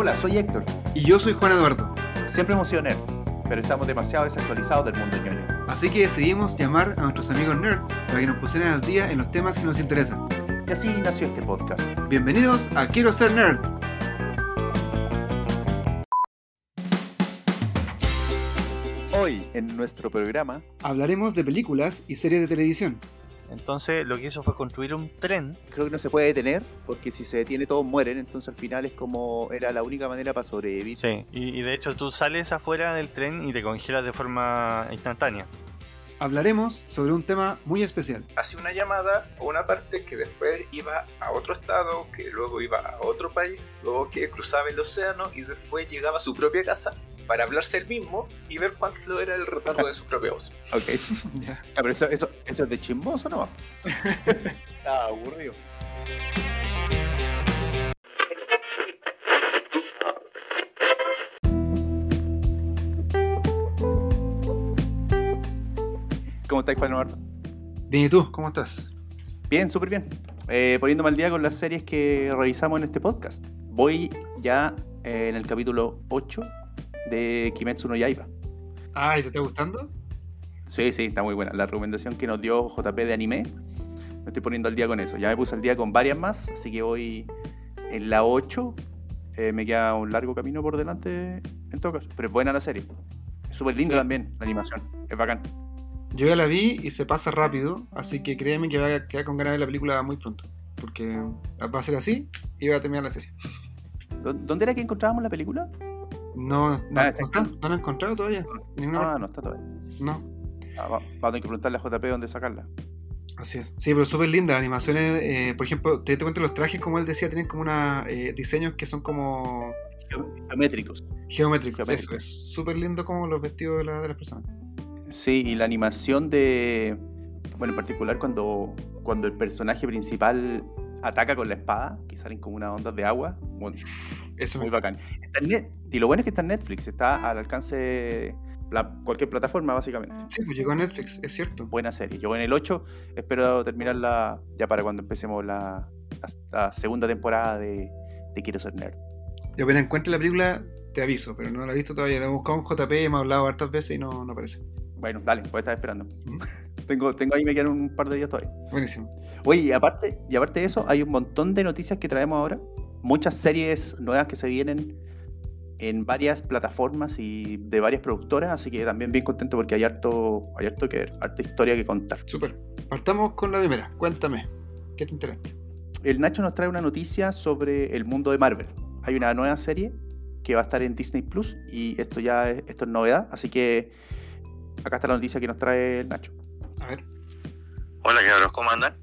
Hola, soy Héctor. Y yo soy Juan Eduardo. Siempre hemos sido nerds, pero estamos demasiado desactualizados del mundo ñoño. Así que decidimos llamar a nuestros amigos nerds para que nos pusieran al día en los temas que nos interesan. Y así nació este podcast. Bienvenidos a Quiero ser nerd. Hoy, en nuestro programa, Hablaremos de películas y series de televisión. Entonces lo que hizo fue construir un tren. creo que no se puede detener, porque si se detiene todos mueren, entonces al final es como era la única manera para sobrevivir. Sí. Y, y de hecho tú sales afuera del tren y te congelas de forma instantánea. Hablaremos sobre un tema muy especial. hacía una llamada a una parte que después iba a otro estado, que luego iba a otro país, luego que cruzaba el océano y después llegaba a su propia casa para hablarse el mismo y ver cuánto era el retardo de su propia voz. Ok. Ah, pero eso, eso, eso es de chismoso, ¿no? Está aburrido. ¿Cómo estáis, Juan Eduardo? Bien, ¿y tú? ¿Cómo estás? Bien, súper bien. Eh, poniéndome al día con las series que revisamos en este podcast. Voy ya eh, en el capítulo 8 de Kimetsu no Yaiba. Ah, ¿y te está gustando? Sí, sí, está muy buena. La recomendación que nos dio JP de anime, me estoy poniendo al día con eso. Ya me puse al día con varias más, así que voy en la 8. Eh, me queda un largo camino por delante en todo caso. Pero es buena la serie. Es súper linda Sí. también, la animación. Es bacán. Yo ya la vi y se pasa rápido, así que créeme que voy a quedar con ganas de ver la película muy pronto. Porque va a ser así y voy a terminar la serie. ¿Dó- ¿Dónde era que encontrábamos la película? No, no, Ah, no, está no la he encontrado todavía. En parte. no está todavía. No, Ah, va, va a tener que preguntarle a JP dónde sacarla. así es. Sí, pero súper linda. Las animaciones, eh, por ejemplo, te das cuenta los trajes, como él decía, tienen como unos diseños que son como Geo- Geométricos. geométricos. Geométricos. Eso, es súper lindo como los vestidos de, la- de las personas. Sí, y la animación de. Bueno, en particular cuando, cuando el personaje principal ataca con la espada, que salen como unas ondas de agua. Bueno, Eso muy me bacán. Está en Net- y lo bueno es que está en Netflix, está al alcance de la- cualquier plataforma, básicamente. Sí, pues llegó a Netflix, es cierto. Buena serie. Yo en el 8 espero terminarla ya para cuando empecemos la, la- la segunda temporada de, de Quiero ser Nerd. Yo apenas encuentre la película, te aviso, pero no la he visto todavía. La he buscado en JP, me ha hablado hartas veces y no, no aparece. Bueno, dale, voy a estar esperando. ¿Mm? Tengo, tengo ahí, me quedan un par de días todavía. Buenísimo. Oye, y aparte, y aparte de eso, hay un montón de noticias que traemos ahora. Muchas series nuevas que se vienen en varias plataformas y de varias productoras, así que también bien contento porque hay harto, hay harto que ver, harta historia que contar. Súper. Partamos con la primera. Cuéntame, ¿qué te enteraste? El Nacho nos trae una noticia sobre el mundo de Marvel. Hay una nueva serie que va a estar en Disney Plus y esto ya es, esto es novedad, así que acá está la noticia que nos trae el Nacho. Hola cabros, ¿cómo andan?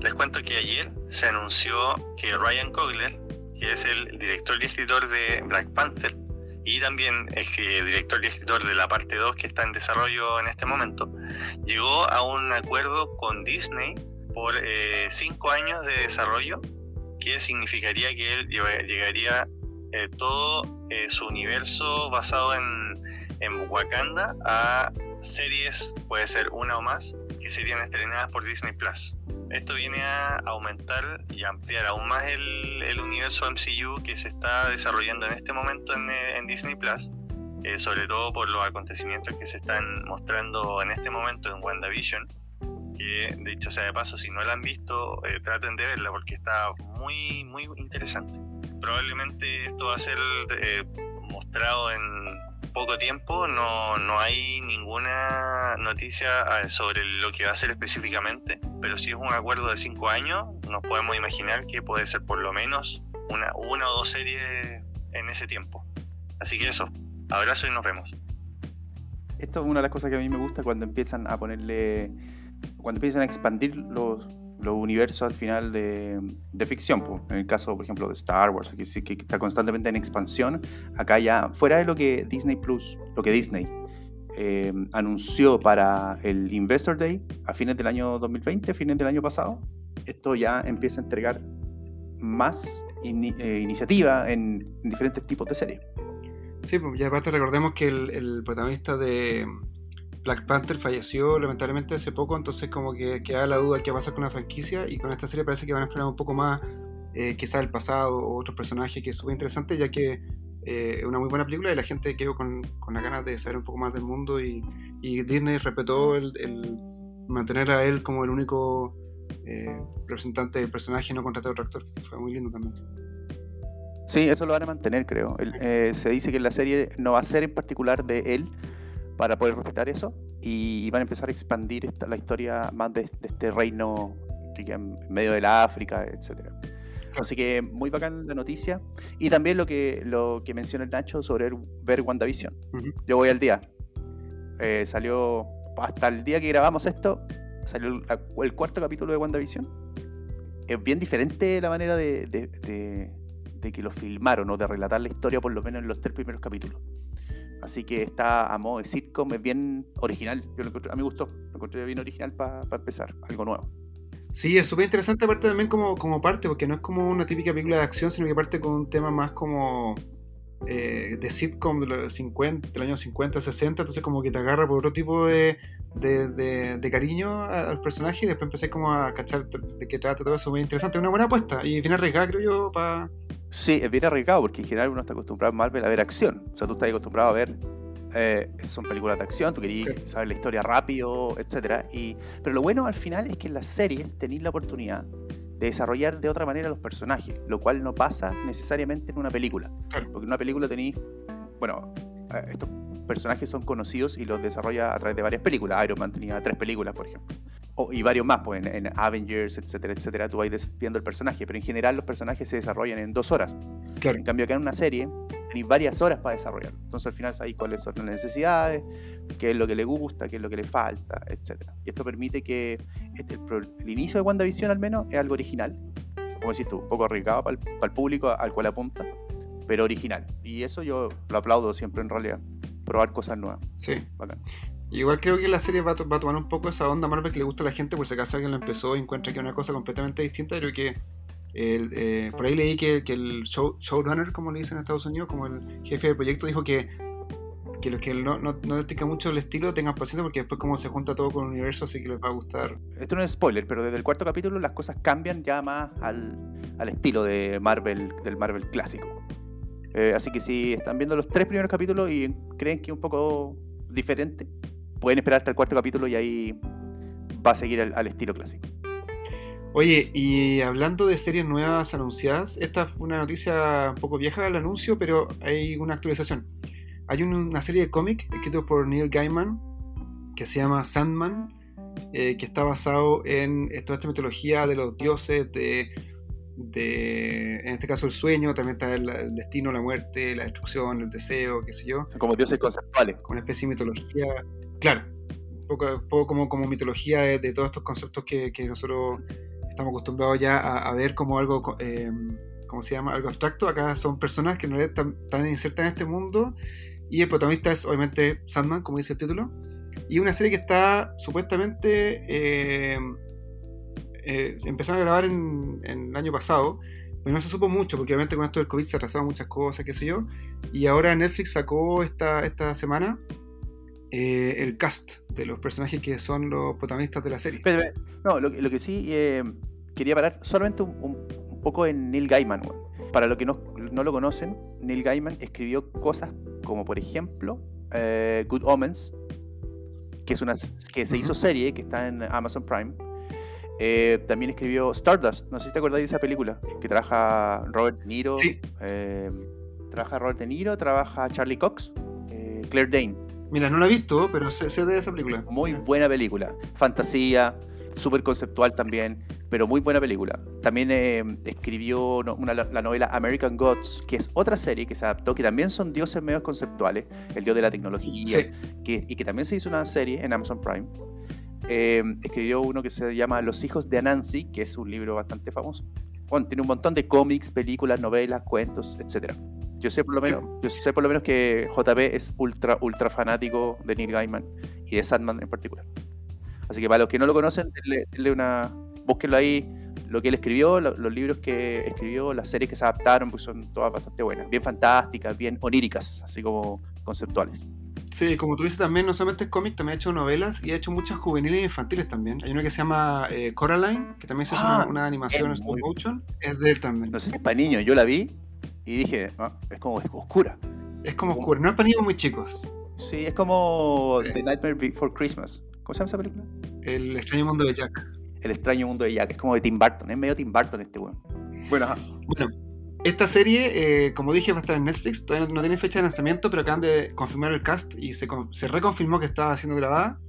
Les cuento que ayer se anunció que Ryan Coogler, que es el director y escritor de Black Panther, y también el que- director y escritor de la parte 2 que está en desarrollo en este momento, llegó a un acuerdo con Disney por 5 años de desarrollo, que significaría que él llegaría eh, todo eh, su universo basado en, en Wakanda a series, puede ser una o más, que serían estrenadas por Disney Plus. Esto viene a aumentar y ampliar aún más el, el universo MCU que se está desarrollando en este momento en, eh, en Disney Plus, eh, sobre todo por los acontecimientos que se están mostrando en este momento en WandaVision. Que dicho sea de paso, si no la han visto, eh, traten de verla porque está muy, muy interesante. Probablemente esto va a ser eh, mostrado en poco tiempo, no, no hay ninguna noticia eh, sobre lo que va a ser específicamente, pero si es un acuerdo de cinco años, nos podemos imaginar que puede ser por lo menos una, una o dos series en ese tiempo. Así que eso, abrazo y nos vemos. Esto es una de las cosas que a mí me gusta cuando empiezan a ponerle. Cuando empiezan a expandir los, los universos al final de, ficción. En el caso, por ejemplo, de Star Wars, que, está constantemente en expansión. Acá ya, fuera de lo que Disney Plus, lo que Disney eh, anunció para el Investor Day a fines del año 2020, fines del año pasado, esto ya empieza a entregar más eh, iniciativa en, en diferentes tipos de series. Sí, pues, y aparte recordemos que el protagonista de Black Panther falleció lamentablemente hace poco, entonces como que queda la duda de qué va a pasar con la franquicia y con esta serie parece que van a explorar un poco más eh, quizás el pasado o otros personajes que es súper interesante ya que eh, es una muy buena película y la gente quedó con, con las ganas de saber un poco más del mundo y, y Disney respetó el, el mantener a él como el único eh, representante del personaje y no contratar a otro actor. Fue muy lindo también. Sí, eso lo van a mantener, creo. El- eh, se dice que la serie no va a ser en particular de él para poder respetar eso y van a empezar a expandir esta- la historia más de, de este reino que queda en medio de la África, etcétera. Así que muy bacán la noticia. Y también lo que, lo que menciona el Nacho sobre ver- ver WandaVision. Ujú. Yo voy al día. Eh, salió hasta el día que grabamos esto, salió el, el cuarto capítulo de WandaVision. Es bien diferente la manera de, de- de- de que lo filmaron o de relatar la historia, por lo menos en los tres primeros capítulos. Así que está a modo de sitcom, es bien original. Yo lo encontré- a mí me gustó, lo encontré bien original para empezar, algo nuevo. Sí, es súper interesante aparte también como, parte, porque no es como una típica película de acción, sino que parte con un tema más como eh, de sitcom de los 50, del año 50, 60, entonces como que te agarra por otro tipo de, cariño al personaje y después empecé como a cachar de qué trata todo eso, muy interesante, una buena apuesta y bien arriesgada creo yo para... Sí, es bien arriesgado porque en general uno está acostumbrado Marvel a ver acción. O sea, tú estás acostumbrado a ver. eh, son películas de acción, tú querías Sí. saber la historia rápido, etcétera. Y, pero lo bueno al final es que en las series tenéis la oportunidad de desarrollar de otra manera los personajes, lo cual no pasa necesariamente en una película. Claro. Porque en una película tenéis. Bueno, eh, estos personajes son conocidos y los desarrolla a través de varias películas. Iron Man tenía tres películas, por ejemplo. O- y varios más, pues en, en Avengers, etcétera, etcétera. Tú vas viendo el personaje, pero en general los personajes se desarrollan en dos horas. Claro. En cambio, acá en una serie tenéis varias horas para desarrollarlo. Entonces, al final sabéis cuáles son las necesidades, qué es lo que le gusta, qué es lo que le falta, etc. Y esto permite que este- el, el inicio de WandaVision, al menos, es algo original. Como decís tú, un poco arriesgado para el, público al cual apunta, pero original. Y eso yo lo aplaudo siempre en realidad. Probar cosas nuevas. Sí. Bacán. Igual creo que la serie va a, tomar un poco esa onda Marvel que le gusta a la gente, por si acaso alguien la empezó y encuentra que es una cosa completamente distinta. Creo que eh, por ahí leí que, que el show, showrunner, como le dicen en Estados Unidos, como el jefe del proyecto, dijo que, que los que no, no, no mucho el estilo tengan paciencia porque después como se junta todo con el universo, así que les va a gustar. Esto no es spoiler, pero desde el cuarto capítulo las cosas cambian ya más al, al estilo de Marvel, del Marvel clásico. Eh, así que si están viendo los tres primeros capítulos y creen que es un poco diferente, pueden esperar hasta el cuarto capítulo y ahí va a seguir al, al estilo clásico. Oye, y hablando de series nuevas anunciadas, esta fue una noticia un poco vieja el anuncio, pero hay una actualización. Hay un- una serie de cómic escrito por Neil Gaiman que se llama Sandman, eh, que está basado en toda esta mitología de los dioses, de, de, en este caso el sueño, también está el, el destino, la muerte, la destrucción, el deseo, qué sé yo como dioses conceptuales. con una especie de mitología, claro, un poco, como, como mitología de, todos estos conceptos que, que nosotros estamos acostumbrados ya a, ver como algo, eh, ¿cómo se llama? Algo abstracto. Acá son personas que realidad están, están insertas en este mundo y el protagonista es obviamente Sandman, como dice el título, y una serie que está supuestamente... eh, eh, empezaron a grabar en, en el año pasado, pero no se supo mucho, porque obviamente con esto del COVID se atrasaron muchas cosas, qué sé yo. Y ahora Netflix sacó esta, esta semana eh, el cast de los personajes que son los protagonistas de la serie. Pero, no, lo, que- lo que sí eh, quería parar solamente un, poco en Neil Gaiman. Para los que no, no lo conocen, Neil Gaiman escribió cosas como, por ejemplo, eh, Good Omens, que, es una, que se hizo serie, que está en Amazon Prime. Eh, también escribió Stardust, no sé si te acordáis de esa película, que trabaja Robert De Niro. Sí. eh, trabaja Robert De Niro, trabaja Charlie Cox, eh, Claire Danes. Mira, no la he visto, pero sé, sé de esa película. Muy buena película. Fantasía, súper conceptual también, pero muy buena película. También eh, escribió una- la novela American Gods, que es otra serie que se adaptó, que también son dioses medios conceptuales, el dios de la tecnología, Sí. que, y que también se hizo una serie en Amazon Prime. Eh, escribió uno que se llama Los hijos de Anansi, que es un libro bastante famoso. Bueno, tiene un montón de cómics, películas, novelas, cuentos, etcétera. Yo sé por lo Sí. menos, yo sé por lo menos que JP es ultra, ultra fanático de Neil Gaiman y de Sandman en particular. Así que para los que no lo conocen, denle, denle una, búsquenlo ahí, lo que él escribió, lo- los libros que escribió, las series que se adaptaron, pues son todas bastante buenas, bien fantásticas, bien oníricas, así como conceptuales. Sí, como tú dices también, no solamente es cómic, también ha hecho novelas y ha hecho muchas juveniles e infantiles también. Hay una que se llama eh, Coraline, que también se hizo Ah, una, una animación en stop motion, es de él también. No sé si es para niños, yo la vi Y dije, ah, es como es oscura. Es como oscura, no para niños muy chicos. Sí, es como. The Nightmare Before Christmas. ¿Cómo se llama esa película? El extraño mundo de Jack. El extraño mundo de Jack. Es como de Tim Burton. Es medio Tim Burton este weón. Bueno, ajá. Bueno, esta serie, eh, como dije, va a estar en Netflix. Todavía no, no tiene fecha de lanzamiento, pero acaban de confirmar el cast y se, se reconfirmó que estaba siendo grabada.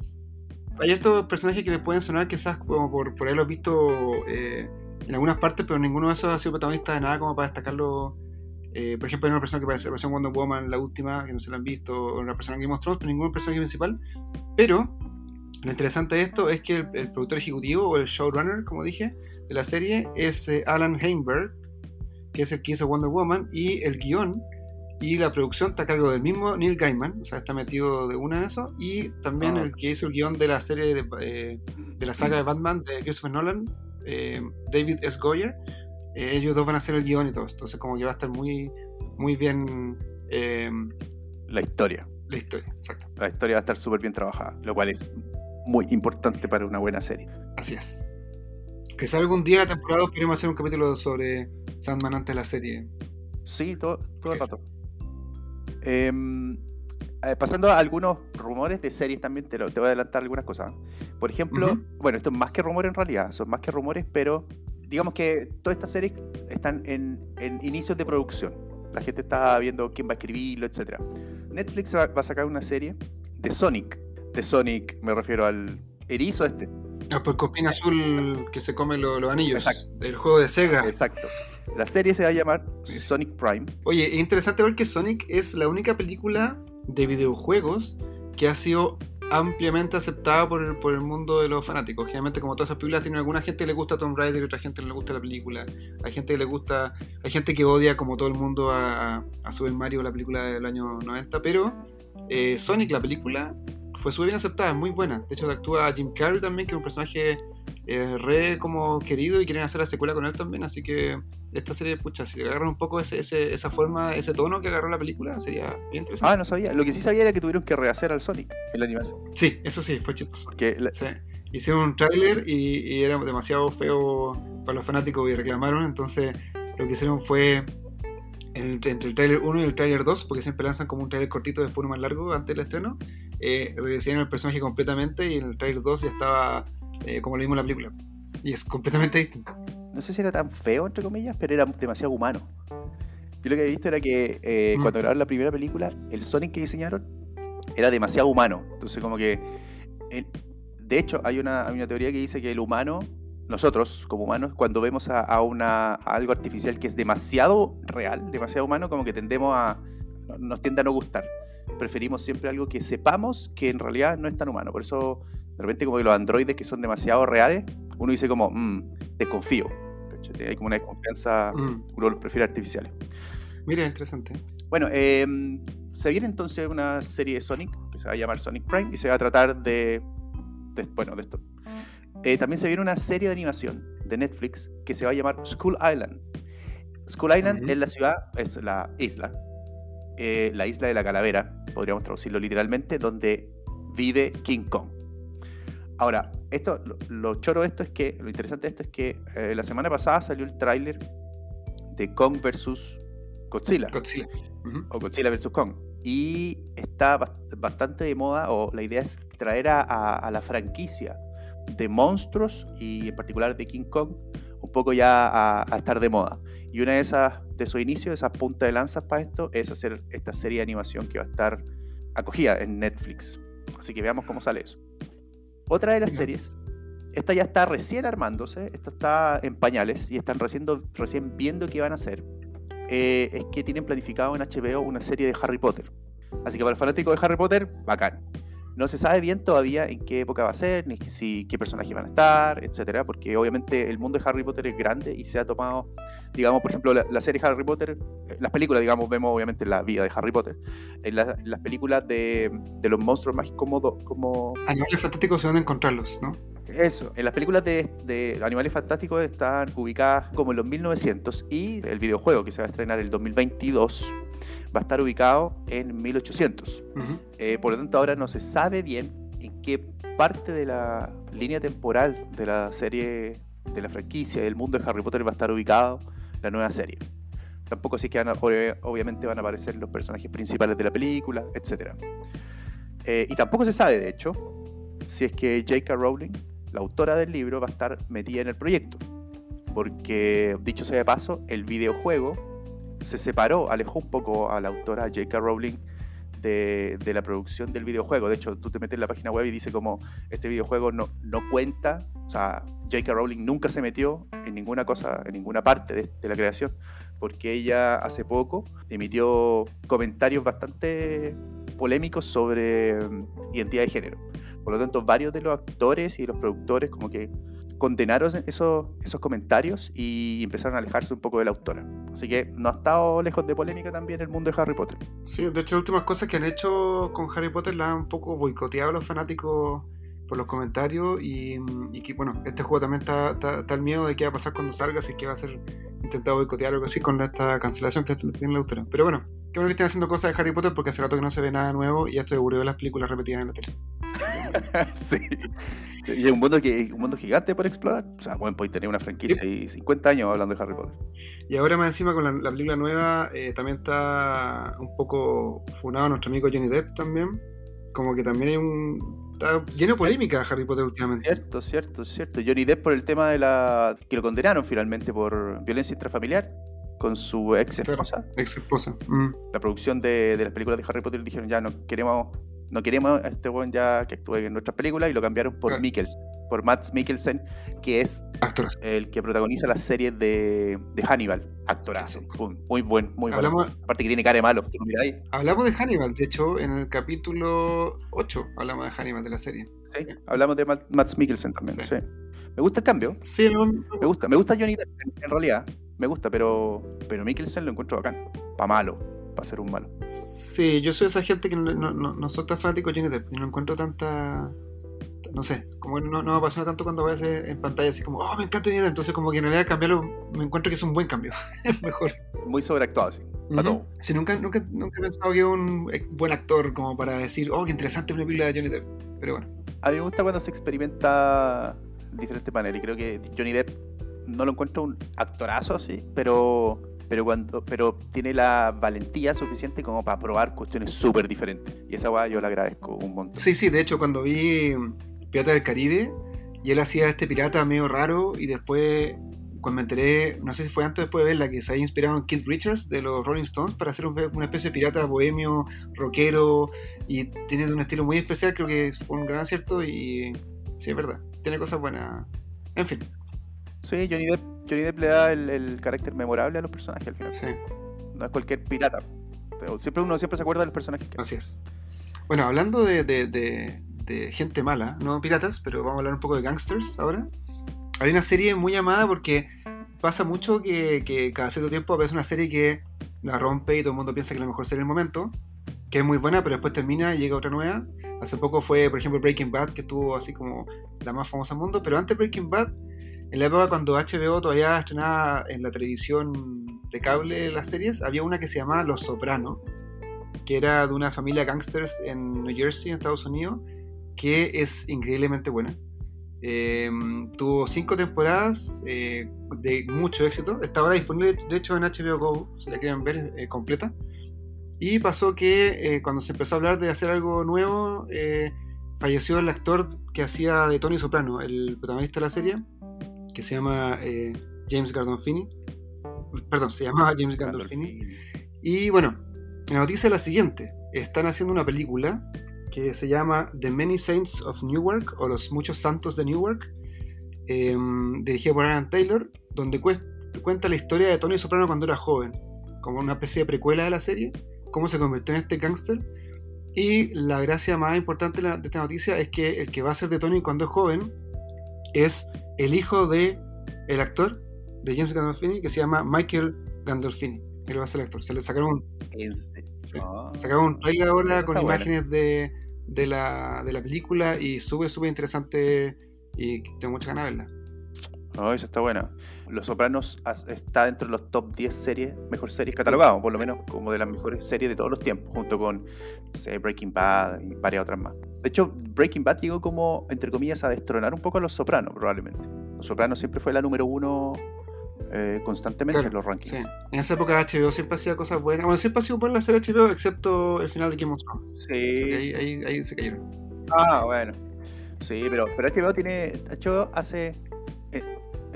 Hay estos personajes que les pueden sonar quizás como por, por haberlos visto eh, en algunas partes, pero ninguno de esos ha sido protagonista de nada como para destacarlo. Eh, por ejemplo, hay una persona que apareció apareció en Wonder Woman, la última, que no se la han visto, o una persona of Thrones, pero ningún personaje principal. Pero lo interesante de esto es que el, el productor ejecutivo o el showrunner, como dije, de la serie es eh, Alan Heinberg, que es el que hizo Wonder Woman, y el guion y la producción está a cargo del mismo Neil Gaiman, o sea, está metido de una en eso, y también Ah. el que hizo el guion de la serie de, eh, de la saga de Batman de Christopher Nolan, eh, David S. Goyer, ellos dos van a hacer el guion y todo, entonces como que va a estar muy, muy bien eh, La historia. la historia, exacto, La historia va a estar súper bien trabajada. Lo cual es muy importante para una buena serie. así es. Que si algún día la temporada queremos hacer un capítulo sobre Sandman antes de la serie. Sí, todo, todo el rato. Em, eh, pasando a algunos rumores de series también, te, lo- te voy a adelantar algunas cosas. Por ejemplo, bueno, esto es más que rumores en realidad, son más que rumores, pero digamos que todas estas series están en, en inicios de producción. La gente está viendo quién va a escribirlo, etc. Netflix va, va a sacar una serie de Sonic. De Sonic, me refiero al erizo este. Ah, pues copín azul que se come lo- los anillos. Exacto. El juego de Sega. Exacto. La serie se va a llamar Sonic Prime. Oye, es interesante ver que Sonic es la única película de videojuegos que ha sido ampliamente aceptada por el, por el mundo de los fanáticos. Generalmente, como todas esas películas, tienen alguna gente que le gusta Tomb Raider y otra gente no le gusta la película. Hay gente que le gusta, hay gente que odia, como todo el mundo, a, a Super Mario, la película del año 90. Pero eh, Sonic, la película, fue súper bien aceptada, es muy buena. De hecho, actúa Jim Carrey también, que es un personaje eh, re como querido y quieren hacer la secuela con él también. Así que esta serie, pucha, si le agarran un poco ese, ese- esa forma, ese tono que agarró la película, sería bien interesante. Ah, no sabía. Lo que sí sabía era que tuvieron que rehacer al Sonic en la animación. Sí, eso sí, fue chistoso. Que la- Sí. Hicieron un tráiler y, y era demasiado feo para los fanáticos y reclamaron, entonces lo que hicieron fue entre, entre el tráiler 1 y el tráiler 2, porque siempre lanzan como un tráiler cortito después uno más largo antes del estreno, eh, el personaje completamente y en el tráiler 2 ya estaba eh, como lo mismo en la película. Y es completamente distinto. No sé si era tan feo, entre comillas, pero era demasiado humano. Yo lo que he visto era que eh, Mm. cuando grabaron la primera película, el Sonic que diseñaron era demasiado humano. Entonces, como que. de hecho, hay una, hay una teoría que dice que el humano, nosotros como humanos, cuando vemos a, a una, a algo artificial que es demasiado real, demasiado humano, como que tendemos a. nos tiende a no gustar. Preferimos siempre algo que sepamos que en realidad no es tan humano. Por eso, de repente, como que los androides que son demasiado reales, uno dice como, "Mm, desconfío. ¿Cachai? Hay como una desconfianza, Mm. uno los prefiere artificiales. Mira, interesante. Bueno, eh, se viene entonces una serie de Sonic que se va a llamar Sonic Prime y se va a tratar de, de- bueno, de esto. Eh, también se viene una serie de animación de Netflix que se va a llamar School Island. School Island Ujú. es la ciudad, es la isla, eh, la isla de la calavera, podríamos traducirlo literalmente, donde vive King Kong. Ahora, esto, lo, lo choro de esto es que, lo interesante de esto es que eh, la semana pasada salió el tráiler de Kong versus Godzilla o Godzilla vs. Kong. Y está bast- bastante de moda, o la idea es traer a, a- a la franquicia de monstruos y en particular de King Kong un poco ya a, a estar de moda. Y una de esas, de sus inicios, esas puntas de lanzas para esto, es hacer esta serie de animación que va a estar acogida en Netflix. Así que veamos cómo sale eso. Otra de las series, esta ya está recién armándose, esta está en pañales y están recién, recién viendo qué van a hacer eh, es que tienen planificado en HBO una serie de Harry Potter. Así que para el fanático de Harry Potter, bacán. No se sabe bien todavía en qué época va a ser, ni si qué personajes van a estar, etcétera, porque obviamente el mundo de Harry Potter es grande y se ha tomado, digamos, por ejemplo, la, la serie Harry Potter, eh, las películas, digamos, vemos obviamente la vida de Harry Potter. En, la- en las películas de, de los monstruos más cómodos, como Animales fantásticos se van a encontrarlos, ¿no? eso, en las películas de, de Animales Fantásticos están ubicadas como en los 1900 y el videojuego que se va a estrenar el 2022 va a estar ubicado en 1800. Ujú. Eh, por lo tanto, ahora no se sabe bien en qué parte de la línea temporal de la serie, de la franquicia, del mundo de Harry Potter va a estar ubicado la nueva serie. tampoco si es que van a- obvi- obviamente van a aparecer los personajes principales de la película, etc. Eh, y tampoco se sabe, de hecho, si es que J.K. Rowling, la autora del libro, va a estar metida en el proyecto. Porque, dicho sea de paso, el videojuego se separó, alejó un poco a la autora J.K. Rowling de, de la producción del videojuego. De hecho, tú te metes en la página web y dice como este videojuego no, no cuenta, o sea, J.K. Rowling nunca se metió en ninguna cosa, en ninguna parte de, de la creación, porque ella hace poco emitió comentarios bastante polémicos sobre mm, identidad de género. Por lo tanto, varios de los actores y los productores como que condenaron esos, esos comentarios y empezaron a alejarse un poco de la autora. Así que no ha estado lejos de polémica también el mundo de Harry Potter. Sí, de hecho, las últimas cosas que han hecho con Harry Potter la han un poco boicoteado a los fanáticos por los comentarios y, y que, bueno, este juego también está, está, está el miedo de qué va a pasar cuando salga, si que va a ser intentado boicotear o algo así con esta cancelación que tiene la autora. Pero bueno, qué bueno que estén haciendo cosas de Harry Potter porque hace rato que no se ve nada nuevo y ya estoy aburrido de las películas repetidas en la tele. sí. Y es un mundo, que, un mundo gigante por explorar. O sea, bueno, podéis tener una franquicia y 50 años hablando de Harry Potter. Y ahora más encima con la, la película nueva eh, también está un poco funado nuestro amigo Johnny Depp también. Como que también hay un... Está lleno de polémica Harry Potter últimamente. Cierto, cierto, cierto. Johnny Depp por el tema de la... que lo condenaron finalmente por violencia intrafamiliar con su ex esposa. Ex esposa. Mm. La producción de, de las películas de Harry Potter dijeron ya no queremos no queremos a este buen ya que actúe en nuestras películas y lo cambiaron por. Mikkelsen, por Matt Mikkelsen, que es el que protagoniza la serie de, de Hannibal. Actorazo. Pum, Muy buen, muy bueno. Aparte que tiene cara de malo. hablamos de Hannibal, de hecho, en el capítulo 8 hablamos de Hannibal de la serie. Sí, hablamos de Matt, Mikkelsen también. Sí. sí. Me gusta el cambio. Sí, no, Me gusta. Me gusta Johnny Depp en, en realidad. Me gusta, pero, pero Mikkelsen lo encuentro bacán. Pa' malo. Pa' ser un malo. sí, yo soy esa gente que no, no, no, no soy tan fanático de Johnny Depp y no encuentro tanta. No sé, como no, no me apasiona tanto cuando ves en pantalla así como, oh, me encanta Johnny Depp. Entonces, como que en realidad cambiarlo, me encuentro que es un buen cambio. es mejor. Muy sobreactuado, sí. Ujú. todo. Sí, nunca, nunca, nunca he pensado que es un buen actor como para decir, oh, qué interesante una película de Johnny Depp. Pero bueno, A mí me gusta cuando se experimenta diferentes maneras. Y creo que Johnny Depp no lo encuentro un actorazo, sí, pero, pero, cuando, pero tiene la valentía suficiente como para probar cuestiones súper diferentes. Y esa weá yo la agradezco un montón. sí, sí, de hecho, cuando vi Pirata del Caribe y él hacía este pirata medio raro y después, cuando me enteré, no sé si fue antes o después de verla, que se había inspirado en Keith Richards de los Rolling Stones para hacer un- una especie de pirata bohemio, rockero y tiene un estilo muy especial, creo que fue un gran acierto y sí, es verdad, tiene cosas buenas. En fin, Sí, Johnny Depp, Johnny Depp le da el, el carácter memorable a los personajes al final. sí. No es cualquier pirata. Pero siempre uno siempre se acuerda de los personajes que Así es. Bueno, hablando de, de- de- de gente mala, no piratas, pero vamos a hablar un poco de gangsters ahora. Hay una serie muy amada porque pasa mucho que, que cada cierto tiempo aparece una serie que la rompe y todo el mundo piensa que es la mejor serie del momento, que es muy buena, pero después termina y llega otra nueva. Hace poco fue, por ejemplo, Breaking Bad, que estuvo así como la más famosa del mundo, pero antes Breaking Bad, en la época cuando HBO todavía estrenaba en la televisión de cable las series, había una que se llamaba Los Sopranos, que era de una familia gangsters en New Jersey, en Estados Unidos, que es increíblemente buena. Eh, tuvo cinco temporadas eh, de mucho éxito. Está ahora disponible, de hecho, en HBO Go, si la quieren ver eh, completa. Y pasó que eh, cuando se empezó a hablar de hacer algo nuevo, eh, falleció el actor que hacía de Tony Soprano, el protagonista de la serie, que se llama eh, James Gandolfini. Perdón, se llamaba James Gandolfini. Y bueno, la noticia es la siguiente. Están haciendo una película que se llama The Many Saints of Newark o Los Muchos Santos de Newark, eh, dirigida por Aaron Taylor, donde cuenta la historia de Tony Soprano cuando era joven, como una especie de precuela de la serie, cómo se convirtió en este gángster. Y la gracia más importante de esta noticia es que el que va a ser de Tony cuando es joven es el hijo de el actor de James Gandolfini que se llama Michael Gandolfini. Él va a ser el actor. Se le sacaron un. Sí. Sacaron un trailer ahora Eso con bueno. imágenes de, de, la, de la película y súper, súper interesante y tengo muchas ganas de verla. No, esa está buena. Los Sopranos está dentro de los top 10 series, mejor series catalogados, por lo menos como de las mejores series de todos los tiempos, junto con no sé, Breaking Bad y varias otras más. De hecho, Breaking Bad llegó como, entre comillas, a destronar un poco a Los Sopranos, probablemente. Los Sopranos siempre fue la número uno eh, constantemente Claro, en los rankings. Sí. En esa época HBO siempre hacía cosas buenas. Bueno, siempre ha sido buena la serie HBO, excepto el final de Game of Thrones. Sí. Ahí, ahí, ahí se cayeron. Ah, bueno. Sí, pero, pero HBO tiene. HBO hace.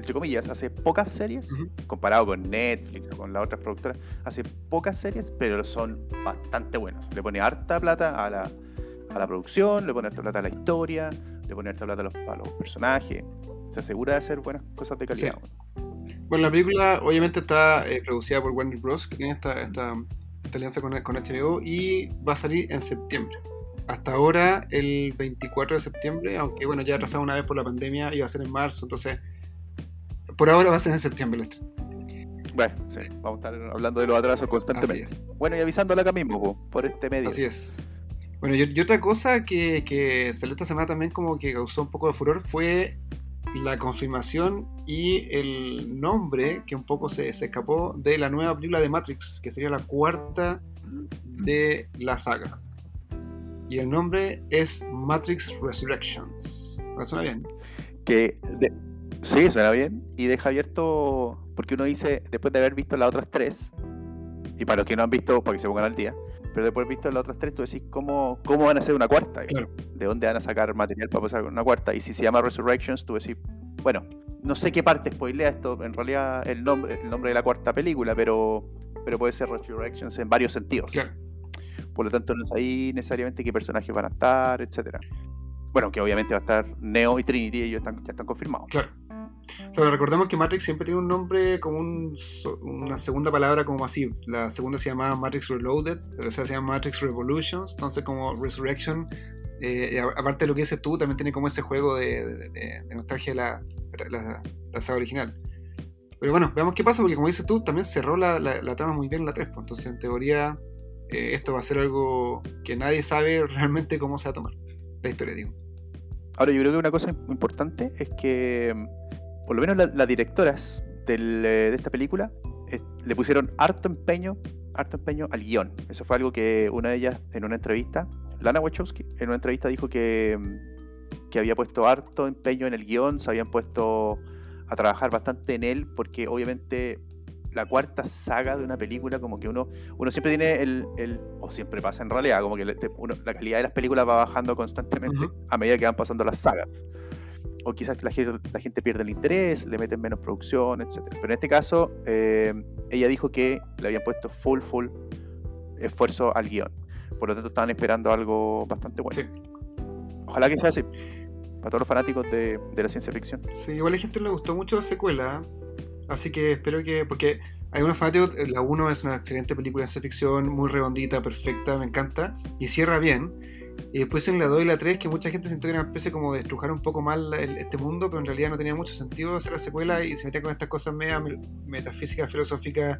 Entre comillas, hace pocas series, comparado con Netflix o con las otras productoras, hace pocas series, pero son bastante buenos. Le pone harta plata a la, a la producción, le pone harta plata a la historia, le pone harta plata a los, a los personajes. Se asegura de hacer buenas cosas de calidad. Sí. Bueno, la película obviamente está eh, producida por Warner Bros., que tiene esta, esta, esta alianza con, con HBO y va a salir en septiembre. Hasta ahora, el 24 de septiembre, aunque bueno, ya atrasado una vez por la pandemia, iba a ser en marzo, entonces por ahora va a ser en septiembre. el estreno. Bueno, sí, vamos a estar hablando de los atrasos constantemente. Así Bueno, y avisándola acá mismo, po, por este medio. Así es. Bueno, y, y otra cosa que, que salió esta semana también como que causó un poco de furor fue la confirmación y el nombre que un poco se, se escapó de la nueva película de Matrix, que sería la cuarta de la saga. Y el nombre es Matrix Resurrections. ¿Me suena bien? Que de- sí, suena bien. Y deja abierto, porque uno dice, después de haber visto las otras tres, y para los que no han visto, para que se pongan al día, pero después de haber visto las otras tres, tú decís, ¿cómo, cómo van a hacer una cuarta? Claro. ¿De dónde van a sacar material para pasar una cuarta? Y si se llama Resurrections, tú decís, bueno, no sé qué parte spoilea esto, en realidad el nombre, el nombre de la cuarta película, pero, pero puede ser Resurrections en varios sentidos. Claro. Por lo tanto, no es ahí necesariamente qué personajes van a estar, etcétera. Bueno, que obviamente va a estar Neo y Trinity, ellos están, ya están confirmados. Claro. Recordemos que Matrix siempre tiene un nombre como una segunda palabra como así. La segunda se llama Matrix Reloaded, la tercera se llama Matrix Revolutions, entonces como Resurrection, eh, aparte de lo que dices tú, también tiene como ese juego de, nostalgia de la, saga original. Pero bueno, veamos qué pasa, porque como dices tú, también cerró la, trama muy bien en la 3, pues, entonces en teoría eh, esto va a ser algo que nadie sabe realmente cómo se va a tomar. La historia, digo. Ahora, yo creo que una cosa importante es que, por lo menos la- las directoras del, eh, de esta película eh, le pusieron harto empeño, harto empeño al guion. Eso fue algo que una de ellas en una entrevista, Lana Wachowski, en una entrevista dijo que, mm, que había puesto harto empeño en el guion, se habían puesto a trabajar bastante en él, porque obviamente la cuarta saga de una película, como que uno, uno siempre tiene el, el- o siempre pasa en realidad, como que le- te- uno- la calidad de las películas va bajando constantemente a medida que van pasando las sagas. O quizás que la gente, la gente pierde el interés, le meten menos producción, etc. Pero en este caso, eh, ella dijo que le habían puesto full, full esfuerzo al guion. Por lo tanto, estaban esperando algo bastante bueno. Sí. Ojalá que sea así. Para todos los fanáticos de, de la ciencia ficción. Sí, igual a la gente le gustó mucho la secuela, así que espero que, porque hay unos fanáticos, eh, la 1 es una excelente película de ciencia ficción, muy redondita, perfecta, me encanta, y cierra bien. Y después en la 2 y la 3, que mucha gente sintió que era una especie como de estrujar un poco mal el- este mundo, pero en realidad no tenía mucho sentido hacer la secuela y se metía con estas cosas media me- metafísicas, filosóficas,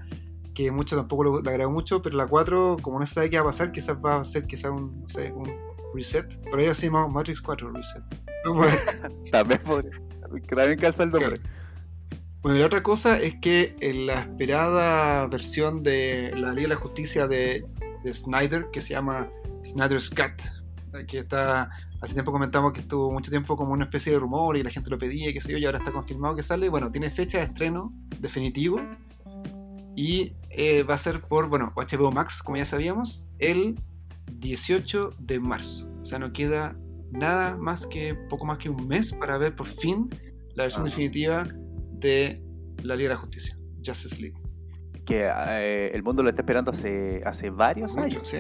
que mucho tampoco lo, le agradó mucho, pero la 4, como no se sabe qué va a pasar, quizás va a ser quizás un, no sé, un reset, pero ahora se llama Matrix 4 Reset. También, podría- también calza el nombre. Bueno, y la otra cosa es que en la esperada versión de la Liga de la Justicia de, de Snyder, que se llama Snyder's Cut, que está, hace tiempo comentamos que estuvo mucho tiempo como una especie de rumor y la gente lo pedía, qué sé yo, y ahora está confirmado que sale. Bueno, tiene fecha de estreno definitivo y eh, va a ser por, bueno, HBO Max, como ya sabíamos, el 18 de marzo. O sea, no queda nada más que, poco más que un mes para ver por fin la versión Ah. definitiva de la Liga de la Justicia, Justice League. Que eh, el mundo lo está esperando hace, hace varios Mucho, años. sí.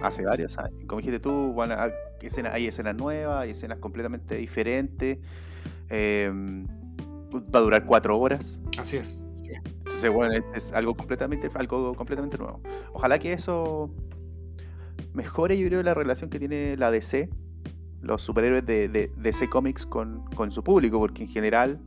Hace varios años. Como dijiste tú, van a- escena- hay escenas nuevas, hay escenas completamente diferentes. eh, va a durar cuatro horas. Así es. Entonces, bueno, es, es algo completamente, algo completamente nuevo. Ojalá que eso mejore, yo creo, la relación que tiene la DC, los superhéroes de, de DC Comics con, con su público, porque en general,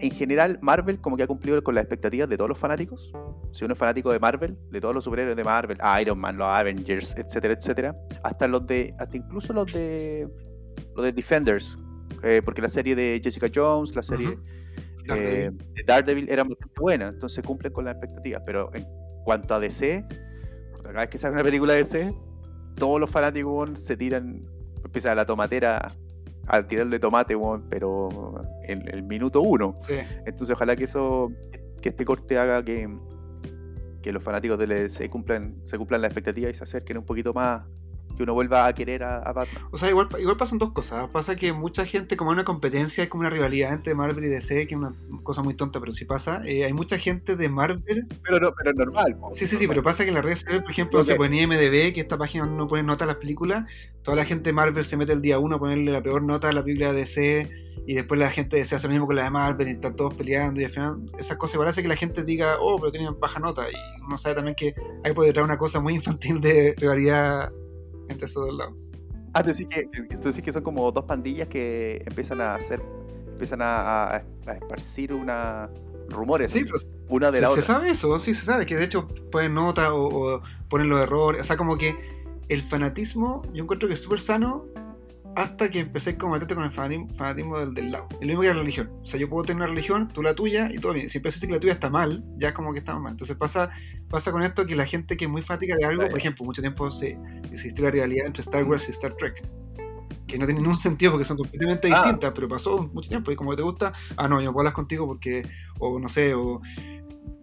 en general, Marvel como que ha cumplido con las expectativas de todos los fanáticos. Si uno es fanático de Marvel, de todos los superhéroes de Marvel, Iron Man, los Avengers, etcétera, etcétera, hasta los de, hasta incluso los de los de Defenders, eh, porque la serie de Jessica Jones, la serie eh, de Daredevil era bastante buena, entonces cumplen con las expectativas. Pero en cuanto a DC, cada vez que sale una película de DC, todos los fanáticos se tiran, empieza la tomatera al tirarle tomate, pero en el minuto uno. Sí. Entonces ojalá que eso, que este corte haga que, que los fanáticos del EDC cumplan, se cumplan las expectativas y se acerquen un poquito más, que uno vuelva a querer a, a Batman. O sea, igual, igual pasan dos cosas. Pasa que mucha gente, como hay una competencia, es como una rivalidad entre Marvel y DC, que es una cosa muy tonta, pero sí pasa. Eh, hay mucha gente de Marvel. Pero no, pero es normal. po, Sí, sí, sí, pero pasa que en las redes sociales, por ejemplo, Ok. se pone IMDB, que es esta página donde uno pone nota a las películas. Toda la gente de Marvel se mete el día uno a ponerle la peor nota a la película de DC. Y después la gente DC hace lo mismo con la de Marvel y están todos peleando. Y al final, esas cosas hace que la gente diga, oh, pero tienen baja nota. Y uno sabe también que hay por detrás una cosa muy infantil de rivalidad entre esos dos lados. Ah, tú decís que, tú decís que son como dos pandillas que empiezan a hacer, empiezan a, a- a esparcir una rumores, Sí, pero una de se, la se otra. sabe eso, sí se sabe, que de hecho ponen nota o, o ponen los errores, o sea, como que el fanatismo yo encuentro que es súper sano hasta que empecé como a meterte con el fanatismo, fanatismo del, del lado. Es lo mismo que la religión. O sea, yo puedo tener una religión, tú la tuya y todo bien. Si empiezas a decir que la tuya está mal, ya como que está mal. Entonces pasa, pasa con esto que la gente que es muy fanática de algo, Claro. por ejemplo, mucho tiempo se existió la rivalidad entre Star Wars y Star Trek. Que no tiene ningún sentido porque son completamente Ah. distintas, pero pasó mucho tiempo y como te gusta, ah no, yo no puedo hablar contigo porque, o no sé, o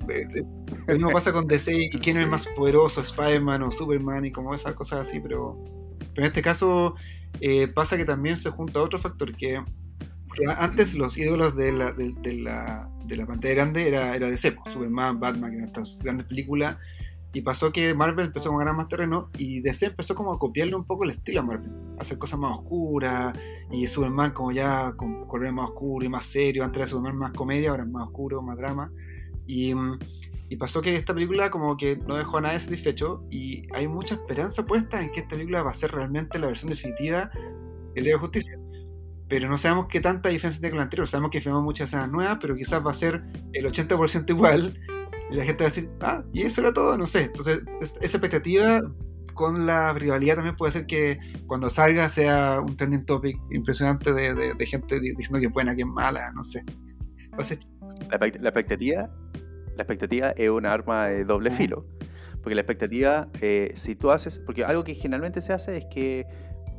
eh, eh, lo mismo pasa con DC y quién es Sí. más poderoso, Spider-Man o Superman y como esas cosas así, pero, pero en este caso eh, pasa que también se junta otro factor que, antes los ídolos de la, de, de la, de la pantalla grande era, era DC, pues, Superman, Batman, estas grandes películas, y pasó que Marvel empezó a ganar más terreno y DC empezó como a copiarle un poco el estilo a Marvel, hacer cosas más oscuras y Superman como ya con colores más oscuros y más serio, antes era Superman más comedia, ahora es más oscuro, más drama. Y, mm, y pasó que esta película como que no dejó a nadie satisfecho y hay mucha esperanza puesta en que esta película va a ser realmente la versión definitiva del Liga de Justicia. Pero no sabemos qué tanta diferencia tiene con la anterior. Sabemos que filmamos muchas escenas nuevas, pero quizás va a ser el 80% igual. Y la gente va a decir, ah, y eso era todo, no sé. Entonces, es- esa expectativa con la rivalidad también puede ser que cuando salga sea un trending topic impresionante de, de- de gente di- diciendo que es buena, que es mala, no sé. La, la expectativa, la expectativa es un arma de doble filo. Porque la expectativa, eh, si tú haces, porque algo que generalmente se hace es que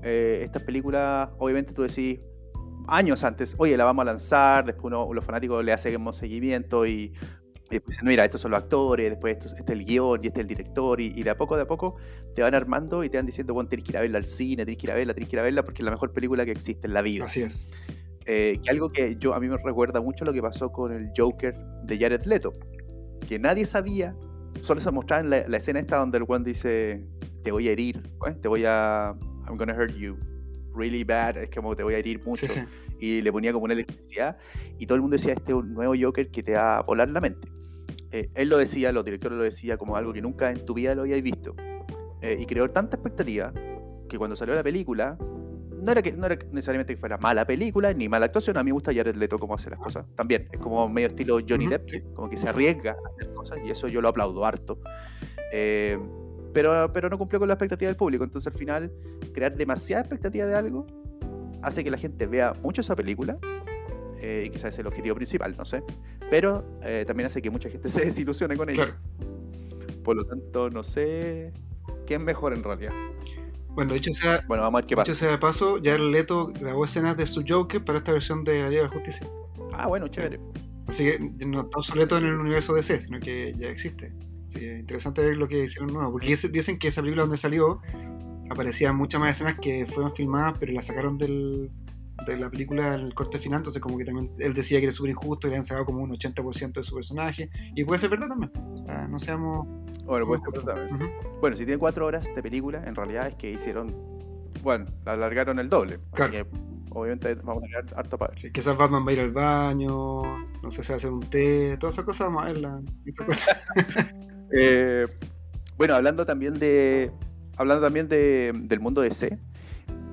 eh, estas películas, obviamente tú decís años antes, oye, la vamos a lanzar, después uno- los fanáticos le hacemos seguimiento y, y después dicen, mira, estos son los actores, después esto, este es el guion y este es el director, y, y de a poco, de a poco te van armando y te van diciendo, bueno, tienes que ir a verla al cine, tienes que ir a verla, tienes que ir a verla, porque es la mejor película que existe en la vida. Así es. Eh, que algo que yo a mí me recuerda mucho lo que pasó con el Joker de Jared Leto, que nadie sabía, solo se mostraba en la, la escena esta donde el one dice, te voy a herir, ¿eh? te voy a, I'm gonna hurt you, really bad, es como te voy a herir mucho, Sí, sí. y le ponía como una electricidad, y todo el mundo decía, este es un nuevo Joker que te va a volar la mente. Eh, él lo decía, los directores lo decía como algo que nunca en tu vida lo habíais visto, Eh, y creó tanta expectativa que cuando salió la película, no era, que, no era necesariamente que fuera mala película ni mala actuación. A mí me gusta Jared Leto cómo hace las cosas. También es como medio estilo Johnny Depp, como que se arriesga a hacer cosas y eso yo lo aplaudo harto. Eh, pero, pero no cumplió con la expectativa del público. Entonces al final, crear demasiada expectativa de algo hace que la gente vea mucho esa película. eh, y quizás es el objetivo principal, no sé. Pero eh, también hace que mucha gente se desilusione con ella. Claro. Por lo tanto, no sé qué es mejor en realidad. Bueno, dicho sea, Bueno, vamos a ver qué dicho sea de paso, Jared Leto grabó escenas de su Joker para esta versión de la Liga de la Justicia. Ah, bueno, chévere. Así que no está obsoleto en el universo DC, sino que ya existe. Así que interesante ver lo que hicieron nuevo. Porque dice- dicen que esa película donde salió aparecían muchas más escenas que fueron filmadas, pero las sacaron del, de la película el corte final. Entonces, como que también él decía que era súper injusto, que le habían sacado como un 80% de su personaje. Y puede ser verdad también. O sea, no seamos. Bueno, pues. Ujú. bueno, si tiene cuatro horas de película, en realidad es que hicieron. Bueno, la alargaron el doble. Claro. Así que, obviamente, vamos a tener harto ver. Sí, quizás Batman va a ir al baño, no sé, se va a hacer un té, todas esas cosas vamos a verlas. Eh, bueno, hablando también de. Hablando también de, del mundo DC,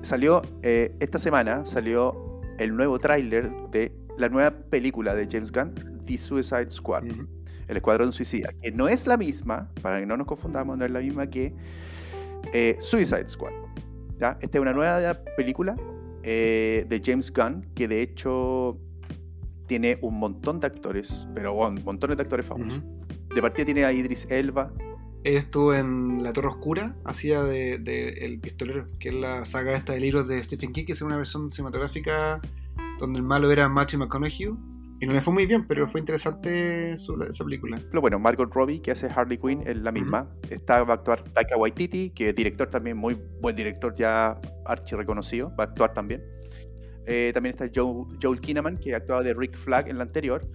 salió eh, esta semana salió el nuevo tráiler de la nueva película de James Gunn, The Suicide Squad. Ujú. El Escuadrón Suicida, que no es la misma, para que no nos confundamos, no es la misma que eh, Suicide Squad. ¿ya? Esta es una nueva película eh, de James Gunn, que de hecho tiene un montón de actores, pero bueno, montones de actores famosos. De partida tiene a Idris Elba, Él estuvo en La Torre Oscura, hacía de, de El Pistolero, que es la saga esta de libros de Stephen King, que es una versión cinematográfica donde el malo era Matthew McConaughey. Y no le fue muy bien, pero fue interesante su- esa película. Lo bueno, Margot Robbie, que hace Harley Quinn, es la misma. Está, va a actuar Taika Waititi, que es director también, muy buen director, ya archi reconocido, va a actuar también. Eh, también está Joe- Joel Kinnaman, que actuaba de Rick Flag en la anterior.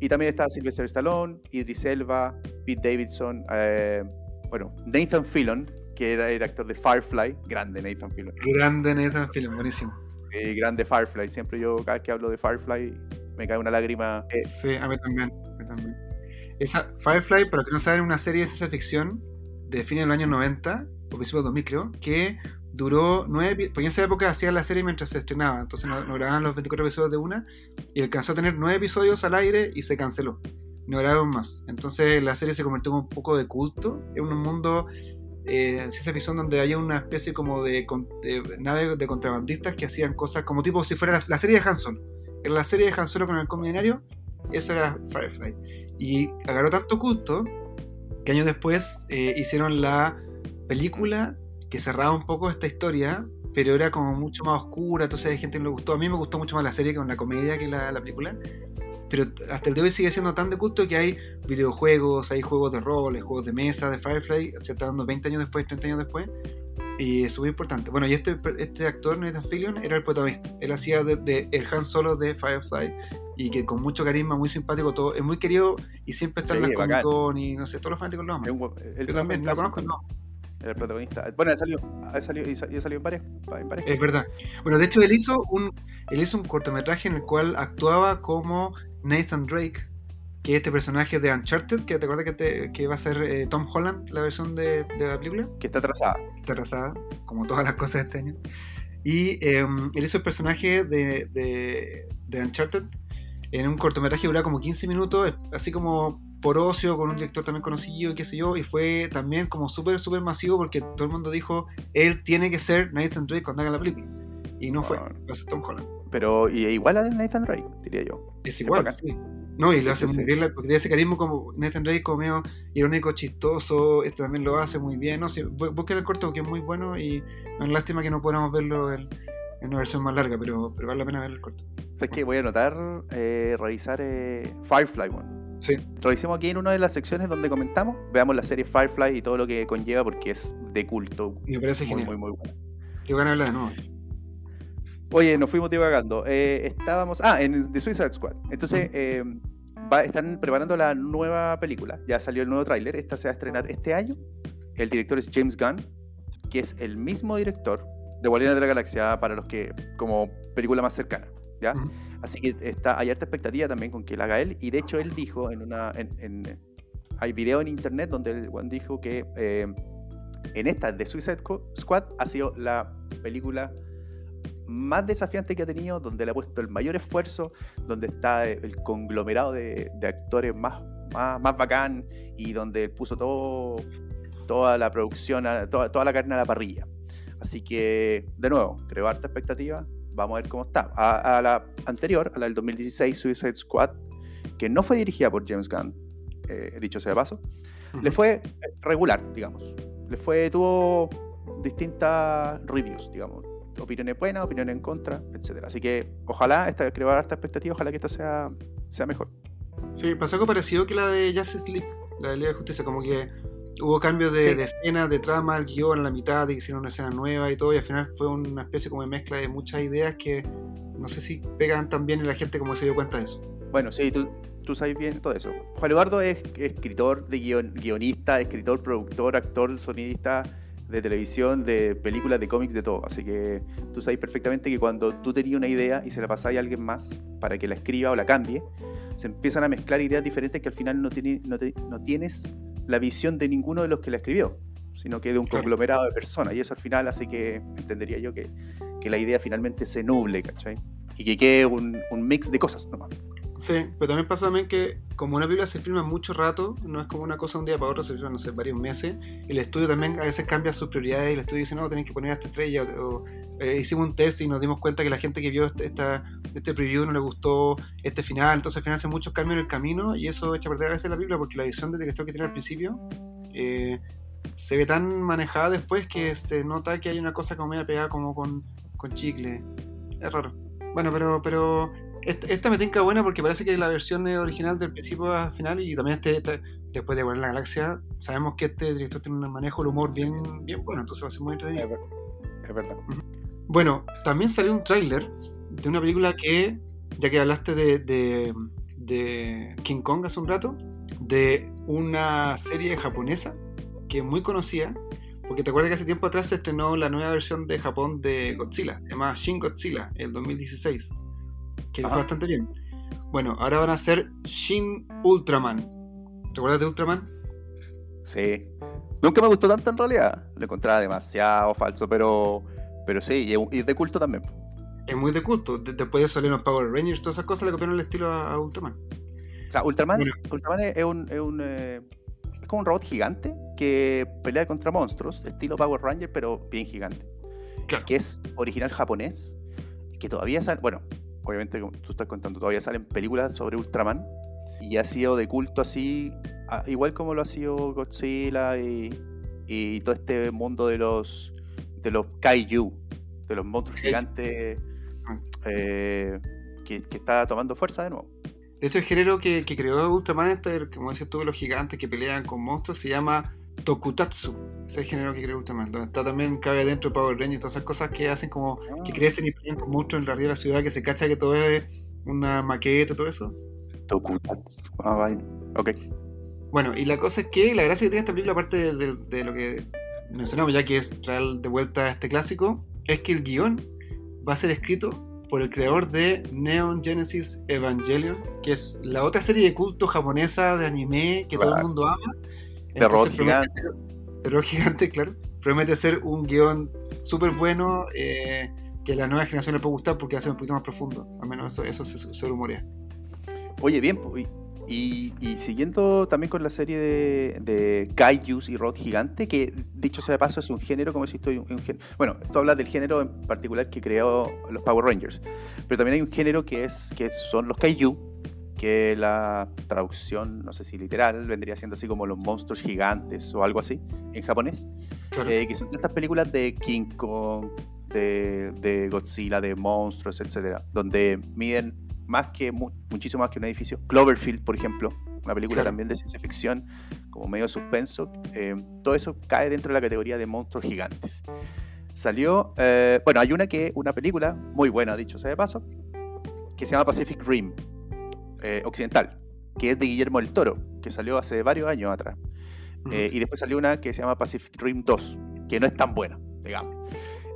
Y también está Sylvester Stallone, Idris Elba, Pete Davidson, eh, bueno, Nathan Fillon, que era el actor de Firefly, grande Nathan Fillon. Grande Nathan Film, buenísimo. Eh, grande Firefly, siempre yo cada vez que hablo de Firefly me cae una lágrima. Eh, Sí, a mí también. a mí también. Esa Firefly, para que no saben, una serie de ciencia ficción de fines de los años 90, o principios de 2000 creo, que duró nueve porque en esa época hacían la serie mientras se estrenaba, entonces no, no grababan los 24 episodios de una, y alcanzó a tener nueve episodios al aire y se canceló. No grabaron más. Entonces la serie se convirtió en un poco de culto, en un mundo eh, ciencia ficción donde había una especie como de, con- de nave de contrabandistas que hacían cosas como tipo si fuera la, la serie de Han Solo. En la serie de Han Solo con el combinario, eso era Firefly. Y agarró tanto culto que años después eh, hicieron la película que cerraba un poco esta historia, pero era como mucho más oscura, entonces hay gente que no le gustó. A mí me gustó mucho más la serie que una comedia que la, la película. Pero hasta el día de hoy sigue siendo tan de culto que hay videojuegos, hay juegos de rol, juegos de mesa de Firefly, se está dando 20 años después, 30 años después. Y es súper importante. Bueno, y este, este actor, Nathan Fillion, era el protagonista. Él hacía de, de el Han Solo de Firefly. Y que con mucho carisma, muy simpático, todo. Es muy querido y siempre está en Sí, las. Comic Con y no sé, todos los fanáticos lo aman. él Yo también la conozco, no. Era el protagonista. Bueno, ha salido, ha salido, y sa- y ha salido en varias. En varias Es verdad. Bueno, de hecho, él hizo un, él hizo un cortometraje en el cual actuaba como Nathan Drake, que es este personaje de Uncharted, que te acuerdas que, te- que va a ser eh, Tom Holland, la versión de, de la película. que está atrasada. Está atrasada, como todas las cosas de este año. Y eh, él hizo el personaje de, de, de Uncharted en un cortometraje que dura como 15 minutos, así como por ocio, con un director también conocido, y qué sé yo, y fue también como súper, súper masivo porque todo el mundo dijo, él tiene que ser Nathan Drake cuando haga la película. Y no fue, Ah. lo hace Tom Holland. Pero y igual a Nathan Drake, diría yo. Es igual, sí. No, y lo hace sí, muy sí. bien, porque tiene ese carisma como Nathan Drake, como medio irónico, chistoso, este también lo hace muy bien, no sé, bu- busquen el corto que es muy bueno y es lástima que no podamos verlo en, en una versión más larga, pero, pero vale la pena ver el corto. ¿Sabes qué? Voy a anotar, eh, revisar eh, Firefly, bueno. Sí, Revisemos aquí en una de las secciones donde comentamos. Veamos la serie Firefly y todo lo que conlleva porque es de culto. me parece Muy, genial. muy, muy bueno. Qué ganas de verla de nuevo. Oye, nos fuimos divagando. Eh, estábamos. Ah, en The Suicide Squad. Entonces, eh, va- están preparando la nueva película. Ya salió el nuevo tráiler. Esta se va a estrenar este año. El director es James Gunn, que es el mismo director de Guardianes de la Galaxia para los que. como película más cercana. ¿ya? Así que está, hay harta expectativa también con que la haga él. Y de hecho, él dijo en una. En, en- hay video en internet donde el Juan dijo que eh, en esta de Suicide Squ- Squad ha sido la película más desafiante que ha tenido, donde le ha puesto el mayor esfuerzo, donde está el conglomerado de, de actores más, más, más bacán y donde puso todo, toda la producción, toda, toda la carne a la parrilla. Así que, de nuevo, creo harta expectativa. Vamos a ver cómo está. A, a la anterior, a la del 2016, Suicide Squad, que no fue dirigida por James Gunn, eh, dicho sea de paso, le fue regular, digamos. Le fue, tuvo distintas reviews, digamos. Opiniones buenas, opiniones en contra, etcétera. Así que ojalá, esta, creo harta expectativa, ojalá que esta sea, sea mejor. Sí, pasó algo parecido que la de Justice League, la de Liga de Justicia, como que hubo cambios de, Sí. de escena, de trama, el guion a la mitad, de que hicieron una escena nueva y todo, y al final fue una especie como de mezcla de muchas ideas que no sé si pegan tan bien y la gente como se dio cuenta de eso. Bueno, sí, tú, tú sabes bien todo eso. Juan Eduardo es escritor, de guion- guionista, escritor, productor, actor, sonidista de televisión, de películas, de cómics, de todo. Así que tú sabes perfectamente que cuando tú tenías una idea y se la pasáis a alguien más para que la escriba o la cambie, se empiezan a mezclar ideas diferentes que al final no, tiene- no, te- no tienes la visión de ninguno de los que la escribió, sino que de un Claro. conglomerado de personas. Y eso al final hace que, entendería yo, que, que la idea finalmente se nuble, ¿cachai? Y que quede un, un mix de cosas nomás. Sí, pero también pasa también que como una película se filma mucho rato, no es como una cosa un día para otro, se filma, no sé, varios meses, el estudio también a veces cambia sus prioridades y el estudio dice, no, tenéis que poner esta estrella, o, eh, hicimos un test y nos dimos cuenta que la gente que vio este, esta, este preview no le gustó este final, entonces al final hacen muchos cambios en el camino y eso echa a perder a veces la película porque la visión del director que tiene al principio eh, se ve tan manejada después que se nota que hay una cosa como media pegada como con, con chicle. Es raro. Bueno, pero, pero esta, esta me tinca buena porque parece que la versión original del principio al final y también este, este- después de Guardianes de la Galaxia sabemos que este director tiene un manejo del humor bien, bien bueno, entonces va a ser muy entretenido. Es ver- es verdad. Bueno, también salió un tráiler de una película que, ya que hablaste de, de- de King Kong hace un rato, de una serie japonesa que es muy conocida, porque te acuerdas que hace tiempo atrás se estrenó la nueva versión de Japón de Godzilla, se llama Shin Godzilla, el 2016, que Ajá. fue bastante bien. Bueno, ahora van a hacer Shin Ultraman. ¿Te acuerdas de Ultraman? Sí. Nunca me gustó tanto en realidad. Lo encontraba demasiado falso, pero, pero sí, y es- de culto también. Es muy de culto. De- después de salir los Power Rangers, todas esas cosas le copiaron el estilo a, Ultraman. O sea, Ultraman, Bueno. Ultraman es, es un, es, un, eh, es como un robot gigante que pelea contra monstruos, estilo Power Ranger, pero bien gigante. Claro. Que es original japonés, que todavía sale, bueno, obviamente como tú estás contando, todavía salen películas sobre Ultraman y ha sido de culto así, igual como lo ha sido Godzilla y, y todo este mundo de los de los kaiju, de los monstruos gigantes Ah. eh, que, que está tomando fuerza de nuevo. De hecho, el género que, que creó Ultraman, este, como decías tú, los gigantes que pelean con monstruos, se llama Tokutatsu. Ese es el género que creó Ultraman. Donde está también, cabe adentro Power Rangers, todas esas cosas que hacen como que crecen y pelean con monstruos en la arriba de la ciudad, que se cacha que todo es una maqueta, todo eso. Tokutatsu. Ah, vaina. Ok. Bueno, y la cosa es que la gracia que tiene esta película, aparte de, de- de lo que mencionamos ya que es traer de vuelta a este clásico, es que el guion va a ser escrito por el creador de Neon Genesis Evangelion, que es la otra serie de culto japonesa de anime que todo el mundo ama. De robot promete ser- robot gigante, claro. Promete ser un guion súper bueno eh, que a la nueva generación le puede gustar porque ser un poquito más profundo. Al menos eso, eso se, se rumorea. Oye, bien, y, y- siguiendo también con la serie de, de Kaijus y Robot Gigante, que dicho sea de paso es un género, como decís tú, un, un gén- bueno, tú hablas del género en particular que creó los Power Rangers, pero también hay un género que es que son los Kaiju, que la traducción, no sé si literal, vendría siendo así como los monstruos gigantes o algo así en japonés, Claro. eh, que son estas películas de King Kong, de, de Godzilla, de monstruos, etcétera, donde miden más que mu- muchísimo más que un edificio. Cloverfield, por ejemplo, una película Claro. también de ciencia ficción, como medio suspenso. eh, todo eso cae dentro de la categoría de monstruos gigantes. Salió, eh, bueno, hay una que una película muy buena, dicho sea de paso, que se llama Pacific Rim eh, occidental, que es de Guillermo del Toro, que salió hace varios años atrás. Eh, y después salió una que se llama Pacific Rim 2, que no es tan buena, digamos.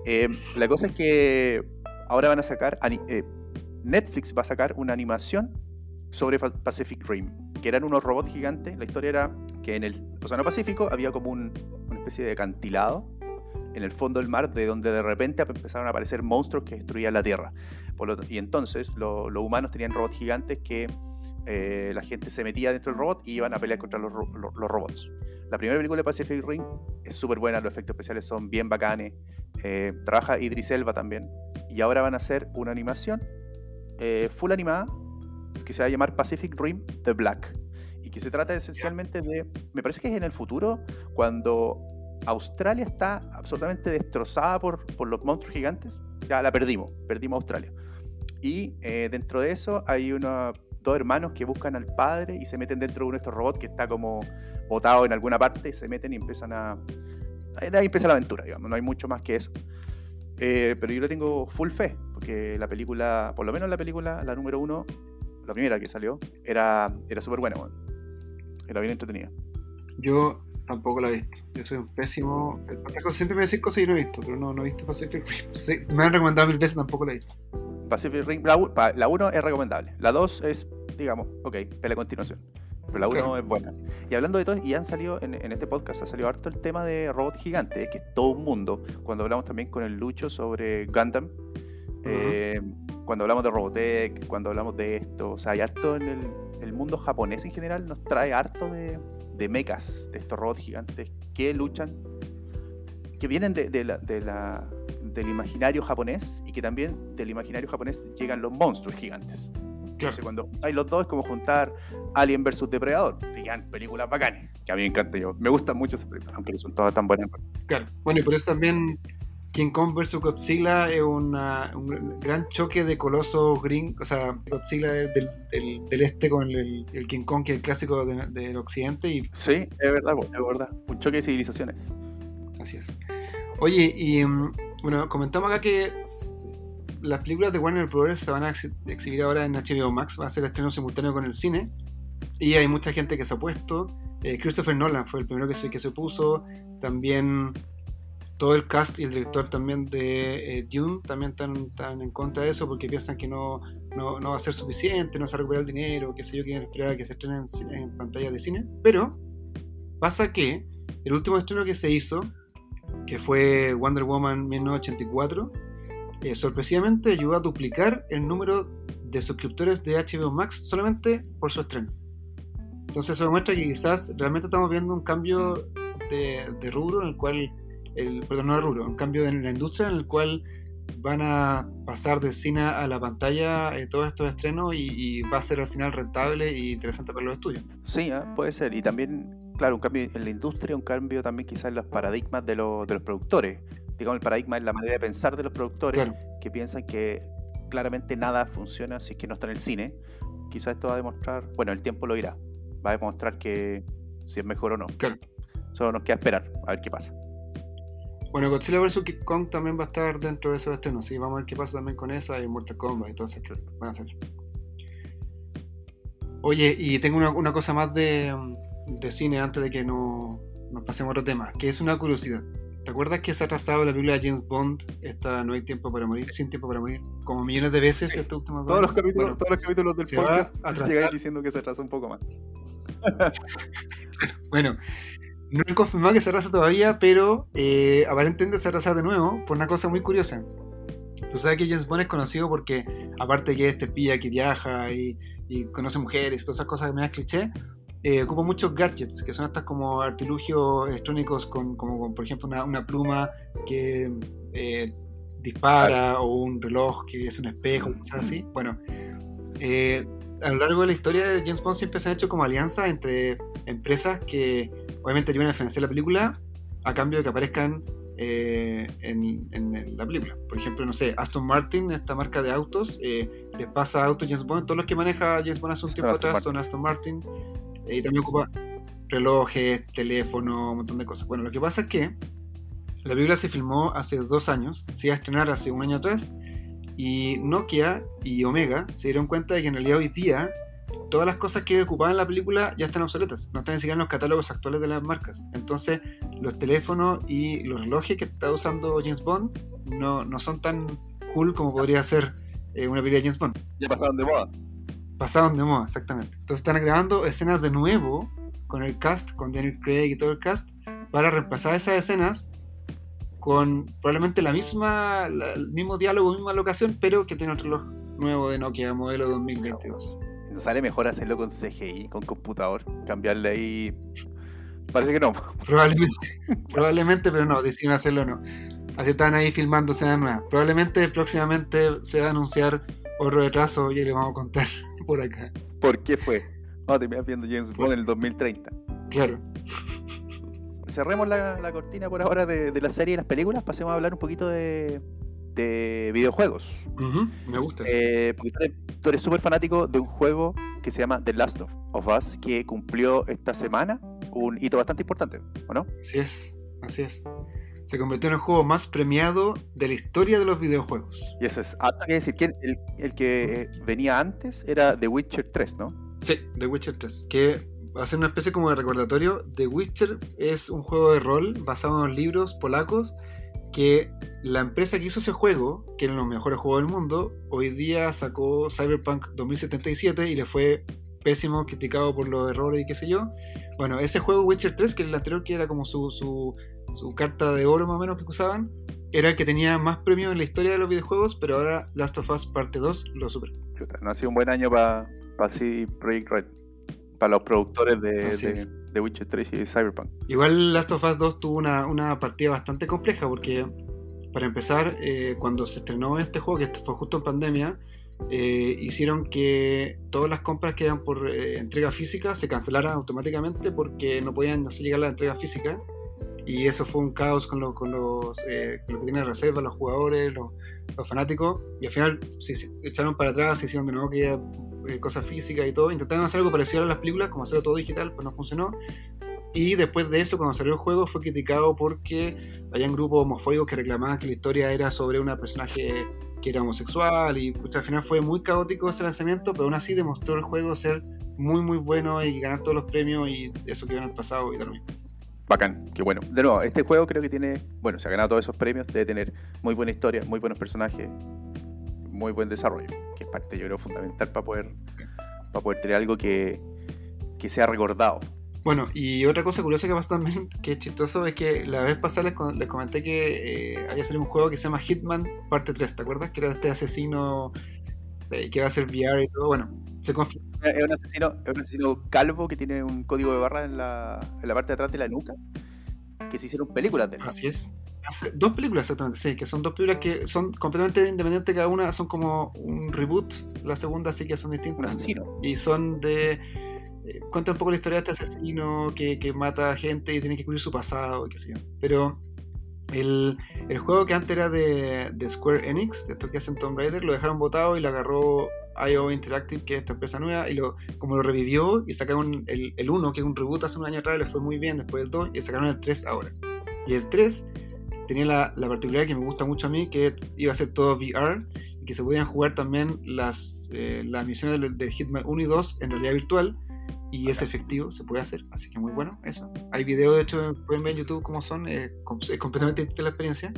Eh, la cosa es que ahora van a sacar, eh, Netflix va a sacar una animación sobre Pacific Rim, que eran unos robots gigantes. La historia era que en el Océano Pacífico había como un- una especie de acantilado en el fondo del mar, de donde de repente empezaron a aparecer monstruos que destruían la Tierra. Por lo- y entonces lo- los humanos tenían robots gigantes que eh, la gente se metía dentro del robot y iban a pelear contra los, ro- lo- los robots. La primera película de Pacific Rim es súper buena, los efectos especiales son bien bacanes. eh, trabaja Idris Elba también. Y ahora van a hacer una animación eh, full animada que se va a llamar Pacific Rim The Black. Y que se trata esencialmente de. Me parece que es en el futuro, cuando Australia está absolutamente destrozada por, por los monstruos gigantes. Ya la perdimos, perdimos Australia. Y eh, dentro de eso hay unos dos hermanos que buscan al padre y se meten dentro de uno de estos robots que está como botado en alguna parte, se meten y empiezan a... Ahí empieza la aventura, digamos, no hay mucho más que eso. Eh, pero yo le tengo full fe, porque la película, por lo menos la película, la número uno, la primera que salió, era, era súper buena, era bien entretenida. Yo tampoco la he visto. Yo soy un pésimo. Siempre me decís cosas y no he visto, pero no, no he visto Pacific Rim. Sí, me han recomendado mil veces, tampoco la he visto. Pacific Rim, la, u- pa- la 1 es recomendable, la 2 es, digamos, ok, pelea continuación. Pero la 1 Claro. es buena. Y hablando de todo, y han salido en, en este podcast, ha salido harto el tema de robot gigante, que es todo un mundo. Cuando hablamos también con el Lucho sobre Gundam, eh, cuando hablamos de Robotech, cuando hablamos de esto, o sea, hay harto en el, el mundo japonés en general, nos trae harto de, de mechas, de estos robots gigantes que luchan, que vienen de, de la- de la- del imaginario japonés y que también del imaginario japonés llegan los monstruos gigantes. Entonces, cuando hay los dos es como juntar Alien versus Depredador. Te quedan películas bacanes, que a mí me encanta yo. Me gustan mucho esas películas, aunque son todas tan buenas. Claro. Bueno, y por eso también King Kong vs. Godzilla es una- un gran choque de colosos gring, o sea, Godzilla del, del- del este con el, el King Kong, que es el clásico de- del occidente, y Sí, es verdad, es verdad. Un choque de civilizaciones. así es. Oye, y mm, bueno, comentamos acá que las películas de Warner Bros. se van a ex- exhibir ahora en HBO Max, va a ser estreno simultáneo con el cine, y hay mucha gente que se ha puesto. Eh, Christopher Nolan fue el primero que se, que se puso, también todo el cast y el director también de eh, Dune también están, en contra de eso porque piensan que no, no, va a ser suficiente, no se va a recuperar el dinero, qué sé yo, quieren esperar a que se estrene en, pantalla de cine. Pero pasa que el último estreno que se hizo, que fue Wonder Woman 1984, eh, sorpresivamente ayudó a duplicar el número de suscriptores de HBO Max solamente por su estreno. Entonces eso demuestra que quizás realmente estamos viendo un cambio de rubro en el cual, el, perdón, no de rubro, un cambio en la industria en el cual van a pasar del cine a la pantalla eh, todos estos estrenos y, y va a ser al final rentable e interesante para los estudios. Sí, ah, puede ser. Y también, claro, un cambio en la industria, un cambio también quizás en los paradigmas de, los de los productores. Digamos, el paradigma es la manera de pensar de los productores Claro. que piensan que claramente nada funciona si es que no está en el cine. Quizás esto va a demostrar, bueno, el tiempo lo dirá, va a demostrar que si es mejor o no. Claro. Solo nos queda esperar a ver qué pasa. Bueno, Godzilla vs. King Kong también va a estar dentro de esos estrenos, sí, vamos a ver qué pasa también con esa y Mortal Kombat y todas esas que van a salir. Oye, y tengo una, una cosa más de, de cine antes de que no, nos pasemos a otro tema, que es una curiosidad. ¿Te acuerdas que se ha atrasado la película de James Bond, esta No hay tiempo para morir, sin tiempo para morir, como millones de veces Sí. estos últimos dos Todos los capítulos, Bueno, todos los capítulos del podcast llegáis diciendo que se atrasó un poco más. Bueno, no han confirmado que se atrasa todavía, pero eh, aparentemente se atrasa de nuevo por una cosa muy curiosa. Tú sabes que James Bond es conocido porque, aparte de que este pilla que viaja y, y conoce mujeres y todas esas cosas que me das cliché, eh, ocupa muchos gadgets, que son estas como artilugios electrónicos, con, como con, por ejemplo una, una pluma que eh, dispara o un reloj que es un espejo, cosas así. Bueno, eh, a lo largo de la historia de James Bond siempre se han hecho como alianzas entre empresas que obviamente ayudan a financiar la película a cambio de que aparezcan eh, en, en la película. Por ejemplo, no sé, Aston Martin, esta marca de autos, eh, les pasa autos James Bond. Todos los que maneja James Bond hace un tiempo atrás son Aston Martin. eh, y también ocupa relojes, teléfono, un montón de cosas. Bueno, lo que pasa es que la película se filmó hace dos años, se iba a estrenar hace un año atrás, y Nokia y Omega se dieron cuenta de que en realidad hoy día todas las cosas que ocupaban la película ya están obsoletas, no están ni siquiera en los catálogos actuales de las marcas. Entonces, los teléfonos y los relojes que está usando James Bond no, no son tan cool como podría ser eh, una película de James Bond. Ya pasaron de moda. Pasaron de moda, exactamente. Entonces están grabando escenas de nuevo con el cast, con Daniel Craig y todo el cast, para reemplazar esas escenas con probablemente la misma, la- el mismo diálogo, misma locación, pero que tiene un reloj nuevo de Nokia modelo 2022. ¿No sale mejor hacerlo con CGI, con computador? Cambiarle ahí. Parece que no. Probablemente, probablemente, pero no, decidieron hacerlo no. Así están ahí filmando escenas nuevas. Probablemente próximamente se va a anunciar otro retraso y le vamos a contar por acá. ¿Por qué fue? Vamos a terminar viendo James Bond en el 2030. Claro. Cerremos la, la cortina por ahora de, de la serie y las películas. Pasemos a hablar un poquito de, de videojuegos. Me gusta. Eh, porque tú eres- súper fanático de un juego que se llama The Last of, Us, que cumplió esta semana un hito bastante importante, ¿o no? Así es, así es. Se convirtió en el juego más premiado de la historia de los videojuegos. Y eso es. Hay que decir que el, el que eh, venía antes era The Witcher 3, ¿no? Sí, The Witcher 3. Que va a ser una especie como de recordatorio. The Witcher es un juego de rol basado en los libros polacos que la empresa que hizo ese juego, que eran los mejores juegos del mundo, hoy día sacó Cyberpunk 2077 y le fue pésimo, criticado por los errores y qué sé yo. Bueno, ese juego Witcher 3, que era el anterior, que era como su, su, su carta de oro más o menos que usaban, era el que tenía más premios en la historia de los videojuegos, pero ahora Last of Us Parte 2 lo supera. Chuta, no ha sido un buen año para CD Projekt Red. Para los productores de, de, de Witcher 3 y Cyberpunk. Igual Last of Us 2 tuvo una, una partida bastante compleja porque, para empezar, eh, cuando se estrenó este juego, que fue justo en pandemia, eh, hicieron que todas las compras que eran por eh, entrega física se cancelaran automáticamente porque no podían así llegar a la entrega física. Y eso fue un caos con, lo- con los, lo que tienen reserva, los jugadores, los, los fanáticos. Y al final se, se echaron para atrás, se hicieron de nuevo que eh, cosas físicas y todo. Intentaron hacer algo parecido a las películas, como hacerlo todo digital, pues no funcionó. Y después de eso, cuando salió el juego, fue criticado porque habían grupos homofóbicos que reclamaban que la historia era sobre una personaje que era homosexual y pucha, al final fue muy caótico ese lanzamiento, pero aún así demostró el juego ser muy muy bueno y ganar todos los premios y eso quedó en el pasado y tal. Bacán, qué bueno. De nuevo, este juego creo que tiene, bueno, se ha ganado todos esos premios, debe tener muy buena historia, muy buenos personajes, muy buen desarrollo, que es parte, yo creo, fundamental para poder, para poder tener algo que, que sea recordado. Bueno, y otra cosa curiosa que pasó también, que es chistoso, es que la vez pasada les, comenté que eh, había salido un juego que se llama Hitman Parte 3, ¿te acuerdas? Que era este asesino eh, que va a ser VR y todo. Bueno, se confirmó. Es un asesino, es un asesino calvo que tiene un código de barra en la, en la parte de atrás de la nuca, que se hicieron películas de él. Así es. Hace dos películas exactamente, sí, que son dos películas que son completamente independientes cada una, son como un reboot, la segunda sí que son distintas. asesino. Y son de... eh, cuenta un poco la historia de este asesino que, que mata gente y tiene que cubrir su pasado, y qué sé yo. Pero el, el juego que antes era de, de Square Enix, esto que hacen Tomb Raider, lo dejaron botado y lo agarró IO Interactive, que es esta empresa nueva, y lo, como lo revivió y sacaron el, el 1, que es un reboot hace un año atrás, le fue muy bien después del 2, y sacaron el 3 ahora. Y el 3 tenía la, la particularidad que me gusta mucho a mí, que iba a ser todo VR y que se podían jugar también las, eh, las misiones del, del Hitman 1 y 2 en realidad virtual y es efectivo, se puede hacer, así que muy bueno eso. Hay videos, de hecho, pueden ver en YouTube cómo son, eh, es completamente distinta la experiencia,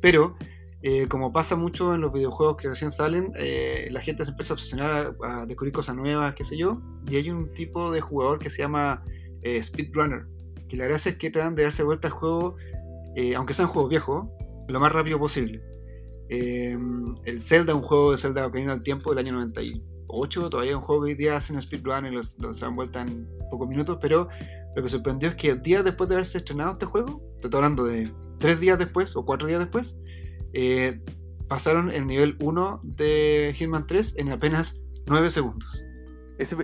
pero eh, como pasa mucho en los videojuegos que recién salen, eh, la gente se empieza a obsesionar a, a descubrir cosas nuevas, qué sé yo, y hay un tipo de jugador que se llama eh, Speedrunner, que la gracia es que tratan de darse vuelta al juego, eh, aunque sean juegos viejos, lo más rápido posible. Eh, el Zelda, un juego de Zelda Ocarina del Tiempo del año 98, todavía es un juego que hoy día hacen speedrun y los, los dan vuelta en pocos minutos, pero lo que sorprendió es que días después de haberse estrenado este juego, te estoy hablando de tres días después o cuatro días después, eh, pasaron el nivel 1 de Hitman 3 en apenas 9 segundos. Ese-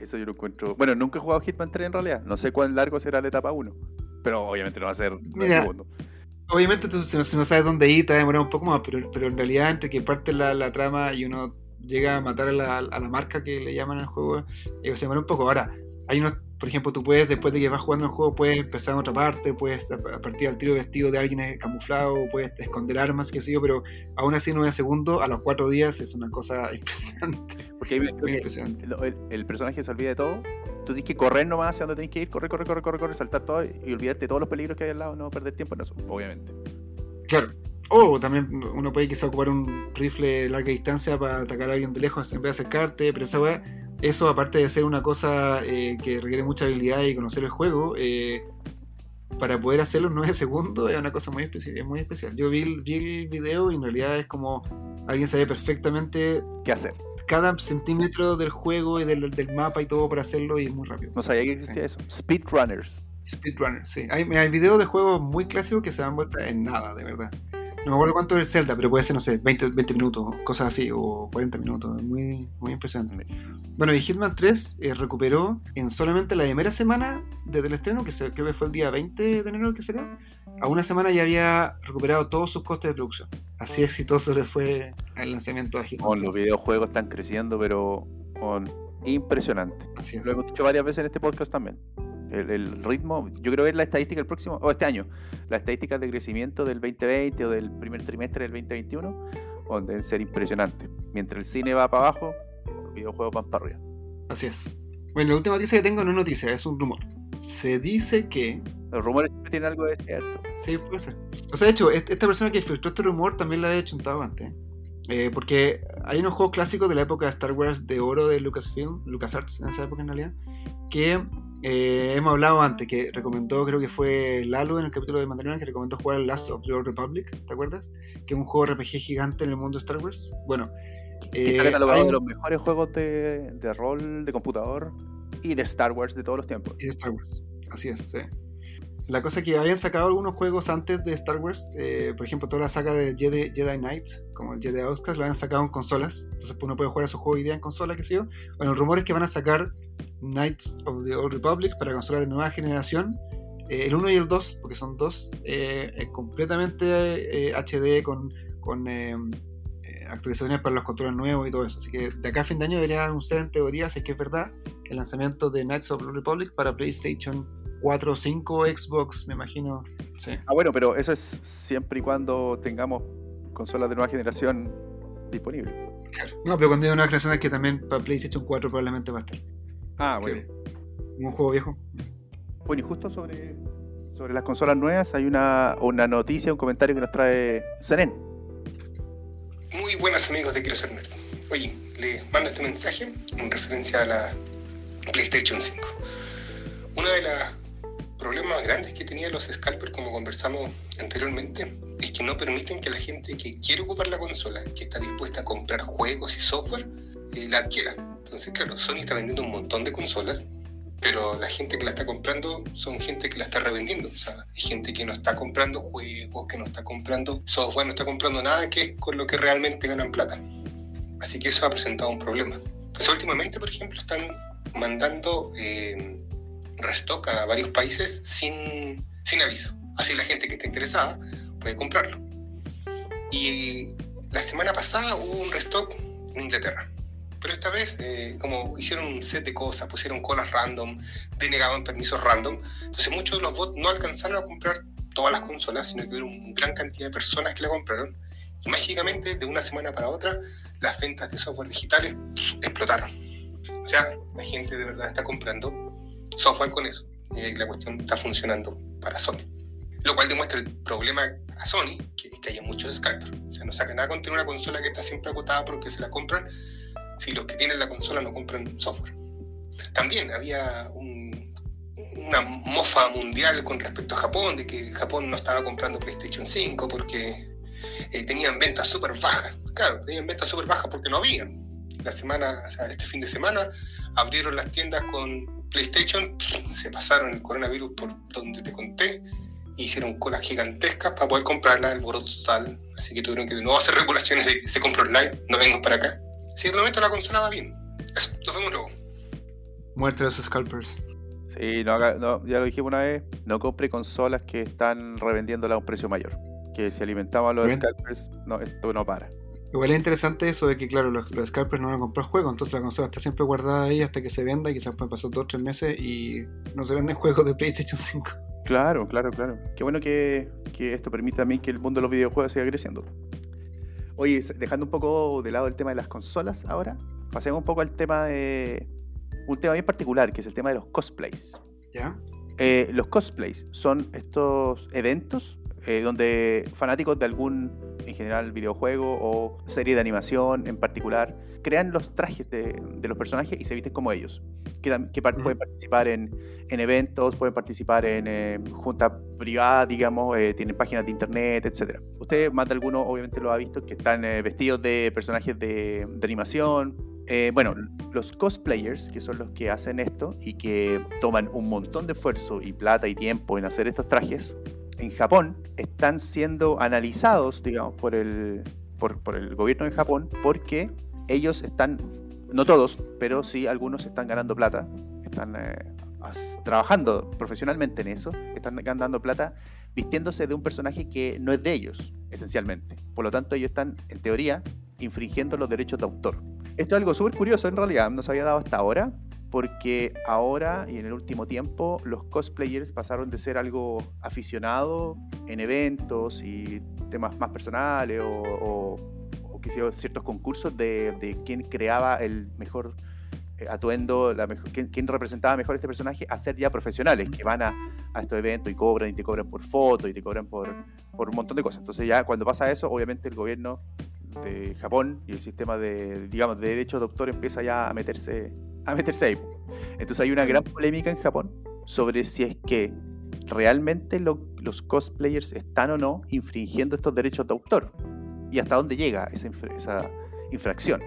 eso yo lo encuentro. Bueno, nunca he jugado Hitman 3 en realidad. No sé cuán largo será la etapa 1. Pero obviamente no va a ser nueve Mira, segundos. Obviamente tú si no, si no sabes dónde ir te va a demorar un poco más, pero, pero en realidad entre que parte la, la trama y uno llega a matar a la, a la marca que le llaman al juego, eh, se demora un poco. Ahora, hay unos, por ejemplo, tú puedes, después de que vas jugando el juego, puedes empezar en otra parte, puedes a partir del tiro vestido de alguien camuflado, puedes esconder armas, qué sé yo, pero aún así 9 segundos, a los 4 días es una cosa impresionante. Porque ahí Muy impresionante. el, el- el personaje se olvida de todo. Tú tienes que correr nomás hacia donde tienes que ir, correr, correr, correr, correr, correr, saltar todo y olvidarte de todos los peligros que hay al lado, no perder tiempo en eso, obviamente. Claro. O también uno puede quizá ocupar un rifle de larga distancia para atacar a alguien de lejos en vez de acercarte, pero esa weá, eso aparte de ser una cosa eh, que requiere mucha habilidad y conocer el juego, eh, para poder hacerlo en 9 segundos es una cosa muy especial. Es muy especial. Yo vi, vi el video y en realidad es como alguien sabe perfectamente ¿Qué hacer? Cada centímetro del juego y del, del mapa y todo para hacerlo y es muy rápido. No sabía que existía eso. Speedrunners. Speedrunner, sí. Hay, hay videos de juegos muy clásicos que se dan vuelta en nada, de verdad. No me acuerdo cuánto es el Zelda, pero puede ser, no sé, 20, 20 minutos, cosas así, o 40 minutos. Muy, muy impresionante. Bueno, y Hitman 3 eh, recuperó en solamente la primera semana desde el estreno, que se- creo que fue el día 20 de enero que salió, a una semana ya había recuperado todos sus costes de producción. Así exitoso le fue el lanzamiento de Hitman Oh, 3. los videojuegos están creciendo, pero oh, impresionante. Así es. Lo hemos dicho varias veces en este podcast también. El, el ritmo, yo creo ver la estadística el próximo, o este año, las estadísticas de crecimiento del 2020 o del primer trimestre del 2021, oh, deben ser impresionantes. Mientras el cine va para abajo, los videojuegos van para arriba. Así es. Bueno, la última noticia que tengo no es noticia, es un rumor. Se dice que Los rumores siempre tienen algo de cierto. Sí, puede ser. O sea, de hecho, est- esta persona que filtró este rumor también la había chuntado antes. Eh, porque hay unos juegos clásicos de la época de Star Wars de oro de Lucasfilm, LucasArts en esa época en realidad, que eh, hemos hablado antes, que recomendó, creo que fue Lalo en el capítulo de Mandalorian, que recomendó jugar Last of the Old Republic, ¿te acuerdas? Que es un juego RPG gigante en el mundo de Star Wars. Bueno, Que eh, está catalogado hay- de los mejores juegos de, de rol, de computador y de Star Wars de todos los tiempos. Y de Star Wars. Así es, sí. La cosa es que habían sacado algunos juegos antes de Star Wars, eh, por ejemplo, toda la saga de Jedi, Jedi Knight como el Jedi Outcast, lo han sacado en consolas. Entonces pues, uno puede jugar a su juego día en consola, qué sé yo. Bueno, el rumor es que van a sacar Knights of the Old Republic para consolas de nueva generación. Eh, el 1 y el 2, porque son dos, eh, completamente HD con, con actualizaciones para los controles nuevos y todo eso. Así que de acá a fin de año debería anunciar en teoría, si es que es verdad, el lanzamiento de Knights of the Republic para PlayStation 4 o 5, Xbox, me imagino. Sí. Ah, bueno, pero eso es siempre y cuando tengamos consolas de nueva generación disponibles. No, pero cuando hay nueva generación es que también para PlayStation 4 probablemente va a estar. Ah, bueno. Un juego viejo. Bueno, y justo sobre, sobre las consolas nuevas hay una, una noticia, un comentario que nos trae Seren. Muy buenas amigos de Quiero Ser Nerd. Oye, les mando este mensaje en referencia a la PlayStation 5. Uno de los problemas grandes que tenía los scalpers, como conversamos anteriormente, es que no permiten que la gente que quiere ocupar la consola, que está dispuesta a comprar juegos y software, eh, la adquiera. Entonces, claro, Sony está vendiendo un montón de consolas pero la gente que la está comprando son gente que la está revendiendo. O sea, hay gente que no está comprando juegos, que no está comprando software, no está comprando nada que es con lo que realmente ganan plata. Así que eso ha presentado un problema. Entonces, últimamente, por ejemplo, están mandando eh, restock a varios países sin, sin aviso. Así la gente que está interesada puede comprarlo. Y la semana pasada hubo un restock en Inglaterra pero esta vez, eh, como hicieron un set de cosas, pusieron colas random, denegaban permisos random, entonces muchos de los bots no alcanzaron a comprar todas las consolas, sino que hubo una gran cantidad de personas que la compraron. Y mágicamente, de una semana para otra, las ventas de software digitales explotaron. O sea, la gente de verdad está comprando software con eso. Y la cuestión está funcionando para Sony. Lo cual demuestra el problema a Sony, que es que haya muchos scalpers. O sea, no saca nada con tener una consola que está siempre agotada porque se la compran, si los que tienen la consola no compran software. También había una mofa mundial con respecto a Japón, de que Japón no estaba comprando PlayStation 5 porque eh, tenían ventas súper bajas. Claro, tenían ventas súper bajas porque no habían. La semana, este fin de semana, abrieron las tiendas con PlayStation, se pasaron el coronavirus por donde te conté, e hicieron colas gigantescas para poder comprarla, el boro total. Así que tuvieron que de nuevo hacer regulaciones de se compra online, no vengan para acá. Si de momento la consola va bien. Eso, nos vemos luego. Muerte de los scalpers. Sí, no, ya lo dijimos una vez, no compre consolas que están revendiéndola a un precio mayor. Que si alimentamos a los scalpers, no, esto no para. Igual es interesante eso de que, claro, los, scalpers no van a comprar juegos, entonces la consola está siempre guardada ahí hasta que se venda y quizás pueden pasar dos o tres meses y no se venden juegos de PlayStation 5. Claro, claro, claro. Qué bueno que, que esto permita a mí que el mundo de los videojuegos siga creciendo. Oye, dejando un poco de lado el tema de las consolas ahora, pasemos un poco al tema de. Un tema bien particular, que es el tema de los cosplays. ¿Ya? Eh, los cosplays son estos eventos eh, donde fanáticos de algún, en general, videojuego o serie de animación en particular, crean los trajes de, los personajes y se visten como ellos. Que, pueden participar en, eventos, pueden participar en eh, juntas privadas, digamos, eh, tienen páginas de internet, etc. Usted, más de alguno, obviamente lo ha visto, que están eh, vestidos de personajes de, animación. bueno, los cosplayers, que son los que hacen esto y que toman un montón de esfuerzo y plata y tiempo en hacer estos trajes, en Japón están siendo analizados, digamos, por el, por, por el gobierno de Japón porque ellos están, no todos, pero sí algunos están ganando plata, están eh, trabajando profesionalmente en eso, están ganando plata vistiéndose de un personaje que no es de ellos, esencialmente. Por lo tanto, ellos están, en teoría, infringiendo los derechos de autor. Esto es algo súper curioso, en realidad, no se había dado hasta ahora, porque ahora y en el último tiempo los cosplayers pasaron de ser algo aficionado en eventos y temas más personales o que hicieron ciertos concursos de, de quién creaba el mejor eh, atuendo, la mejor, quién, representaba mejor este personaje, a ser ya profesionales, que van a, a, estos eventos y cobran, y te cobran por foto, y te cobran por, por un montón de cosas. Entonces ya cuando pasa eso, obviamente el gobierno de Japón y el sistema de, digamos, de derecho de autor empieza ya a meterse, a meterse ahí. Entonces hay una gran polémica en Japón sobre si es que realmente los cosplayers están o no infringiendo estos derechos de autor y hasta dónde llega esa, esa infracción.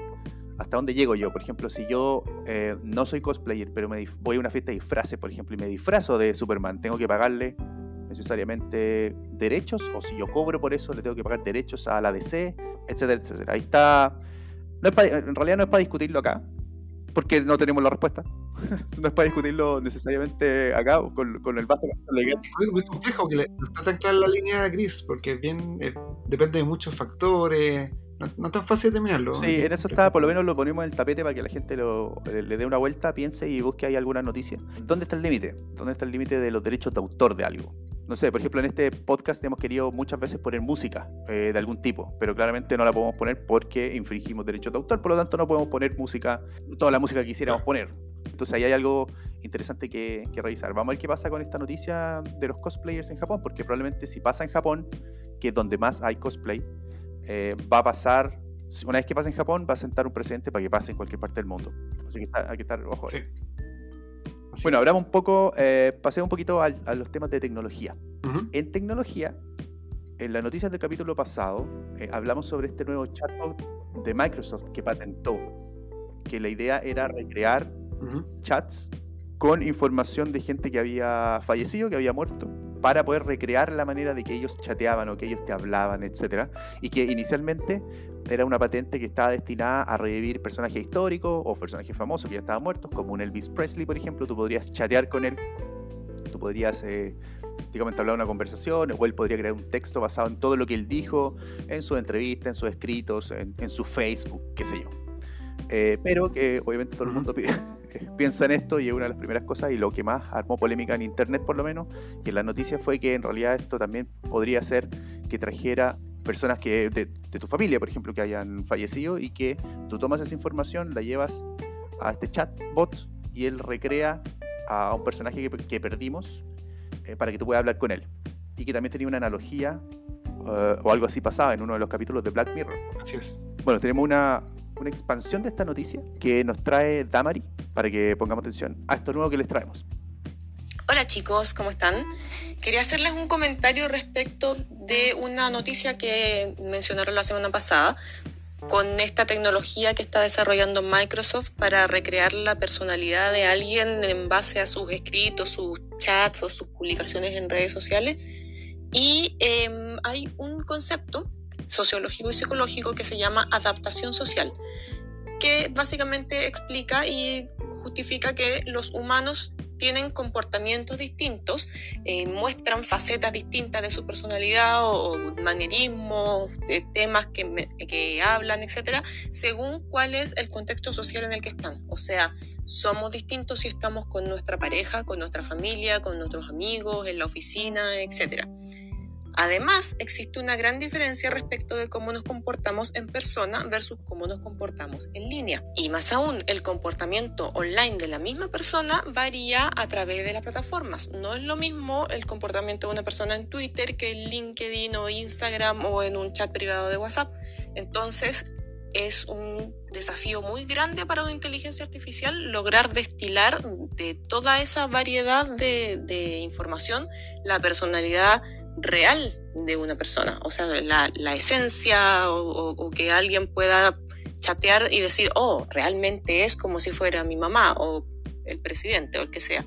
¿Hasta dónde llego yo? Por ejemplo, si yo eh, no soy cosplayer, pero me voy a una fiesta de disfraces, por ejemplo, y me disfrazo de Superman, ¿tengo que pagarle necesariamente derechos, o si yo cobro por eso, le tengo que pagar derechos a la DC, etcétera, etcétera. Ahí está. No es en realidad no es para discutirlo acá, porque no tenemos la respuesta. no es para discutirlo necesariamente acá con, con el vasto legal. muy, muy complejo, que le- no está tan clara la línea gris, porque es bien eh, depende de muchos factores, no, no es tan fácil determinarlo. Sí, en eso está, por lo menos lo ponemos en el tapete para que la gente lo, le, le dé una vuelta, piense y busque ahí alguna noticia. ¿Dónde está el límite? ¿Dónde está el límite de los derechos de autor de algo? No sé, por ejemplo, en este podcast hemos querido muchas veces poner música eh, de algún tipo, pero claramente no la podemos poner porque infringimos derechos de autor, por lo tanto no podemos poner música, toda la música que quisiéramos poner. Entonces ahí hay algo interesante que, que revisar. Vamos a ver qué pasa con esta noticia de los cosplayers en Japón, porque probablemente si pasa en Japón, que es donde más hay cosplay, eh, va a pasar, una vez que pase en Japón, va a sentar un precedente para que pase en cualquier parte del mundo. Así que hay que estar, ojo. Sí. Así Bueno, hablamos un poco, eh, pasemos un poquito al- a, los temas de tecnología. En tecnología, en las noticias del capítulo pasado, eh, hablamos sobre este nuevo chatbot de Microsoft que patentó, que la idea era recrear chats con información de gente que había fallecido, que había muerto, para poder recrear la manera de que ellos chateaban o que ellos te hablaban, etc. Y que inicialmente era una patente que estaba destinada a revivir personajes históricos o personajes famosos que ya estaban muertos, como un Elvis Presley, por ejemplo. Tú podrías chatear con él, tú podrías, eh, digamos, entablar una conversación, o él podría crear un texto basado en todo lo que él dijo, en su entrevista, en sus escritos, en, en su Facebook, qué sé yo. Eh, pero que obviamente todo el mundo pi- piensa en esto y es una de las primeras cosas y lo que más armó polémica en internet por lo menos, que en la noticia fue que en realidad esto también podría ser que trajera personas que de, de tu familia, por ejemplo, que hayan fallecido y que tú tomas esa información, la llevas a este chatbot y él recrea a un personaje que, que perdimos eh, para que tú puedas hablar con él. Y que también tenía una analogía eh, o algo así pasaba en uno de los capítulos de Black Mirror. Así es. Bueno, tenemos una, una expansión de esta noticia que nos trae Damari para que pongamos atención a esto nuevo que les traemos. Hola chicos, ¿cómo están? Quería hacerles un comentario respecto de una noticia que mencionaron la semana pasada con esta tecnología que está desarrollando Microsoft para recrear la personalidad de alguien en base a sus escritos, sus chats o sus publicaciones en redes sociales. Y eh, hay un concepto sociológico y psicológico que se llama adaptación social, que básicamente explica y justifica que los humanos tienen comportamientos distintos, eh, muestran facetas distintas de su personalidad o, manierismos, de temas que, que hablan, etcétera, según cuál es el contexto social en el que están. O sea, somos distintos si estamos con nuestra pareja, con nuestra familia, con nuestros amigos, en la oficina, etcétera. Además, existe una gran diferencia respecto de cómo nos comportamos en persona versus cómo nos comportamos en línea. Y más aún, el comportamiento online de la misma persona varía a través de las plataformas. No es lo mismo el comportamiento de una persona en Twitter que en LinkedIn o Instagram o en un chat privado de WhatsApp. Entonces, es un desafío muy grande para una inteligencia artificial lograr destilar de toda esa variedad de, información la personalidad real de una persona, o sea, la, la esencia o, que alguien pueda chatear y decir, oh, realmente es como si fuera mi mamá o el presidente o el que sea.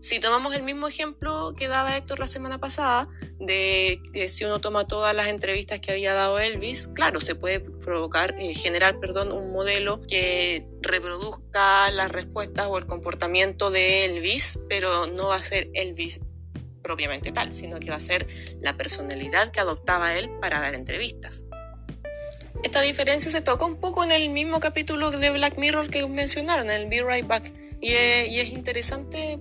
Si tomamos el mismo ejemplo que daba Héctor la semana pasada, de que si uno toma todas las entrevistas que había dado Elvis, claro, se puede provocar, eh, generar, perdón, un modelo que reproduzca las respuestas o el comportamiento de Elvis, pero no va a ser Elvis propiamente tal, sino que va a ser la personalidad que adoptaba él para dar entrevistas. Esta diferencia se toca un poco en el mismo capítulo de Black Mirror que mencionaron, en el Be Right Back, y es, y es interesante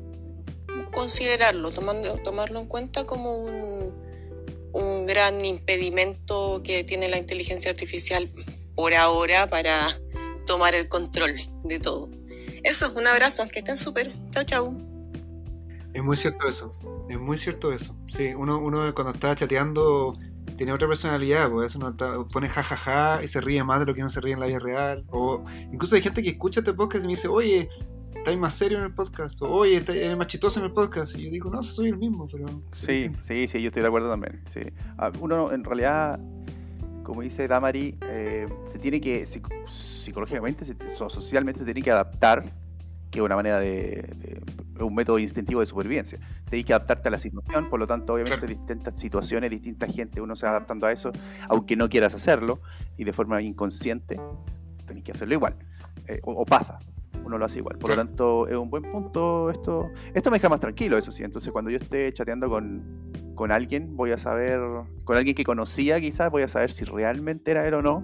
considerarlo, tomando, tomarlo en cuenta como un, un gran impedimento que tiene la inteligencia artificial por ahora para tomar el control de todo. Eso, un abrazo, que estén súper. Chao, chao. Es muy cierto eso. Es muy cierto eso. Sí, uno, uno cuando está chateando tiene otra personalidad, pues eso no está- pone jajaja y se ríe más de lo que uno se ríe en la vida real. O incluso hay gente que escucha este podcast y me dice, oye, estáis más serio en el podcast. O oye, eres más chistoso en el podcast. Y yo digo, no, soy el mismo, pero. Sí, sí, sí, yo estoy de acuerdo también. sí. Ah, Uno en realidad, como dice Damari, eh, se tiene que, psico- psicológicamente, se- so- socialmente se tiene que adaptar, que es una manera de, de un método instintivo de supervivencia. Tenéis que adaptarte a la situación, por lo tanto, obviamente, distintas situaciones, distinta gente, uno se va adaptando a eso, aunque no quieras hacerlo, y de forma inconsciente, tenéis que hacerlo igual. Eh, o, o, pasa, uno lo hace igual. Por lo tanto, es un buen punto. Esto, esto me deja más tranquilo, eso sí. Entonces, cuando yo esté chateando con, con alguien, voy a saber, con alguien que conocía quizás, voy a saber si realmente era él o no,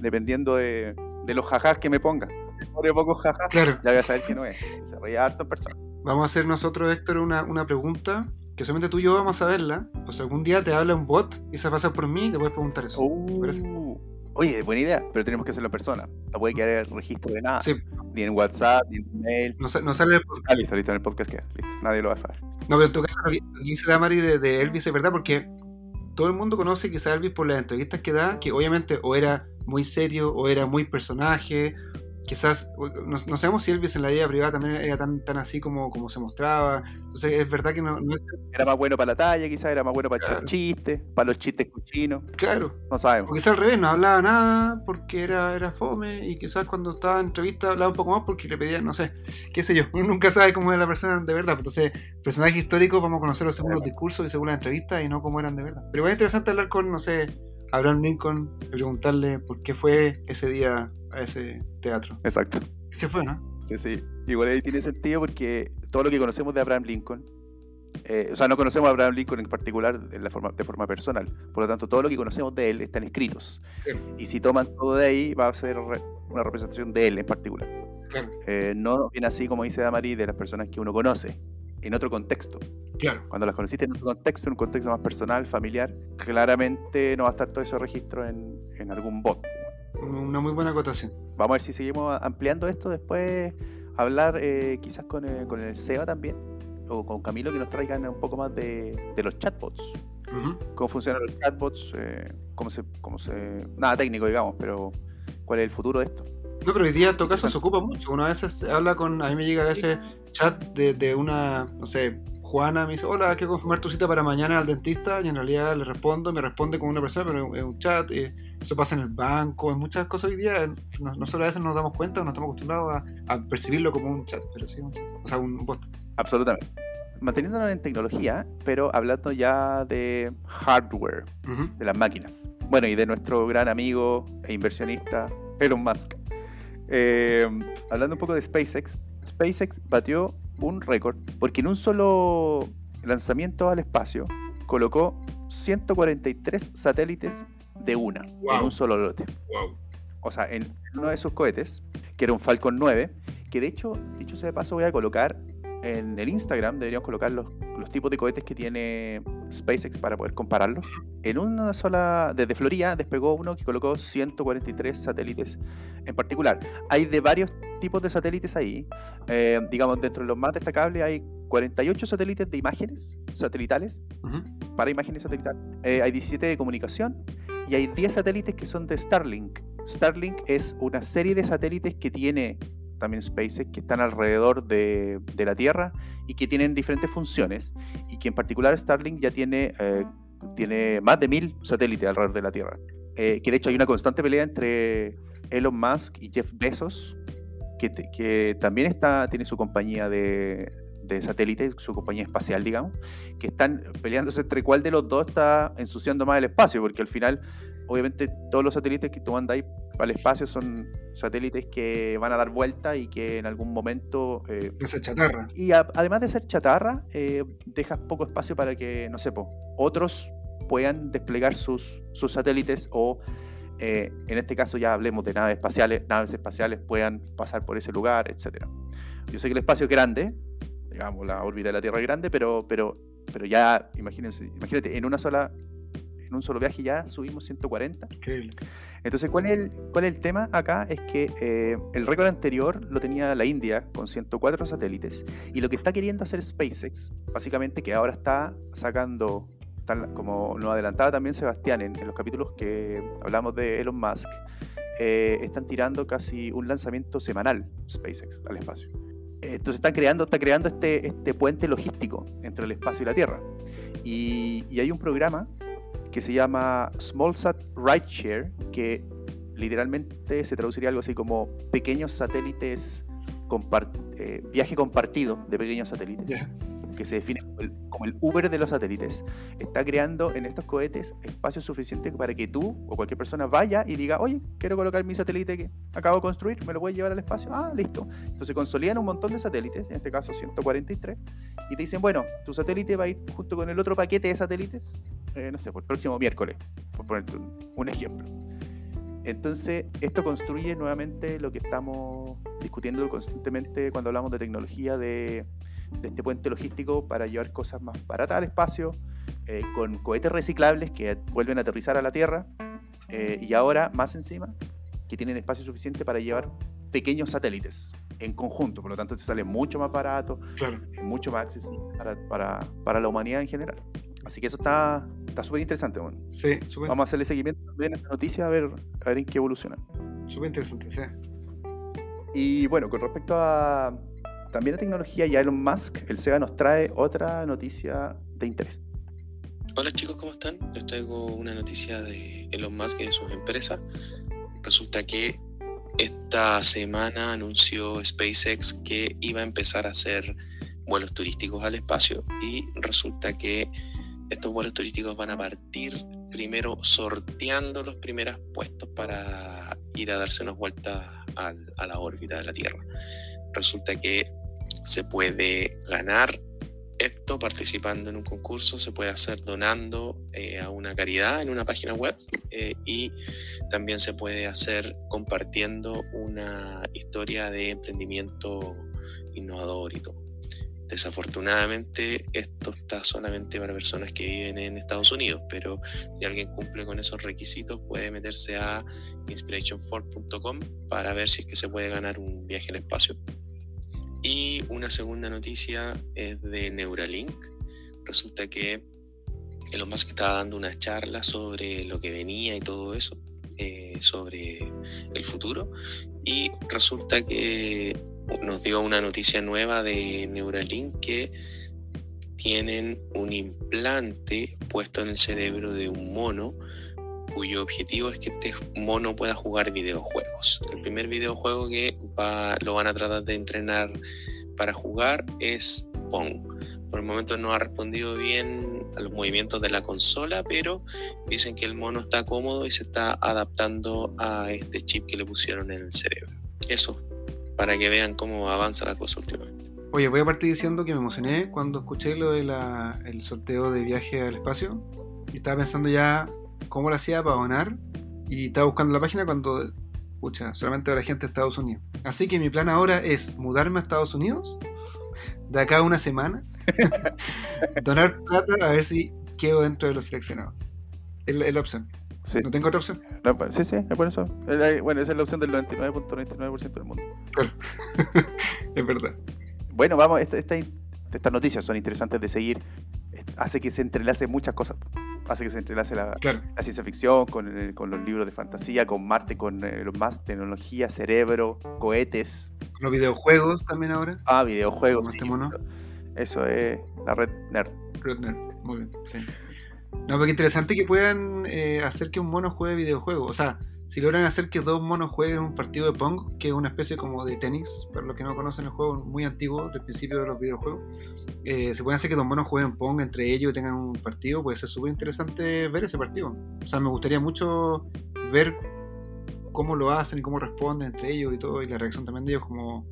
dependiendo de, de los jajás que me ponga. Por poco jajas, Claro. ya voy a saber que no es. Se reía harto en persona. Vamos a hacer nosotros, Héctor, una, una pregunta que solamente tú y yo vamos a verla. O sea, algún día te habla un bot y se pasa por mí y le puedes preguntar eso. Uh, oye, buena idea, pero tenemos que hacerlo en persona. No puede quedar el registro de nada. Sí, Ni en WhatsApp, ni en mail. no, no sale el podcast. Ah, listo, listo, en el podcast queda. Listo, nadie lo va a saber. No, pero en tu caso, lo que dice Damari de, de Elvis es verdad porque todo el mundo conoce quizá a Elvis por las entrevistas que da, que obviamente o era muy serio o era muy personaje. Quizás, no, no sabemos si Elvis en la vida privada también era tan, tan así como, como se mostraba. Entonces es verdad que no, no es Era más bueno para la talla, quizás era más bueno para echar chistes, para los chistes cochinos. claro. No sabemos. O quizás al revés, no hablaba nada porque era, era fome y quizás cuando estaba en entrevista hablaba un poco más porque le pedían, no sé, qué sé yo, uno nunca sabe cómo es la persona de verdad. Entonces, personajes históricos vamos a conocerlos según los discursos y según las entrevistas y no cómo eran de verdad. Pero igual es interesante hablar con, no sé, Abraham Lincoln y preguntarle por qué fue ese día a ese teatro. Exacto. Se fue, ¿no? Sí, sí. Igual ahí tiene sentido porque todo lo que conocemos de Abraham Lincoln, eh, o sea, no conocemos a Abraham Lincoln en particular de, la forma, de forma personal. Por lo tanto, todo lo que conocemos de él están escritos. Claro. Y si toman todo de ahí, va a ser re- una representación de él en particular. Claro, Eh, no viene así, como dice Damari, de las personas que uno conoce, en otro contexto. claro. Cuando las conociste en otro contexto, en un contexto más personal, familiar, claramente no va a estar todo ese registro en, en algún bot. Una muy buena acotación. Vamos a ver si seguimos ampliando esto después, hablar eh, quizás con el, con el SEBA también, o con Camilo que nos traigan un poco más de, de los chatbots. Cómo funcionan los chatbots, eh, cómo, se, cómo se... Nada técnico, digamos, pero cuál es el futuro de esto. No, pero hoy día en todo caso se ocupa mucho. Uno a veces habla con. A mí me llega a veces chat de, de una, no sé, Juana me dice: Hola, hay que confirmar tu cita para mañana al dentista. Y en realidad le respondo, me responde con una persona, pero es un chat. y eso pasa en el banco, en muchas cosas hoy día. No, solo a veces nos damos cuenta, o no estamos acostumbrados a, a percibirlo como un chat, pero sí un chat. O sea, un bot. Absolutamente. Manteniéndonos en tecnología, pero hablando ya de hardware, de las máquinas. Bueno, y de nuestro gran amigo e inversionista Elon Musk. Eh, hablando un poco de SpaceX, SpaceX batió un récord porque en un solo lanzamiento al espacio colocó 143 satélites de una en Wow. un solo lote. Wow. O sea, en uno de esos cohetes, que era un Falcon 9, que de hecho, dicho sea de paso, voy a colocar en el Instagram, deberíamos colocar los, los tipos de cohetes que tiene SpaceX para poder compararlos. En una sola, desde Florida despegó uno que colocó 143 satélites en particular. Hay de varios tipos de satélites ahí. Eh, digamos, dentro de los más destacables hay 48 satélites de imágenes satelitales para imágenes satelitales. Eh, hay 17 de comunicación y hay 10 satélites que son de Starlink. Starlink es una serie de satélites que tiene también SpaceX que están alrededor de, de la Tierra y que tienen diferentes funciones y que en particular Starlink ya tiene, eh, tiene más de mil satélites alrededor de la Tierra. Eh, que de hecho hay una constante pelea entre Elon Musk y Jeff Bezos, que, que también está, tiene su compañía de, de satélites, su compañía espacial, digamos, que están peleándose entre cuál de los dos está ensuciando más el espacio, porque al final, obviamente, todos los satélites que tú mandas ahí al espacio son satélites que van a dar vuelta y que en algún momento... eh, Esa chatarra. y a- además de ser chatarra, eh, dejas poco espacio para que, no sé, po, otros puedan desplegar sus, sus satélites o, eh, en este caso ya hablemos de naves espaciales, naves espaciales puedan pasar por ese lugar, etc. Yo sé que el espacio es grande, digamos, la órbita de la Tierra es grande, pero, pero, pero ya, imagínense, imagínate, en una sola, en un solo viaje ya subimos 140. Increíble. Entonces, ¿cuál es el, cuál es el tema acá? Es que eh, el récord anterior lo tenía la India con 104 satélites y lo que está queriendo hacer SpaceX, básicamente que ahora está sacando, como nos adelantaba también Sebastián en, en los capítulos que hablamos de Elon Musk, eh, están tirando casi un lanzamiento semanal SpaceX al espacio. Entonces están creando, está creando este, este puente logístico entre el espacio y la Tierra. Y, hay un programa que se llama SmallSat Rideshare, que literalmente se traduciría algo así como pequeños satélites eh, viaje compartido de pequeños satélites. Que se define como el, Uber de los satélites, está creando en estos cohetes espacio suficiente para que tú o cualquier persona vaya y diga, oye, quiero colocar mi satélite que acabo de construir, ¿me lo puedes llevar al espacio? Ah, listo. Entonces consolidan un montón de satélites, en este caso 143, y te dicen, bueno, tu satélite va a ir junto con el otro paquete de satélites, eh, no sé, por el próximo miércoles, por ponerte un ejemplo. Entonces, esto construye nuevamente lo que estamos discutiendo constantemente cuando hablamos de tecnología, de, de este puente logístico para llevar cosas más baratas al espacio, eh, con cohetes reciclables que vuelven a aterrizar a la Tierra, eh, y ahora, más encima, que tienen espacio suficiente para llevar pequeños satélites en conjunto, por lo tanto, te sale mucho más barato, Claro. es mucho más accesible para, para, para la humanidad en general. Así que eso está está súper interesante. bueno. Sí, Vamos a hacerle seguimiento también a esta noticia a ver, a ver en qué evoluciona. súper interesante, sí. Y bueno, con respecto a también a tecnología y Elon Musk, el SEGA nos trae otra noticia de interés. Hola chicos, ¿cómo están? Les traigo una noticia de Elon Musk y de sus empresas. Resulta que esta semana anunció SpaceX que iba a empezar a hacer vuelos turísticos al espacio y resulta que estos vuelos turísticos van a partir primero sorteando los primeros puestos para ir a darse unas vueltas a la órbita de la Tierra. Resulta que se puede ganar esto participando en un concurso, se puede hacer donando eh, a una caridad en una página web eh, y también se puede hacer compartiendo una historia de emprendimiento innovador y todo. Desafortunadamente esto está solamente para personas que viven en Estados Unidos, pero si alguien cumple con esos requisitos puede meterse a inspirationfor.com para ver si es que se puede ganar un viaje al espacio. Y una segunda noticia es de Neuralink. Resulta que Elon Musk estaba dando una charla sobre lo que venía y todo eso, eh, sobre el futuro. Y resulta que nos dio una noticia nueva de Neuralink que tienen un implante puesto en el cerebro de un mono cuyo objetivo es que este mono pueda jugar videojuegos. El primer videojuego que va, lo van a tratar de entrenar para jugar es Pong. Por el momento no ha respondido bien a los movimientos de la consola, pero dicen que el mono está cómodo y se está adaptando a este chip que le pusieron en el cerebro. Eso, para que vean cómo avanza la cosa últimamente. Oye, voy a partir diciendo que me emocioné cuando escuché lo del el sorteo de viaje al espacio y estaba pensando ya cómo lo hacía para donar y estaba buscando la página cuando, pucha, solamente la gente de Estados Unidos. Así que mi plan ahora es mudarme a Estados Unidos de acá a una semana, donar plata a ver si quedo dentro de los seleccionados. Es la, opción. Sí, No tengo otra opción. no, pues, sí, sí, es por eso. Bueno, esa es la opción del 99.99% del mundo. Claro. es verdad. Bueno, vamos, esta- esta- estas noticias son interesantes de seguir. Hace que se entrelace muchas cosas. Hace que se entrelace la, Claro. la ciencia ficción con, el- con los libros de fantasía, con Marte, con eh, más tecnología, cerebro, cohetes, Con los videojuegos también ahora. ah, videojuegos. Sí, mono. Eso es la red nerd. Red Nerd, Muy bien, sí. No, pero qué interesante que puedan eh, hacer que un mono juegue videojuegos. O sea, si logran hacer que dos monos jueguen un partido de Pong, que es una especie como de tenis, para los que no conocen el juego muy antiguo del principio de los videojuegos, eh, se pueden hacer que dos monos jueguen Pong entre ellos y tengan un partido, puede ser súper interesante ver ese partido. O sea, me gustaría mucho ver cómo lo hacen y cómo responden entre ellos y todo, y la reacción también de ellos como,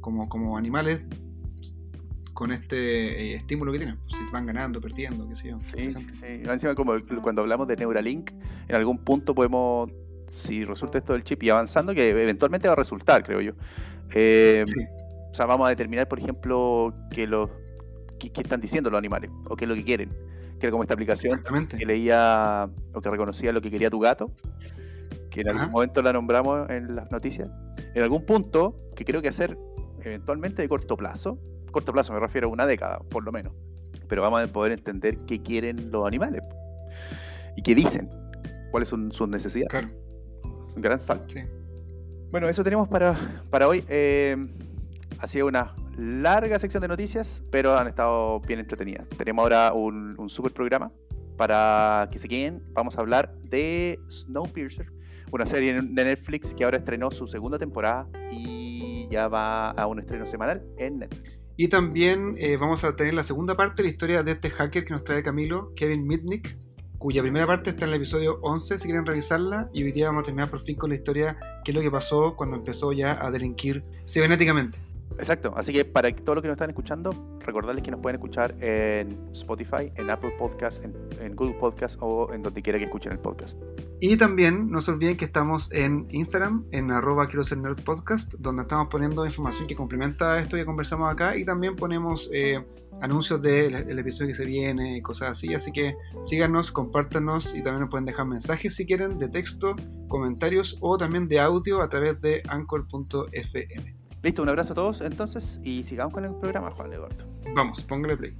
como, como animales con este eh, estímulo que tienen, si van ganando, perdiendo, qué sé yo. Sí, sí, sí. Encima, como cuando hablamos de Neuralink, en algún punto podemos, si resulta esto del chip y avanzando, que eventualmente va a resultar, creo yo. Eh, Sí. O sea, vamos a determinar, por ejemplo, que los qué, están diciendo los animales o qué es lo que quieren. Que era como esta aplicación que leía o que reconocía lo que quería tu gato, que en algún momento la nombramos en las noticias. En algún punto, que creo que hacer eventualmente de corto plazo, corto plazo me refiero a una década, por lo menos, pero vamos a poder entender qué quieren los animales y qué dicen, cuáles son sus necesidades. Claro, un gran salto. sí. Bueno, eso tenemos para, para hoy. Eh, ha sido una larga sección de noticias, pero han estado bien entretenidas. Tenemos ahora un, un super programa para que se queden. Vamos a hablar de Snowpiercer, una serie de Netflix que ahora estrenó su segunda temporada y ya va a un estreno semanal en Netflix. Y también eh, vamos a tener la segunda parte de la historia de este hacker que nos trae Camilo, Kevin Mitnick, cuya primera parte está en el episodio 11, si quieren revisarla. Y hoy día vamos a terminar por fin con la historia, qué es lo que pasó cuando empezó ya a delinquir cibernéticamente. Exacto, así que para todos los que nos están escuchando, recordarles que nos pueden escuchar en Spotify, en Apple Podcast, en, en Google Podcast o en donde quiera que escuchen el podcast. Y también no se olviden que estamos en Instagram, en arroba quiero ser nerd podcast, donde estamos poniendo información que complementa esto que conversamos acá y también ponemos eh, anuncios del el episodio que se viene y cosas así. Así que síganos, compártanos y también nos pueden dejar mensajes si quieren de texto, comentarios o también de audio a través de anchor.fm. Listo, un abrazo a todos entonces y sigamos con el programa, Juan Eduardo. Vamos, póngale play.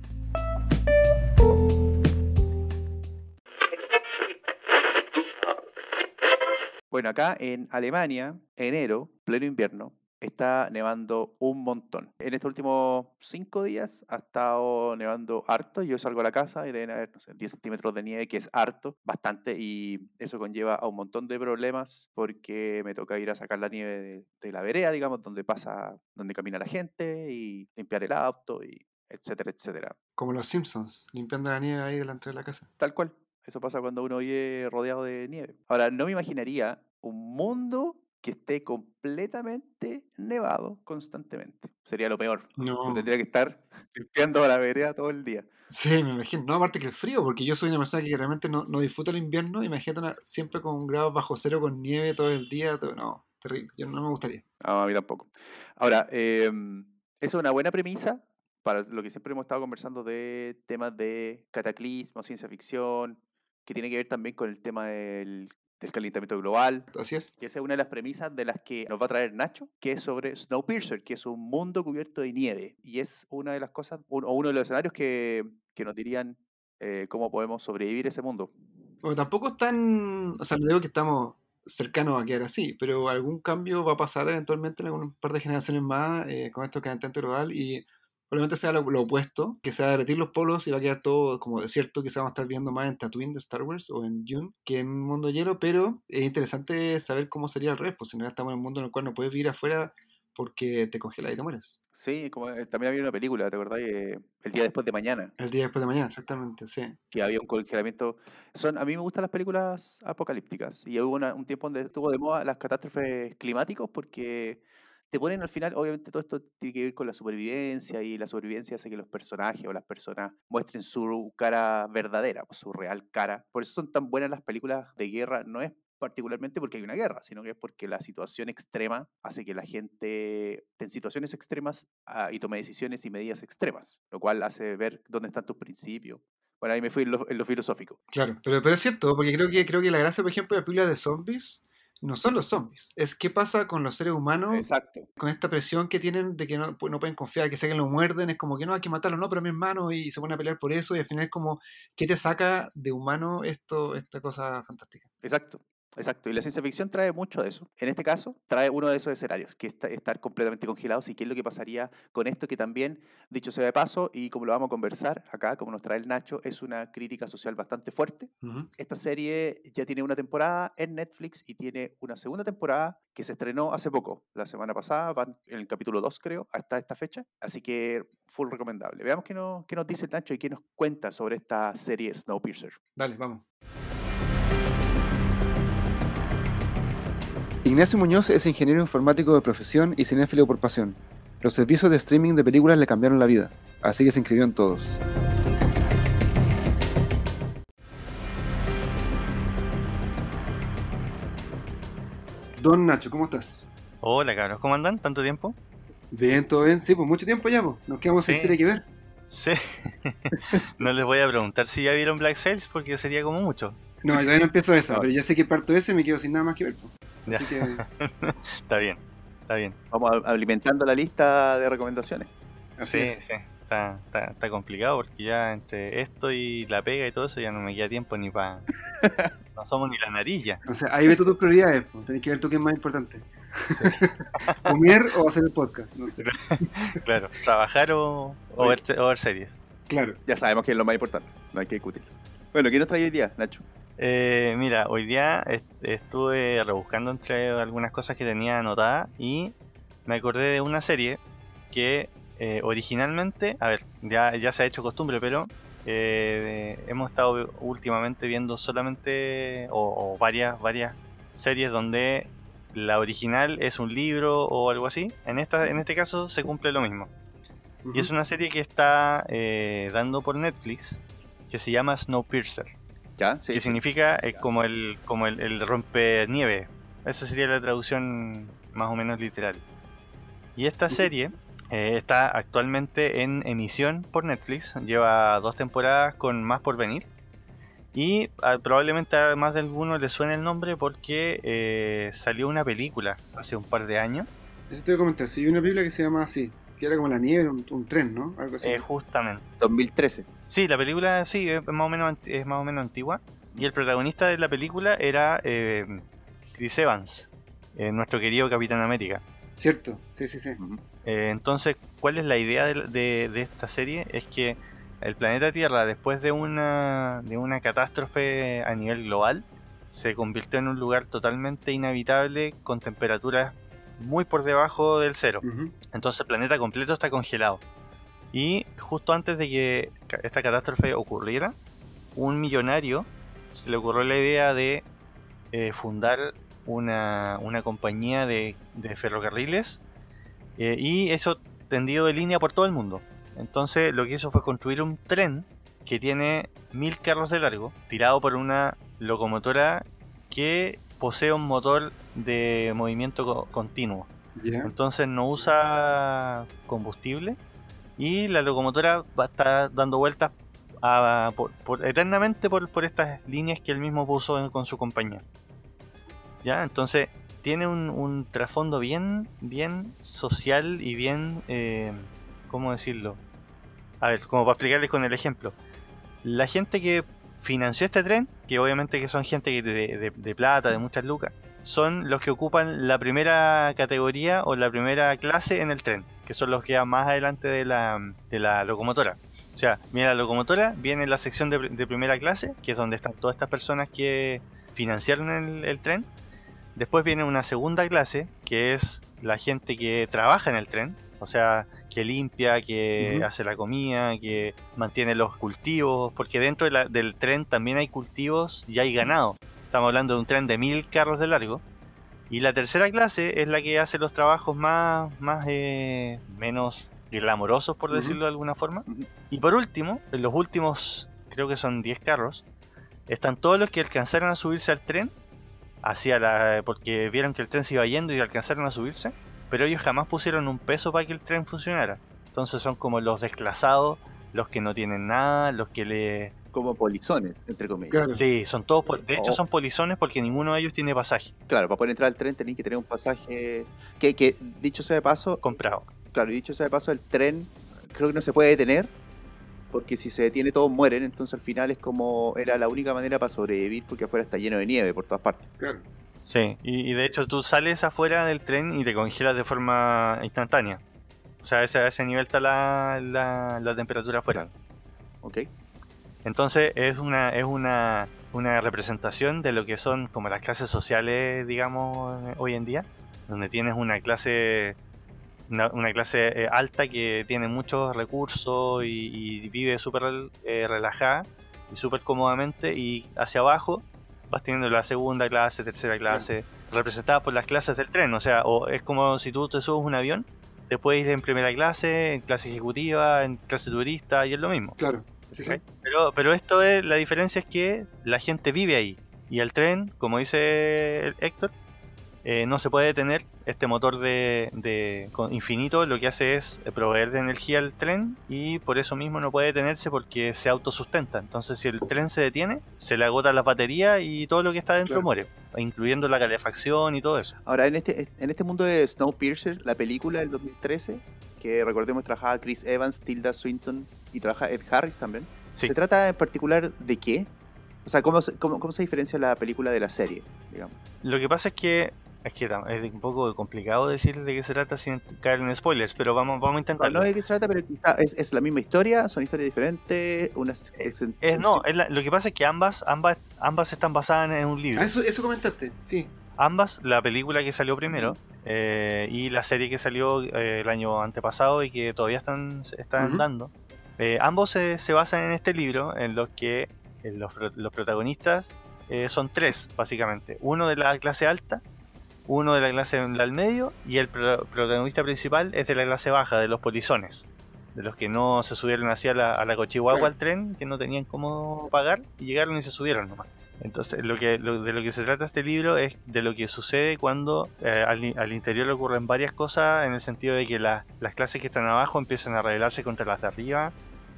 Bueno, acá en Alemania, enero, pleno invierno, está nevando un montón. En estos últimos cinco días ha estado nevando harto. Yo salgo a la casa y deben haber, no sé, 10 centímetros de nieve, que es harto, bastante, y eso conlleva a un montón de problemas porque me toca ir a sacar la nieve de, de la vereda, digamos, donde pasa, donde camina la gente, y limpiar el auto, y etcétera, etcétera. Como los Simpsons, limpiando la nieve ahí delante de la casa. Tal cual. Eso pasa cuando uno vive rodeado de nieve. Ahora, no me imaginaría un mundo que esté completamente nevado constantemente. Sería lo peor. No. Tendría que estar limpiando la vereda todo el día. Sí, me imagino. No, aparte que el frío, porque yo soy una persona que realmente no, no disfruta el invierno. Imagínate una- siempre con grados bajo cero, con nieve todo el día. todo- no, terrible. Yo no me gustaría. No, a mí tampoco. Ahora, eh, eso es una buena premisa para lo que siempre hemos estado conversando de temas de cataclismo, ciencia ficción, que tiene que ver también con el tema del, del calentamiento global. Así es. Y esa es una de las premisas de las que nos va a traer Nacho, que es sobre Snowpiercer, que es un mundo cubierto de nieve. Y es una de las cosas, un- o uno de los escenarios que, que nos dirían eh, cómo podemos sobrevivir ese mundo. Bueno, tampoco es tan. O sea, no digo que estamos cercanos a quedar así, pero algún cambio va a pasar eventualmente en algún par de generaciones más eh, con esto calentamiento global y probablemente sea lo, lo opuesto, que se va a derretir los polos y va a quedar todo como desierto, que se vamos a estar viendo más en Tatooine de Star Wars o en Dune que en un mundo lleno, pero es interesante saber cómo sería el resto, pues en realidad estamos en un mundo en el cual no puedes vivir afuera porque te congelas y te mueres. Sí, como eh, también había una película, ¿te acordás? Eh, el día después de mañana, El día después de mañana, exactamente, sí. que había un congelamiento. Son, a mí me gustan las películas apocalípticas y hubo una- un tiempo donde estuvo de moda las catástrofes climáticos porque te ponen al final, obviamente todo esto tiene que ver con la supervivencia y la supervivencia hace que los personajes o las personas muestren su cara verdadera, o su real cara. Por eso son tan buenas las películas de guerra, no es particularmente porque hay una guerra, sino que es porque la situación extrema hace que la gente esté en situaciones extremas ah, y tome decisiones y medidas extremas, lo cual hace ver dónde están tus principios. Bueno, ahí me fui en lo, filosófico. Claro, pero, pero es cierto, porque creo que, creo que la gracia, por ejemplo, de la película de zombies no son los zombies, es qué pasa con los seres humanos Exacto. con esta presión que tienen de que no, pu- no pueden confiar, que sé que lo muerden, es como que no, hay que matarlo, no, pero a mi hermano, y se ponen a pelear por eso, y al final es como, ¿qué te saca de humano esto, esta cosa fantástica? Exacto, exacto. Y la ciencia ficción trae mucho de eso. En este caso, trae uno de esos escenarios, que es esta- estar completamente congelados y qué es lo que pasaría con esto que también, dicho sea de paso, y como lo vamos a conversar acá, como nos trae el Nacho, es una crítica social bastante fuerte. Esta serie ya tiene una temporada en Netflix y tiene una segunda temporada que se estrenó hace poco, la semana pasada, van en el capítulo 2 creo, hasta esta fecha, así que full recomendable. Veamos qué nos, qué nos dice el Nacho y qué nos cuenta sobre esta serie Snowpiercer. Dale, vamos. Ignacio Muñoz es ingeniero informático de profesión y cinéfilo por pasión. Los servicios de streaming de películas le cambiaron la vida, así que se inscribió en todos. Don Nacho, ¿cómo estás? Hola cabros, ¿cómo andan? ¿Tanto tiempo? Bien, todo bien, sí, pues mucho tiempo ya, pues. Nos quedamos sin serie que ver. Sí. no les voy a preguntar si ya vieron Black Sails porque sería como mucho. No, todavía no empiezo esa, No. pero ya sé que parto ese y me quedo sin nada más que ver. pues. Ya. Así que, Está bien, está bien. Vamos alimentando la lista de recomendaciones. así Sí, es. sí. Está, está, está complicado porque ya entre esto y la pega y todo eso ya no me queda tiempo ni para... No somos ni la narilla. O sea, ahí ves tú tus prioridades. pues. Tenés que ver tú qué es más importante. Comer o hacer el podcast, no sé. Claro, trabajar o, o, ver, o ver series. Claro. Ya sabemos que es lo más importante, no hay que discutir. Bueno, ¿qué nos trae hoy día, Nacho? Eh, mira, hoy día est- estuve rebuscando entre algunas cosas que tenía anotadas y me acordé de una serie que eh, originalmente, a ver, ya, ya se ha hecho costumbre, pero eh, hemos estado últimamente viendo solamente o, o varias, varias series donde la original es un libro o algo así. En, esta, en este caso se cumple lo mismo. Y es una serie que está eh, dando por Netflix que se llama Snowpiercer ¿Ya? Sí, que sí. significa eh, como el como el, el rompenieve. Esa sería la traducción más o menos literal. Y esta serie eh, está actualmente en emisión por Netflix. Lleva dos temporadas con más por venir. Y ah, probablemente a más de alguno le suene el nombre porque eh, salió una película hace un par de años. Eso te voy a comentar. Si hay una película que se llama así, que era como la nieve, un, un tren, ¿no? Algo así. eh, justamente. 2013. Sí, la película sí es más o menos es más o menos antigua y el protagonista de la película era eh, Chris Evans, eh, nuestro querido Capitán América. Cierto, sí, sí, sí. Eh, entonces, ¿cuál es la idea de, de- de esta serie? Es que el planeta Tierra, después de una de una catástrofe a nivel global, se convirtió en un lugar totalmente inhabitable con temperaturas muy por debajo del cero. Entonces el planeta completo está congelado. Y justo antes de que esta catástrofe ocurriera, un millonario se le ocurrió la idea de eh, fundar una, una compañía de, de ferrocarriles eh, y eso tendido de línea por todo el mundo. Entonces lo que hizo fue construir un tren que tiene mil carros de largo, tirado por una locomotora que posee un motor de movimiento co- continuo. Entonces no usa combustible y la locomotora va a estar dando vueltas a- por- por- eternamente por, por estas líneas que él mismo puso en- con su compañía. ¿Ya? Entonces tiene un, un trasfondo bien, bien social y bien, eh, ¿cómo decirlo? A ver, como para explicarles con el ejemplo. La gente que financió este tren, que obviamente que son gente de- de plata, de muchas lucas, son los que ocupan la primera categoría o la primera clase en el tren, que son los que van más adelante de la, de la locomotora. O sea, mira la locomotora, viene la sección de, de primera clase, que es donde están todas estas personas que financiaron el, el tren. Después viene una segunda clase, que es la gente que trabaja en el tren, o sea, que limpia, que hace la comida, que mantiene los cultivos, porque dentro de la- del tren también hay cultivos y hay ganado. Estamos hablando de un tren de mil carros de largo. Y la tercera clase es la que hace los trabajos más, más eh, menos glamorosos, por decirlo de alguna forma. Y por último, en los últimos, creo que son 10 carros, están todos los que alcanzaron a subirse al tren, hacia la, porque vieron que el tren se iba yendo y alcanzaron a subirse, pero ellos jamás pusieron un peso para que el tren funcionara. Entonces son como los desclasados, los que no tienen nada, los que le... Como polizones, entre comillas. Claro. Sí, son todos, pol- de hecho Oh. son polizones porque ninguno de ellos tiene pasaje Claro, para poder entrar al tren tenéis que tener un pasaje que, que dicho sea de paso, comprado. claro, y dicho sea de paso, el tren creo que no se puede detener, porque si se detiene todos mueren, entonces al final es como era la única manera para sobrevivir porque afuera está lleno de nieve por todas partes. Claro. Sí, y, y de hecho tú sales afuera del tren y te congelas de forma instantánea. O sea, a ese, a ese nivel está la, la, la temperatura afuera. ¿Ok? Entonces es una es una, una representación de lo que son como las clases sociales, digamos, hoy en día, donde tienes una clase una, una clase eh, alta que tiene muchos recursos y, y vive súper eh, relajada y súper cómodamente y hacia abajo vas teniendo la segunda clase, tercera clase, representada por las clases del tren, o sea, o es como si tú te subes un avión, te puedes ir en primera clase, en clase ejecutiva, en clase turista y es lo mismo. Claro. Sí, sí. ¿ok? Pero, pero esto es, la diferencia es que la gente vive ahí. Y el tren, como dice el Héctor, eh, no se puede detener. Este motor de, de con infinito lo que hace es eh, proveer de energía al tren y por eso mismo no puede detenerse porque se autosustenta. Entonces si el tren se detiene, se le agota la batería y todo lo que está dentro Claro. muere, incluyendo la calefacción y todo eso. Ahora, en este, en este mundo de Snowpiercer, la película del 2013, que recordemos trabajaba Chris Evans, Tilda Swinton y trabaja Ed Harris también, Sí. ¿se trata en particular de qué? O sea, ¿cómo se, cómo, cómo se diferencia la película de la serie? Digamos? Lo que pasa es que Es que es un poco complicado decir de qué se trata sin caer en spoilers, pero vamos, vamos a No, intentarlo. no sé de qué se trata, pero quizá es, es la misma historia, son historias diferentes, unas Es- no, es la- lo que pasa es que ambas, ambas, ambas están basadas en un libro. Ah, eso, eso comentaste, sí. Ambas, la película que salió primero eh, y la serie que salió eh, el año antepasado y que todavía están, están Ujú. dando, eh, ambos se, se basan en este libro en los que los, pro- los protagonistas eh, son tres, básicamente. Uno de la clase alta, uno de la clase al medio y el pro- protagonista principal es de la clase baja, de los polizones. De los que no se subieron así a la, a la Cochihuahua al tren, que no tenían cómo pagar, y llegaron y se subieron nomás. Entonces, lo que, lo- de lo que se trata este libro es de lo que sucede cuando eh, al, interior ocurren varias cosas, en el sentido de que la- las clases que están abajo empiezan a rebelarse contra las de arriba,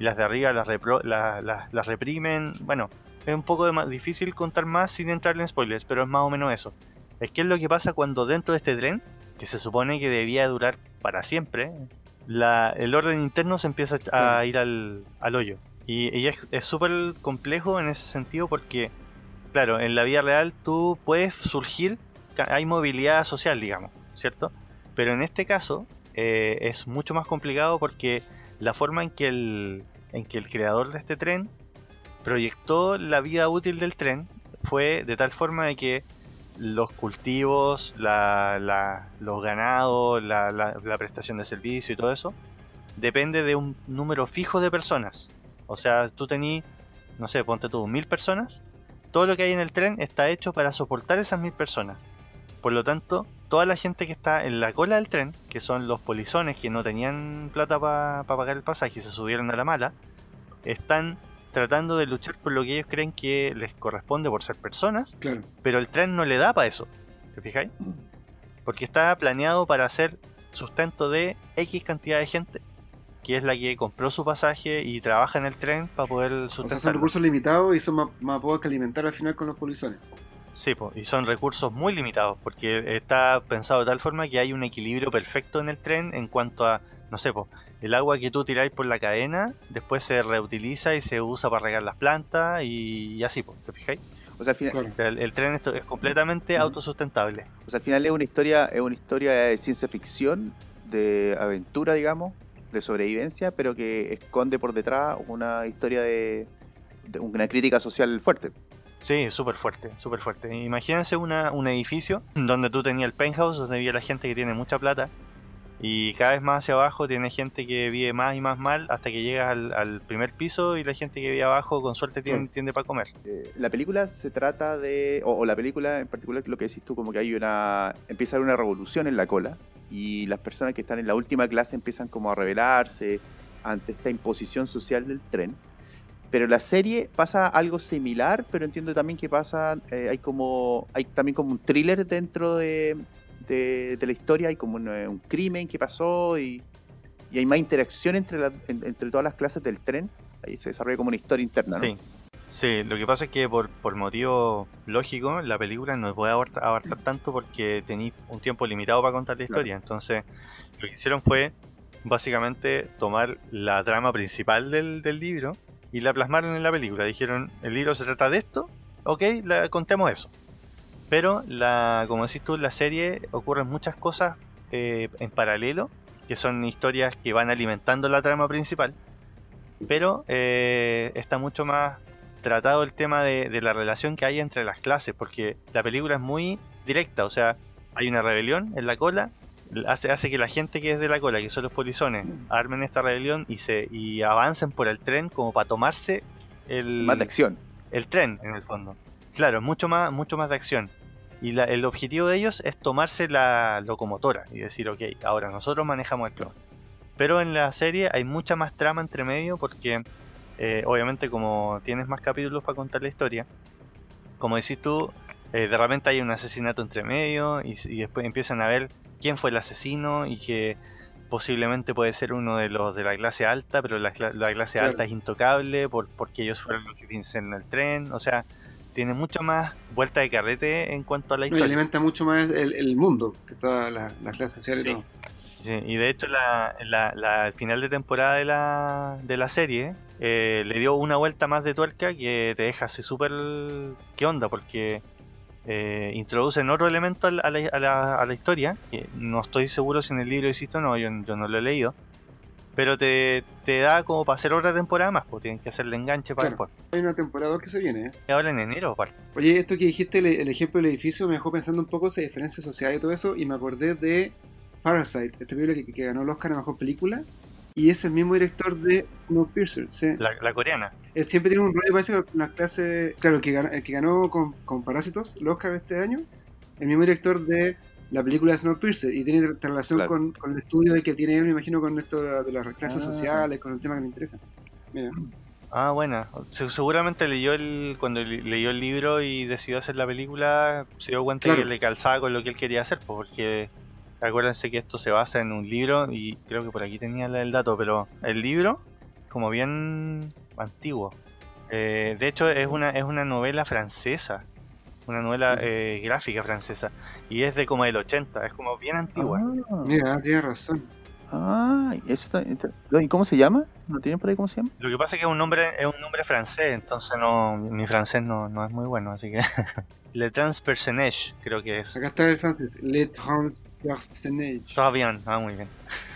y las de arriba las, repro- las reprimen. Bueno, es un poco de más, difícil contar más sin entrar en spoilers, pero es más o menos eso. Es que es lo que pasa cuando dentro de este tren, que se supone que debía durar para siempre, la- el orden interno se empieza a ir al, al hoyo. Y, y es súper complejo en ese sentido porque, claro, en la vida real tú puedes surgir, hay movilidad social, digamos, ¿cierto? Pero en este caso eh, es mucho más complicado porque la forma en que, el, en que el creador de este tren proyectó la vida útil del tren fue de tal forma de que los cultivos, la, la- los ganados, la, la- prestación de servicio y todo eso, depende de un número fijo de personas. O sea, tú tenés, no sé, ponte tú, mil personas. Todo lo que hay en el tren está hecho para soportar esas mil personas. Por lo tanto, toda la gente que está en la cola del tren, que son los polizones que no tenían plata para pagar el pasaje y se subieron a la mala, están tratando de luchar por lo que ellos creen que les corresponde por ser personas Claro. pero el tren no le da para eso. ¿Te fijáis? Porque está planeado para hacer sustento de X cantidad de gente, que es la que compró su pasaje y trabaja en el tren para poder O sea, son recursos limitados y son más, más pocos que alimentar al final con los polizones. Sí, po, y son recursos muy limitados, porque está pensado de tal forma que hay un equilibrio perfecto en el tren en cuanto a, no sé, po, el agua que tú tiráis por la cadena, después se reutiliza y se usa para regar las plantas y, y así, po, ¿te fijáis? O sea, al final, Claro. El, el tren esto es completamente autosustentable. o sea, al final es una historia, es una historia de ciencia ficción, de aventura, digamos, de sobrevivencia, pero que esconde por detrás una historia de, de una crítica social fuerte. Sí, súper fuerte, súper fuerte. Imagínense una, un edificio donde tú tenías el penthouse, donde vive la gente que tiene mucha plata, y cada vez más hacia abajo tiene gente que vive más y más mal hasta que llegas al, al primer piso y la gente que vive abajo con suerte tiene para comer. Eh, la película se trata de, o, o la película en particular, lo que decís tú, como que hay una, empieza a haber una revolución en la cola y las personas que están en la última clase empiezan como a rebelarse ante esta imposición social del tren. Pero la serie pasa algo similar, pero entiendo también que pasa, eh, hay como, hay también como un thriller dentro de, de- de la historia, hay como un, eh, un crimen que pasó y, y hay más interacción entre, la- en- entre todas las clases del tren. Ahí se desarrolla como una historia interna, ¿no? Sí. Sí, lo que pasa es que por, por motivo lógico, la película no puede abarcar, abarcar tanto porque tenéis un tiempo limitado para contar la Claro. historia. Entonces, lo que hicieron fue básicamente tomar la trama principal del, del libro y la plasmaron en la película. Dijeron, el libro se trata de esto, ok, la, contemos eso. Pero, la, como decís tú, en la serie ocurren muchas cosas eh, en paralelo, que son historias que van alimentando la trama principal. Pero eh, está mucho más tratado el tema de, de la relación que hay entre las clases, porque la película es muy directa, o sea, hay una rebelión en la cola, hace, hace que la gente que es de la cola, que son los polizones, armen esta rebelión y se y avancen por el tren como para tomarse el, Más de acción. el tren, en el fondo. Claro, mucho más, mucho más de acción. Y la- el objetivo de ellos es tomarse la locomotora y decir, ok, ahora nosotros manejamos el tren. Pero en la serie hay mucha más trama entre medio porque, eh, obviamente, como tienes más capítulos para contar la historia, como decís tú, eh, de repente hay un asesinato entre medio y, y después empiezan a ver quién fue el asesino y que posiblemente puede ser uno de los de la clase alta, pero la, cla- la clase Claro. alta es intocable por, porque ellos fueron los que en el tren. O sea, tiene mucha más vuelta de carrete en cuanto a la No, y historia. alimenta mucho más el, el mundo que toda la, la clase social y Sí. todo. Sí, y de hecho la, la- la- el final de temporada de la, de la serie eh, le dio una vuelta más de tuerca que te deja así súper... ¿Qué onda? Porque eh, introducen otro elemento a la, a la- a la- historia, que no estoy seguro si en el libro existe o no, yo, yo no lo he leído, pero te, te da como para hacer otra temporada más, porque tienen que hacerle enganche para Claro. después. Hay una temporada que se viene, ¿eh? Y ahora en enero, aparte. Oye, esto que dijiste, el, el ejemplo del edificio, me dejó pensando un poco esa diferencia social y todo eso, y me acordé de Parasite, esta película que, que ganó el Oscar a Mejor Película, y es el mismo director de Snowpiercer, sí. La, la coreana. Él siempre tiene un rollo, parece que las clases, claro, el que ganó, el que ganó con, con Parásitos, el Oscar este año, el mismo director de la película Snowpiercer, y tiene relación Claro. con, con el estudio de que tiene él, me imagino, con esto de, la- de las clases Ah. sociales, con el tema que le interesa. Mira, Ah, buena. Se- Seguramente leyó el, cuando le- leyó el libro y decidió hacer la película, se dio cuenta Claro. que le calzaba con lo que él quería hacer, pues, porque acuérdense que esto se basa en un libro y creo que por aquí tenía el dato, pero el libro como bien antiguo. Eh, de hecho es una es una novela francesa, una novela eh, gráfica francesa y es de como del 80, es como bien antigua. Ah, mira, tiene razón. ah, eso está, está- ¿Y cómo se llama? ¿No tienen por ahí cómo se llama? Lo que pasa es que es un nombre, es un nombre francés, entonces no, mi francés no, no es muy bueno, así que Le Transpersonnage creo que es. Acá está el francés, Le Transpersonnage. Está bien, ah, muy bien.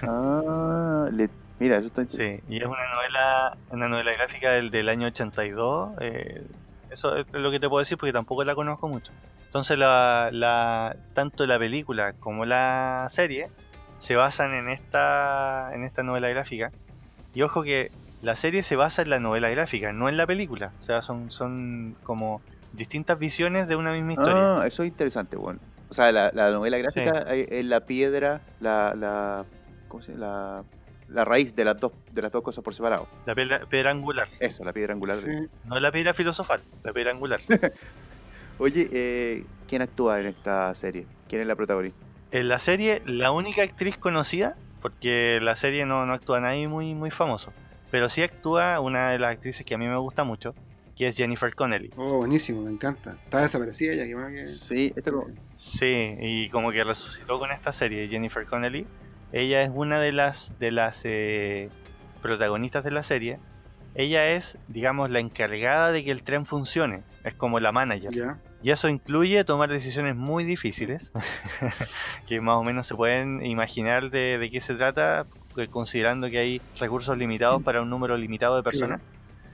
Ah, le- mira, eso está Sí, y es una novela, una novela gráfica del, del año 82. eh, eso es lo que te puedo decir porque tampoco la conozco mucho. Entonces, la, la, tanto la película como la serie se basan en esta, en esta novela gráfica. Y ojo que la serie se basa en la novela gráfica, no en la película. O sea, son, son como distintas visiones de una misma historia. Ah, eso es interesante, bueno. O sea, la, la novela gráfica eh, es la piedra, la, la, ¿cómo se llama? La, la raíz de las dos, de las dos cosas por separado. La piedra, piedra angular, Eso, la piedra angular. de- Sí. no la piedra filosofal, la piedra angular. Oye, eh, ¿quién actúa en esta serie? ¿Quién es la protagonista? En la serie, la única actriz conocida, porque la serie no, no actúa nadie muy, muy famoso, pero sí actúa una de las actrices que a mí me gusta mucho, que es Jennifer Connelly. Oh, buenísimo, me encanta. Está desaparecida ya, que. Sí, esto como- Sí, y como que resucitó con esta serie, Jennifer Connelly. Ella es una de las, de las eh, protagonistas de la serie. Ella es, digamos, la encargada de que el tren funcione. Es como la manager. Y eso incluye tomar decisiones muy difíciles, que más o menos se pueden imaginar de, de qué se trata, eh, considerando que hay recursos limitados para un número limitado de personas.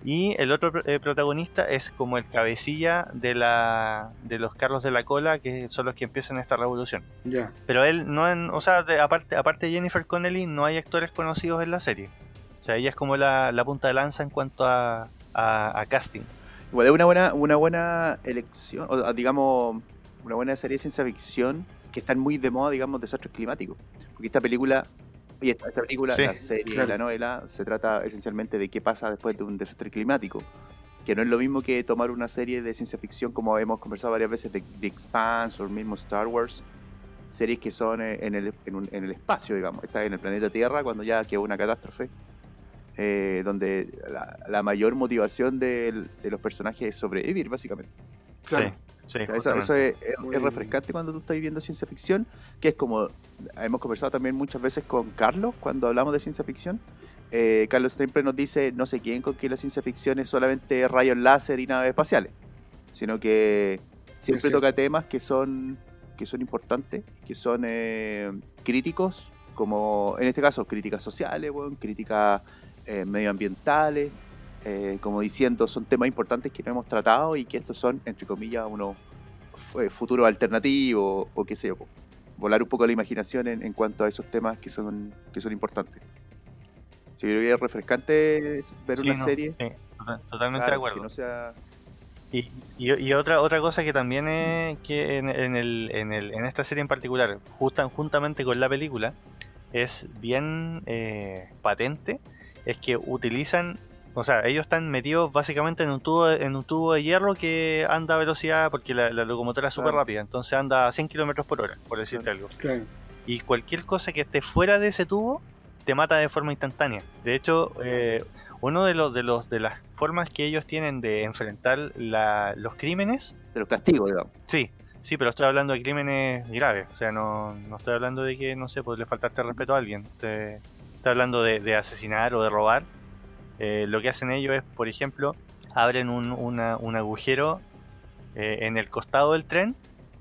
Y el otro eh, protagonista es como el cabecilla de, la, de los Carlos de la Cola, que son los que empiezan esta revolución. Ya. Pero él no, en- o sea, de- aparte, aparte de Jennifer Connelly, no hay actores conocidos en la serie. O sea, ella es como la, la punta de lanza en cuanto a, a- a casting. Igual es una buena, una buena elección, o digamos, una buena serie de ciencia ficción que están muy de moda, digamos, desastres climáticos. Porque esta película, y esta, esta película, Sí, la serie, claro. la novela, se trata esencialmente de qué pasa después de un desastre climático. Que no es lo mismo que tomar una serie de ciencia ficción, como hemos conversado varias veces, de The Expanse o el mismo Star Wars. Series que son eh, en el, en, un- en el espacio, digamos. Está en el planeta Tierra cuando ya quedó una catástrofe. eh, donde la, la mayor motivación de los personajes es sobrevivir, básicamente. Claro. Sí, sí. Eso, es, es- Muy es bien. refrescante cuando tú estás viviendo ciencia ficción, que es como, hemos conversado también muchas veces con Carlos cuando hablamos de ciencia ficción. Eh, Carlos siempre nos dice, no se queden con que la ciencia ficción es solamente rayos láser y naves espaciales, sino que siempre toca temas que son, que son importantes, que son eh, críticos, como en este caso críticas sociales, weón, críticas eh, medioambientales, eh, como diciendo, son temas importantes que no hemos tratado y que estos son, entre comillas, unos fu- futuros alternativos o qué sé yo, volar un poco la imaginación en, en cuanto a esos temas que son, que son importantes. Sí, yo creo que es refrescante ver Sí, una no, serie. sí, tota- totalmente claro, de acuerdo. Que no sea... Y, y, y otra otra cosa que también es que en, en el, en, el, en esta serie en particular, justan, juntamente con la película, es bien eh, patente, es que utilizan, o sea, ellos están metidos básicamente en un tubo en un tubo de hierro que anda a velocidad, porque la, la locomotora es súper Claro. rápida, entonces anda a 100 kilómetros por hora, por decirte algo. Claro. Y cualquier cosa que esté fuera de ese tubo te mata de forma instantánea. De hecho, eh, uno de los de los de las formas que ellos tienen de enfrentar la- los crímenes, de los castigos, digamos. sí, sí, pero estoy hablando de crímenes graves. O sea, no, no estoy hablando de que, no sé, podría faltarte respeto a alguien. Te- estoy hablando de, de asesinar o de robar. Eh, lo que hacen ellos es, por ejemplo, abren un, una- un agujero eh, en el costado del tren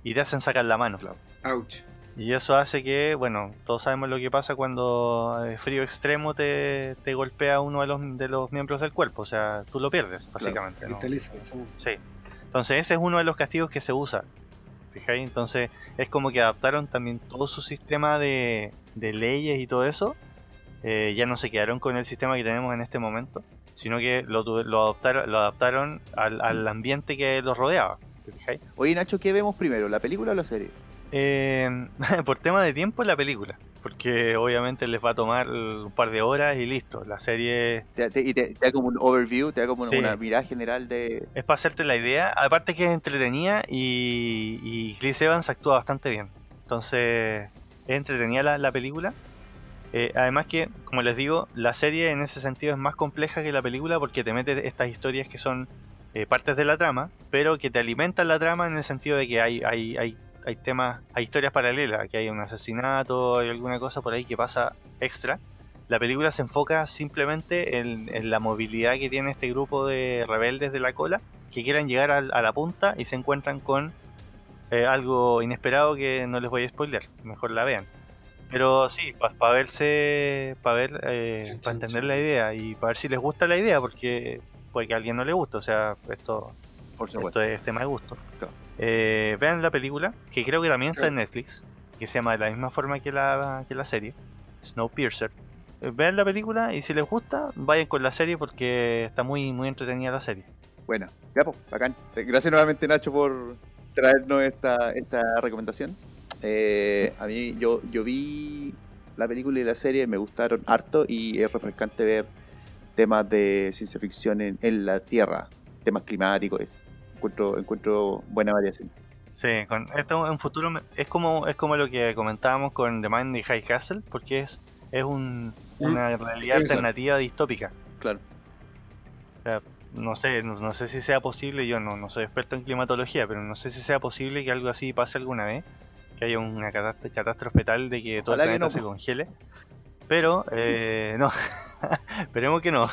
y te hacen sacar la mano. Ouch. Y eso hace que, bueno, todos sabemos lo que pasa cuando eh, frío extremo te, te golpea uno de los, de los miembros del cuerpo. O sea, tú lo pierdes, básicamente. ¿no? Cristaliza, sí. Sí. Entonces ese es uno de los castigos que se usa. ¿Fijáis? Entonces es como que adaptaron también todo su sistema de, de leyes y todo eso. Eh, ya no se quedaron con el sistema que tenemos en este momento, sino que lo, lo adaptaron, lo adaptaron al, al ambiente que los rodeaba. Oye, Nacho, ¿qué vemos primero, la película o la serie? Eh, por tema de tiempo, la película. Porque obviamente les va a tomar un par de horas y listo. La serie Te, te- y te, te da como un overview, te da como Sí. una mirada general de... es para hacerte la idea. Aparte que es entretenida y, y Chris Evans actúa bastante bien. Entonces es entretenida la, la película. Eh, además que, como les digo, la serie en ese sentido es más compleja que la película porque te mete estas historias que son eh, partes de la trama, pero que te alimentan la trama en el sentido de que hay, hay, hay, hay temas, hay historias paralelas, que hay un asesinato, hay alguna cosa por ahí que pasa extra. La película se enfoca simplemente en, la movilidad que tiene este grupo de rebeldes de la cola que quieran llegar a, la punta y se encuentran con eh, algo inesperado que no les voy a spoiler, mejor la vean. Pero sí, para verse, para ver, eh, para entender la idea y para ver si les gusta la idea, porque puede que a alguien no le guste, o sea, esto, Por supuesto. esto es tema de gusto. Claro. Eh, vean la película, que creo que también está en. Netflix, que se llama de la misma forma que la, que la serie, Snowpiercer. Eh, vean la película y si les gusta, vayan con la serie porque está muy, muy entretenida la serie. Bueno, ya pues, bacán. Eh, Gracias nuevamente Nacho por traernos esta, esta recomendación. Eh, a mí yo, yo vi la película y la serie, me gustaron harto y es refrescante ver temas de ciencia ficción en, en la Tierra, temas climáticos. eso. Encuentro, encuentro buena variación. Sí, con esto en futuro es como es como lo que comentábamos con The Man in High Castle, porque es, es un, una realidad alternativa distópica. Claro. No sé, no, no sé si sea posible, yo no, no soy experto en climatología, pero no sé si sea posible que algo así pase alguna vez, que haya una catástrofe, tal de que todo Ojalá el planeta no, se congele. Pero, eh, no, esperemos que no.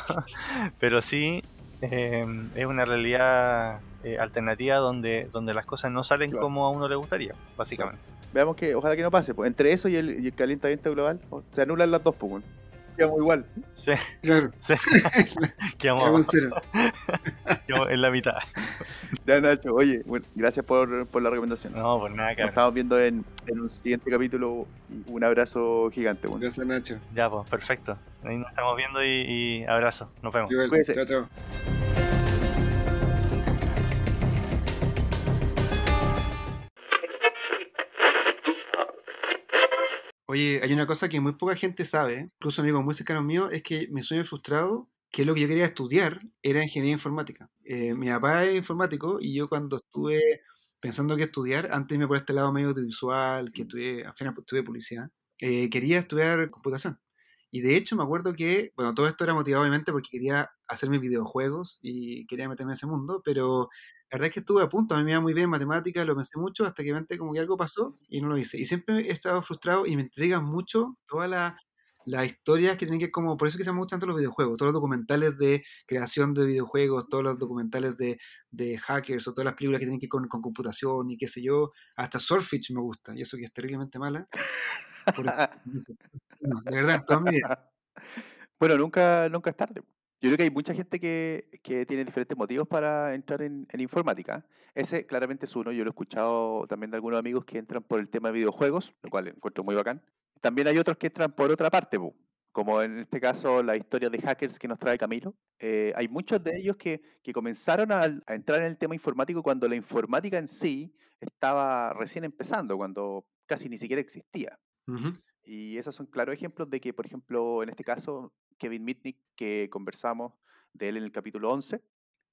Pero sí, eh, es una realidad eh, alternativa donde, donde las cosas no salen Claro. como a uno le gustaría, básicamente. Veamos que ojalá que no pase. Pues. Entre eso y el, y el calentamiento global, se anulan las dos, pues. Quedamos igual. Sí, Claro, sí. quedamos, quedamos cero. quedamos en la mitad. Ya Nacho, oye, bueno, gracias por, por la recomendación. No, pues nada, Nos cabrón. estamos viendo en, en un siguiente capítulo. Un abrazo gigante. bueno. Gracias, Nacho. Ya, pues, perfecto. Ahí nos estamos viendo y, y abrazo. Nos vemos. Igual, chao, chao. Oye, hay una cosa que muy poca gente sabe, incluso amigos muy cercanos míos, es que mi sueño frustrado, que lo que yo quería estudiar, era ingeniería informática. Eh, mi papá es informático y yo cuando estuve pensando qué estudiar, antes irme por este lado medio audiovisual, que estudié, al final estudié publicidad, eh, quería estudiar computación. Y de hecho me acuerdo que, bueno, todo esto era motivado obviamente porque quería hacer mis videojuegos y quería meterme en ese mundo, pero la verdad es que estuve a punto, a mí me iba muy bien en matemáticas, lo pensé mucho, hasta que mente como que algo pasó y no lo hice. Y siempre he estado frustrado y me intrigan mucho todas las historias que tienen que como, por eso que se me gustan tanto los videojuegos, todos los documentales de creación de videojuegos, todos los documentales de, de hackers o todas las películas que tienen que ver con, con computación y qué sé yo, hasta Swordfish me gusta, y eso que es terriblemente mala. Por- no, de verdad, toda mi vida. Bueno, nunca, nunca es tarde. Yo creo que hay mucha gente que, que tiene diferentes motivos para entrar en, en informática. Ese claramente es uno. Yo lo he escuchado también de algunos amigos que entran por el tema de videojuegos, lo cual encuentro muy bacán. También hay otros que entran por otra parte, como en este caso la historia de hackers que nos trae Camilo. Eh, hay muchos de ellos que, que comenzaron a, a entrar en el tema informático cuando la informática en sí estaba recién empezando, cuando casi ni siquiera existía. Ujú. Y esos son claros ejemplos de que, por ejemplo, en este caso, Kevin Mitnick, que conversamos de él en el capítulo 11,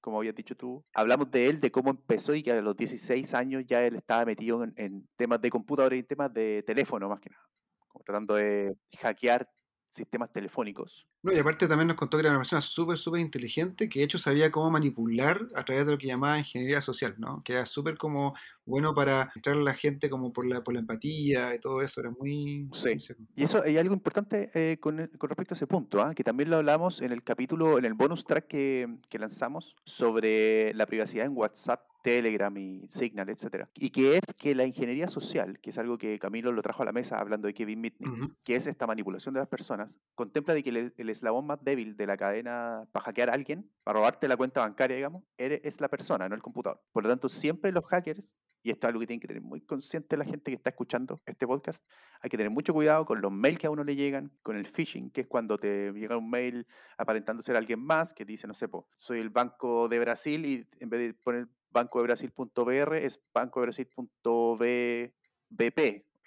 como habías dicho tú, hablamos de él, de cómo empezó y que a los 16 años ya él estaba metido en, en temas de computadora y en temas de teléfono, más que nada, como tratando de hackear sistemas telefónicos. No, y aparte también nos contó que era una persona súper, súper inteligente, que de hecho sabía cómo manipular a través de lo que llamaba ingeniería social, ¿no? Que era súper como bueno para entrar a la gente como por la, por la empatía y todo eso, era muy... Sí. Y eso hay algo importante eh, con, con respecto a ese punto, ¿ah? que también lo hablamos en el capítulo, en el bonus track que, que lanzamos sobre la privacidad en WhatsApp Telegram y Signal, etcétera. Y que es que la ingeniería social, que es algo que Camilo lo trajo a la mesa hablando de Kevin Mitnick, que es esta manipulación de las personas, contempla de que el, el eslabón más débil de la cadena para hackear a alguien, para robarte la cuenta bancaria, digamos, eres- es la persona, no el computador. Por lo tanto, siempre los hackers, y esto es algo que tienen que tener muy consciente la gente que está escuchando este podcast, hay que tener mucho cuidado con los mails que a uno le llegan, con el phishing, que es cuando te llega un mail aparentando ser alguien más, que dice, no sé, po, soy el Banco de Brasil y en vez de poner banco de Brasil.br es banco de Brasil.bp.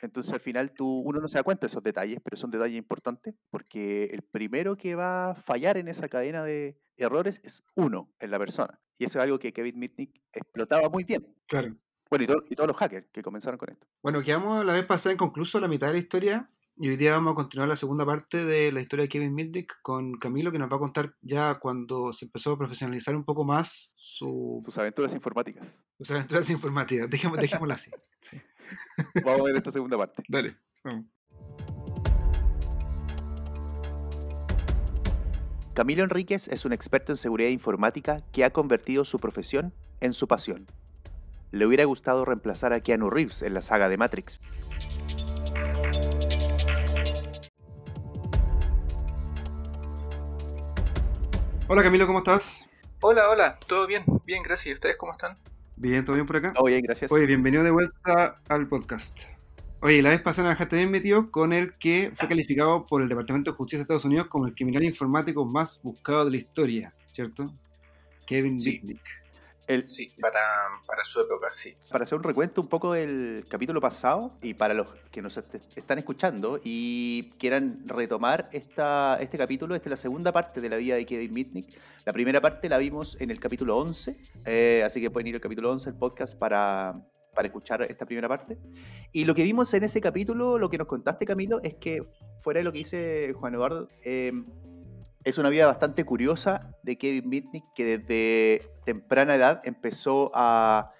Entonces al final tú, uno no se da cuenta de esos detalles, pero son detalles importantes porque el primero que va a fallar en esa cadena de errores es uno, en la persona. Y eso es algo que Kevin Mitnick explotaba muy bien. Claro. Bueno, y, to- y todos los hackers que comenzaron con esto. Bueno, quedamos la vez pasada inconcluso la mitad de la historia y hoy día vamos a continuar la segunda parte de la historia de Kevin Mitnick con Camilo que nos va a contar ya cuando se empezó a profesionalizar un poco más su, Sus aventuras informáticas. sus aventuras informáticas. Dejemos, dejémosla así. Vamos a ver esta segunda parte. Dale, vamos. Camilo Enríquez es un experto en seguridad informática que ha convertido su profesión en su pasión. Le hubiera gustado reemplazar a Keanu Reeves en la saga de Matrix. Hola Camilo, ¿cómo estás? Hola, hola, todo bien, bien, gracias. ¿Y ustedes cómo están? Bien, ¿todo bien por acá? Oh, bien, gracias. Oye, bienvenido de vuelta al podcast. Oye, la vez pasada nos dejaste bien metido con el que fue calificado por el Departamento de Justicia de Estados Unidos como el criminal informático más buscado de la historia, ¿cierto? Kevin Sí. Mitnick. El- Sí, para, para su época, sí. para hacer un recuento un poco del capítulo pasado y para los que nos est- están escuchando y quieran retomar esta, este capítulo, esta es la segunda parte de la vida de Kevin Mitnick. La primera parte la vimos en el capítulo 11, eh, así que pueden ir al capítulo 11 del podcast para, para escuchar esta primera parte. Y lo que vimos en ese capítulo, lo que nos contaste Camilo, es que fuera de lo que dice Juan Eduardo, eh, es una vida bastante curiosa de Kevin Mitnick que desde temprana edad empezó a,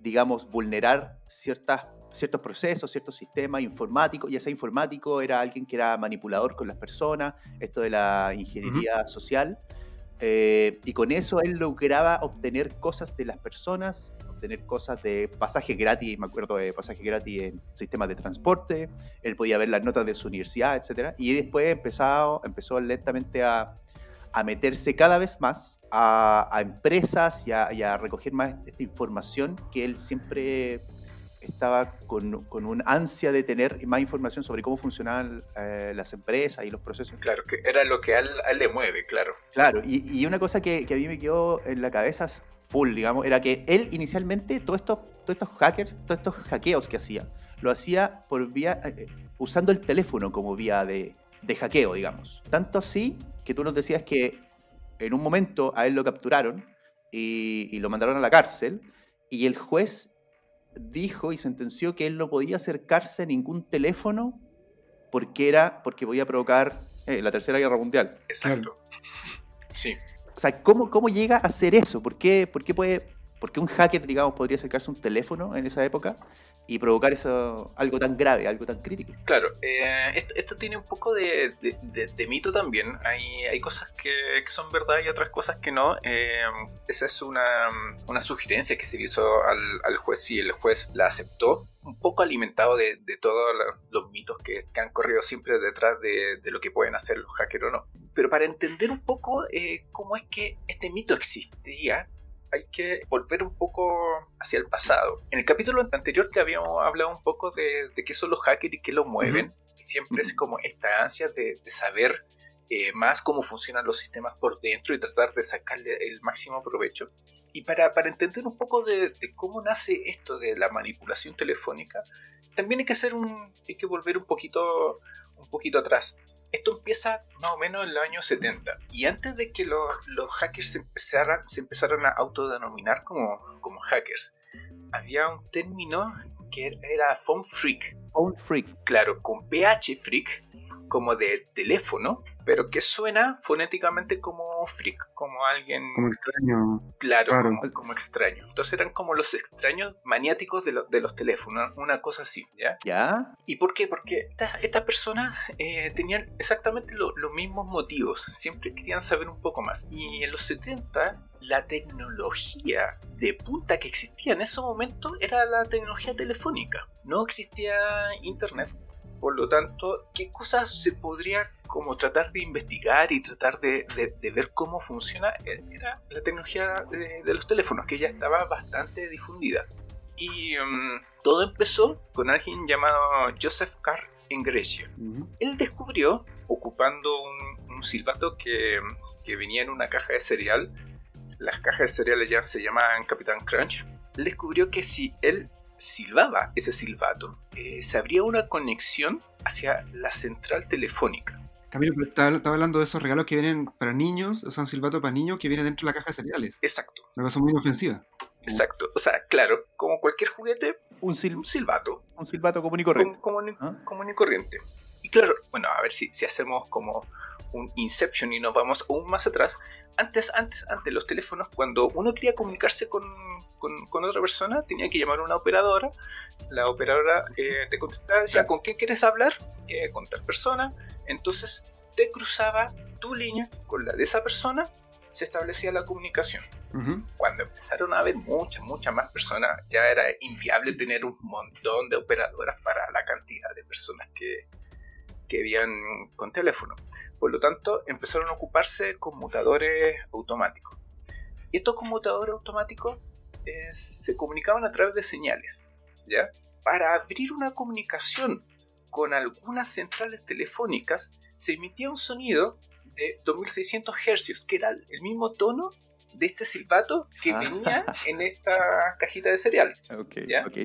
digamos, vulnerar ciertas, ciertos procesos, ciertos sistemas informáticos. Ya sea informático, era alguien que era manipulador con las personas, esto de la ingeniería social. eh, y con eso él lograba obtener cosas de las personas, obtener cosas de pasaje gratis, me acuerdo de pasaje gratis en sistemas de transporte, él podía ver las notas de su universidad, etc. Y después empezó, empezó lentamente a, a meterse cada vez más a, a empresas y a, y a recoger más esta información que él siempre estaba con, con un ansia de tener más información sobre cómo funcionaban eh, las empresas y los procesos. Claro, que era lo que a él, a él le mueve, claro. Claro, y, y una cosa que, que a mí me quedó en la cabeza full, digamos, era que él inicialmente, todos estos, todos estos hackers, todos estos hackeos que hacía, lo hacía por vía, eh, usando el teléfono como vía de, de hackeo, digamos. Tanto así que tú nos decías que en un momento a él lo capturaron y, y lo mandaron a la cárcel y el juez dijo y sentenció que él no podía acercarse a ningún teléfono porque era porque podía provocar eh, la tercera guerra mundial. Exacto. Sí. O sea, ¿cómo, cómo llega a hacer eso? ¿Por qué, por qué puede, por qué un hacker, digamos, podría acercarse a un teléfono en esa época y provocar eso, algo tan grave, algo tan crítico? Claro, eh, esto, esto tiene un poco de, de- de- de mito también. Hay, hay cosas que, que son verdad y otras cosas que no. Eh, esa es una, una sugerencia que se hizo al, al juez y el juez la aceptó. Un poco alimentado de, de todos los mitos que, que han corrido siempre detrás de, de lo que pueden hacer los hackers o no. Pero para entender un poco eh, cómo es que este mito existía, hay que volver un poco hacia el pasado. En el capítulo anterior que habíamos hablado un poco de, de qué son los hackers y qué los mueven, y siempre es como esta ansia de, de saber eh, más cómo funcionan los sistemas por dentro y tratar de sacarle el máximo provecho. Y para, para entender un poco de, de cómo nace esto de la manipulación telefónica, también hay que hacer un, hay que volver un poquito, un poquito atrás. Esto empieza más o menos en los años 70 y antes de que los, los hackers se empezaran, se empezaran a autodenominar como, como hackers, había un término que era phone freak, Phone freak. claro, con PH freak, como de teléfono, pero que suena fonéticamente como freak, como alguien Como extraño. claro, Claro. Como, como extraño. Entonces eran como los extraños maniáticos de, lo- de los teléfonos, una cosa así, ¿ya? ¿Ya? ¿Y por qué? Porque estas, personas eh, tenían exactamente lo- los mismos motivos, siempre querían saber un poco más. Y en los 70, la tecnología de punta que existía en ese momento era la tecnología telefónica. No existía internet. Por lo tanto, ¿qué cosas se podría como tratar de investigar y tratar de, de- de ver cómo funciona? Eh, Era la tecnología de, de los teléfonos, que ya estaba bastante difundida. Y mm, todo empezó con alguien llamado Joseph Carr en Grecia. Él descubrió, ocupando un, un silbato que, que venía en una caja de cereal, las cajas de cereales ya se llamaban Capitán Crunch, él descubrió que si él silbaba ese silbato, eh, se abría una conexión hacia la central telefónica. Camilo, pero estaba, estaba hablando de esos regalos que vienen para niños, o sea, un silbato para niños que viene dentro de la caja de cereales. Exacto, Una cosa muy inofensiva. exacto. O sea, claro, como cualquier juguete, Un, sil- un silbato, un silbato común y corriente. com- común, y- ¿Ah? común y corriente. Y claro, bueno, a ver si, si hacemos como un Inception y nos vamos aún más atrás. Antes, antes, antes los teléfonos, cuando uno quería comunicarse con, con- con otra persona, tenía que llamar a una operadora. La operadora eh, te contestaba, decía, ¿con quién quieres hablar? Eh, con tal persona. Entonces te cruzaba tu línea con la de esa persona, se establecía la comunicación Ujú. cuando empezaron a haber muchas, muchas más personas, ya era inviable tener un montón de operadoras para la cantidad de personas que, que habían con teléfono. Por lo tanto, empezaron a ocuparse conmutadores automáticos. Y estos conmutadores automáticos eh, se comunicaban a través de señales, ¿ya? Para abrir una comunicación con algunas centrales telefónicas, se emitía un sonido de 2600 hercios, que era el mismo tono de este silbato que Ah. venía en esta cajita de cereal. Ok, ¿Ya? ok.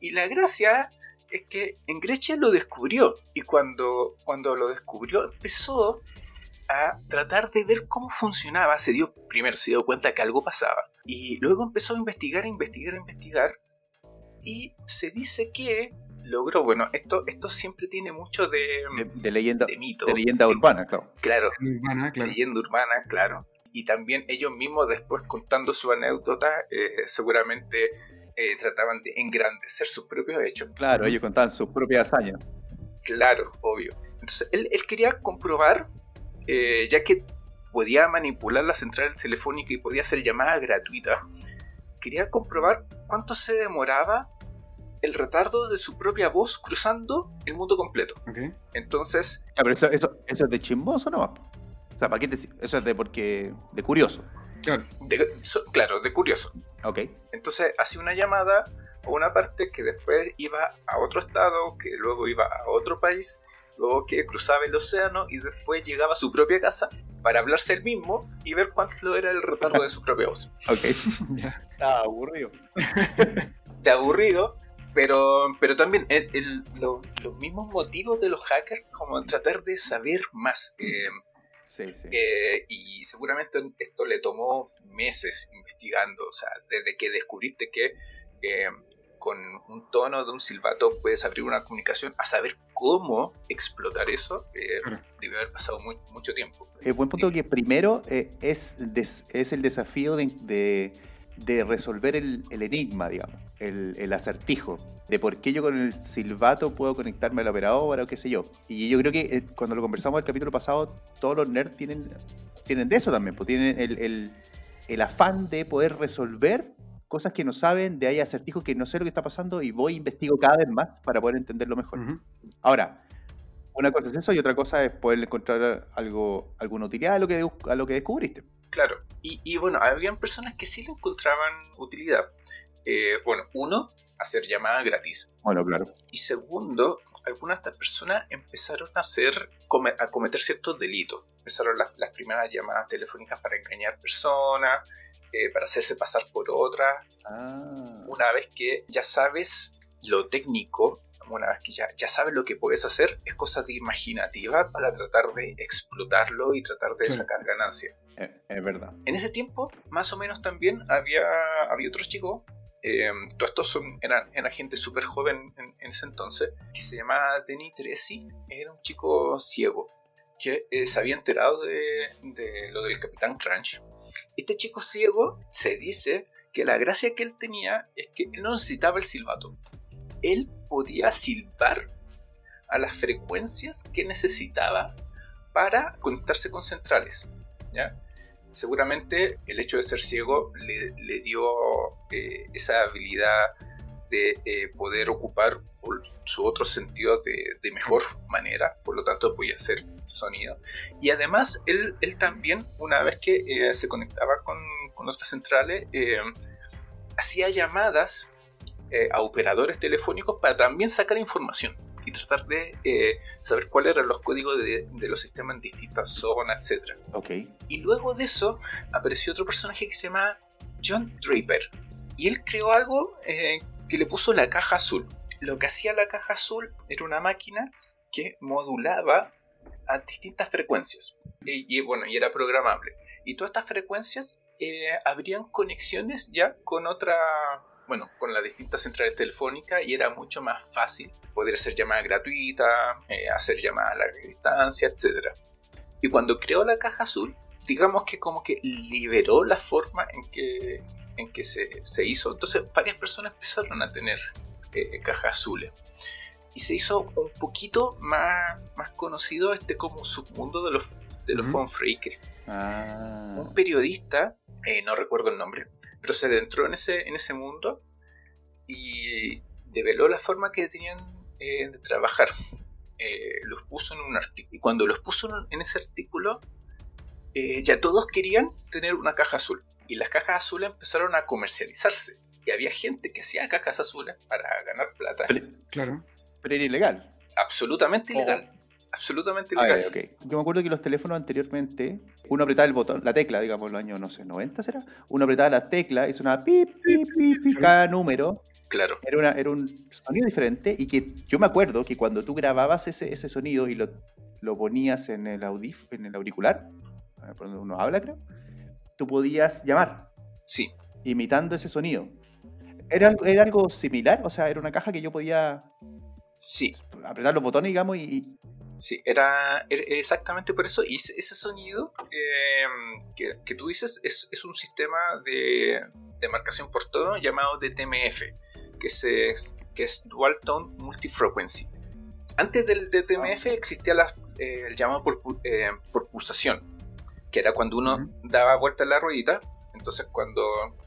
Y la gracia es que en Grecia lo descubrió. Y cuando, cuando lo descubrió, empezó a tratar de ver cómo funcionaba. Se dio, primero se dio cuenta que algo pasaba. Y luego empezó a investigar, a investigar, a investigar. Y se dice que logró, bueno, esto, esto siempre tiene mucho de, De, de leyenda, de mito. de leyenda urbana, claro. Claro, Muy urbana, claro. leyenda urbana, claro. Y también ellos mismos después contando su anécdota, eh, seguramente eh, trataban de engrandecer sus propios hechos. Claro, ellos contaban sus propias hazañas. Claro, obvio. Entonces él, él quería comprobar, eh, ya que podía manipular la central telefónica y podía hacer llamadas gratuitas, quería comprobar cuánto se demoraba el retardo de su propia voz cruzando el mundo completo. Entonces, Ah, pero eso, eso, eso es de chismoso, ¿no? O sea, ¿para qué te- Eso es de porque. de curioso. Claro. de- so- claro, de curioso. Ok. Entonces hacía una llamada a una parte que después iba a otro estado, que luego iba a otro país, luego que cruzaba el océano y después llegaba a su propia casa para hablarse él mismo y ver cuánto era el retardo de su propia voz. Ok. Ya. Estaba aburrido. De aburrido, pero, pero también el- el- lo- los mismos motivos de los hackers como tratar de saber más. eh, Sí, sí. Eh, y seguramente esto le tomó meses investigando, o sea, desde que descubriste que eh, con un tono de un silbato puedes abrir una comunicación, a saber cómo explotar eso, eh, Claro. haber pasado muy- mucho tiempo. El buen punto que primero eh, es, des- es el desafío de, de- de resolver el, el enigma, digamos, el, el acertijo, de por qué yo con el silbato puedo conectarme a la operadora o qué sé yo. Y yo creo que eh, cuando lo conversamos el capítulo pasado, todos los nerds tienen, tienen de eso también, pues tienen el, el- el afán de poder resolver cosas que no saben, de ahí acertijos que no sé lo que está pasando y voy e investigo cada vez más para poder entenderlo mejor. Ahora, una cosa es eso y otra cosa es poder encontrar algo, alguna utilidad a lo que, a lo que descubriste. Claro, y, y bueno, habían personas que sí le encontraban utilidad. Eh, bueno, uno, hacer llamadas gratis. Bueno, claro. Y segundo, algunas de estas personas empezaron a hacer, a cometer ciertos delitos. Empezaron las, las primeras llamadas telefónicas para engañar personas, eh, para hacerse pasar por otras. Ah, Una vez que ya sabes lo técnico, una vez que ya, ya sabes lo que puedes hacer, es cosa de imaginativa para tratar de explotarlo y tratar de sacar ganancias. es, es verdad. En ese tiempo, más o menos también había, había otro chico, eh, todos estos son, eran, eran gente súper joven en, ese entonces, que se llamaba Denis Teresi, era un chico ciego, que eh, se había enterado de, de lo del Capitán Crunch. Este chico ciego se dice que la gracia que él tenía es que él no necesitaba el silbato. Él podía silbar a las frecuencias que necesitaba para conectarse con centrales. ¿ya? Seguramente el hecho de ser ciego le, dio eh, esa habilidad de eh, poder ocupar su otro sentido de, mejor manera, por lo tanto podía hacer sonido. Y además él, también, una vez que eh, se conectaba con, con centrales, hacía llamadas a operadores telefónicos para también sacar información y tratar de eh, saber cuáles eran los códigos de, de, los sistemas en distintas zonas, etc. Ok. Y luego de eso apareció otro personaje que se llama John Draper. Y él creó algo eh, que le puso la caja azul. Lo que hacía la caja azul era una máquina que modulaba a distintas frecuencias. Y, y bueno, y era programable. Y todas estas frecuencias eh, habrían conexiones ya con otra, bueno, con las distintas centrales telefónicas y era mucho más fácil poder hacer llamadas gratuitas, eh, hacer llamadas a larga distancia, etc. Y cuando creó la caja azul, digamos que como que liberó la forma en que, en que se, se hizo. Entonces varias personas empezaron a tener eh, cajas azules. Y se hizo un poquito más, más conocido este como submundo de los, de los -huh. phone freakers. Ah. Un periodista, eh, no recuerdo el nombre, pero se adentró en ese, en ese mundo y develó la forma que tenían eh, de trabajar. Eh, los puso en un artículo. Y cuando los puso en ese artículo, eh, ya todos querían tener una caja azul. Y las cajas azules empezaron a comercializarse. Y había gente que hacía cajas azules para ganar plata. Pero, claro. Pero era ilegal. Absolutamente ilegal. Oh. Absolutamente. Ver, okay. Yo me acuerdo que los teléfonos anteriormente, uno apretaba el botón, la tecla, digamos, en los años, no sé, 90 será. Uno apretaba la tecla y sonaba pip, pip, pip, pip, cada número. Claro. Era, una, era un sonido diferente y que yo me acuerdo que cuando tú grababas ese, ese sonido y lo, lo ponías en el, audif, en el auricular, por donde uno habla, creo, tú podías llamar. Sí. Imitando ese sonido. ¿Era, ¿Era algo similar? O sea, era una caja que yo podía sí. apretar los botones, digamos, y, Sí, era, era, exactamente por eso. Y ese sonido eh, que, que, tú dices es, es un sistema de, de, marcación por tono llamado DTMF, que, se, que es Dual Tone Multifrequency. Antes del DTMF existía la, eh, el llamado por, eh, por, pulsación, que era cuando uno uh -huh. daba vuelta en la ruedita. Entonces, cuando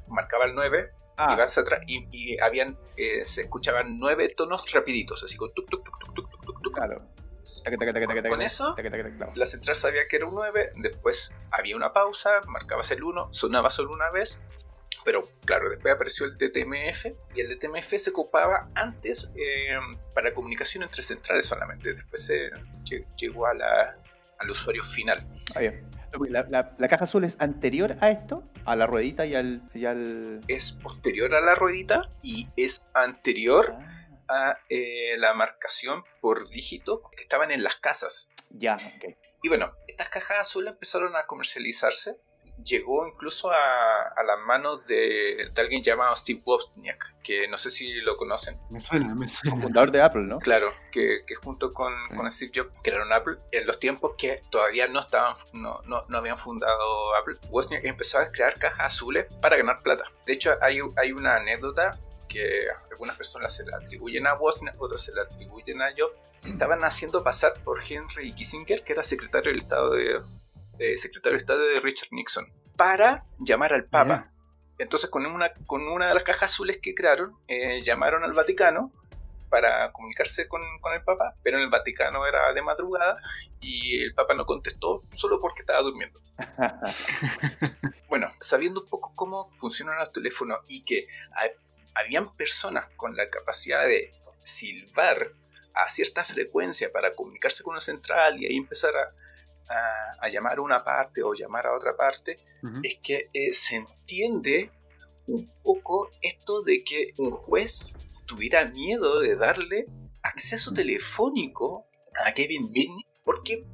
marcaba el 9, ah. ibas atrás y, y habían, eh, se escuchaban nueve tonos rapiditos, así con tuk tuk tuk tuk tuk tuk tuk. Claro. Con, eso, la central sabía que era un 9, después había una pausa, marcabas el 1, sonaba solo una vez, pero claro, después apareció el DTMF y el DTMF se ocupaba antes eh, para comunicación entre centrales solamente, después se llegó a la, al usuario final. Ah, bien. La, la, la, caja azul es anterior a esto, a la ruedita y al, y al... Es posterior a la ruedita y es anterior ah a eh, la marcación por dígito que estaban en las casas. Ya, ok. Y bueno, estas cajas azules empezaron a comercializarse. Llegó incluso a, a las manos de, de, alguien llamado Steve Wozniak, que no sé si lo conocen. Me suena, me suena. Fundador de Apple, ¿no? Claro, que, que junto con, sí. con, Steve Jobs crearon Apple en los tiempos que todavía no estaban, no, no, no habían fundado Apple. Wozniak empezó a crear cajas azules para ganar plata. De hecho, hay, hay una anécdota que algunas personas se la atribuyen a Wozniak, otros se la atribuyen a Jobs, se estaban haciendo pasar por Henry Kissinger, que era secretario del Estado de, de secretario de Estado de Richard Nixon, para llamar al Papa. Entonces, con una, con una de las cajas azules que crearon, eh, llamaron al Vaticano para comunicarse con, con, el Papa, pero en el Vaticano era de madrugada y el Papa no contestó solo porque estaba durmiendo. bueno, sabiendo un poco cómo funcionan los teléfonos y que habían personas con la capacidad de silbar a cierta frecuencia para comunicarse con una central y ahí empezar a, a, a llamar a una parte o llamar a otra parte, uh -huh. es que eh, se entiende un poco esto de que un juez tuviera miedo de darle acceso telefónico a Kevin Mitnick porque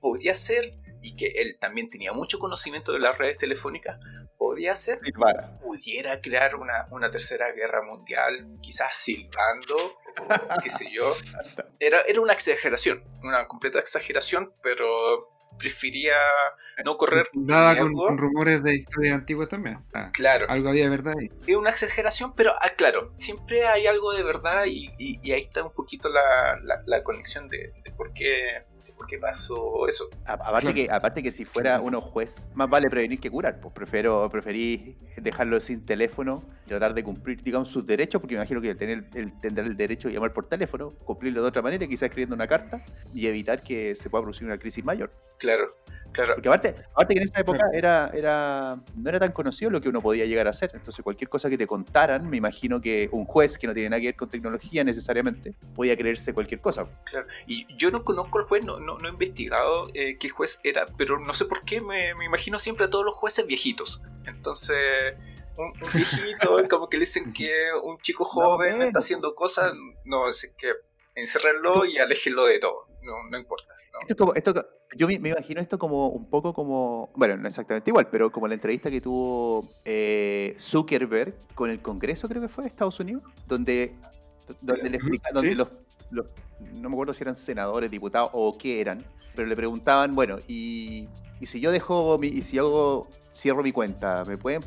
podía ser, y que él también tenía mucho conocimiento de las redes telefónicas, podía ser, Silvara. pudiera crear una, una tercera guerra mundial, quizás silbando, o qué sé yo. Era, era una exageración, una completa exageración, pero prefería no correr Nada con, rumores de historias antiguas también. Ah, Claro, algo había de verdad ahí. es una exageración, pero ah, claro, siempre hay algo de verdad y, y- y ahí está un poquito la, la- la conexión de, de por qué, qué pasó eso. A- Aparte, Claro. que, aparte que si fuera uno juez, más vale prevenir que curar. Pues prefiero, preferí dejarlo sin teléfono, tratar de cumplir, digamos, sus derechos, porque me imagino que tener, el, tendrá el derecho de llamar por teléfono, cumplirlo de otra manera, quizás escribiendo una carta, y evitar que se pueda producir una crisis mayor. Claro, claro. Porque aparte, aparte que en esa época era, era, no era tan conocido lo que uno podía llegar a hacer. Entonces cualquier cosa que te contaran, me imagino que un juez que no tiene nada que ver con tecnología necesariamente, podía creerse cualquier cosa. Claro. Y yo no conozco al juez, no, no, no he investigado eh, qué juez era, pero no sé por qué me, me imagino siempre a todos los jueces viejitos. Entonces, un, un viejito, como que le dicen que un chico joven está haciendo cosas, no, es que encerrarlo y aléjenlo de todo, no, no importa. ¿no? Esto es como, esto, yo me, me imagino esto como un poco como, bueno, no exactamente igual, pero como la entrevista que tuvo eh, Zuckerberg con el Congreso, creo que fue de Estados Unidos, donde, donde le explica, donde sí. los, los- no me acuerdo si eran senadores, diputados o qué eran, pero le preguntaban, bueno, y, y si yo dejo, mi, y si hago, cierro mi cuenta, ¿me pueden,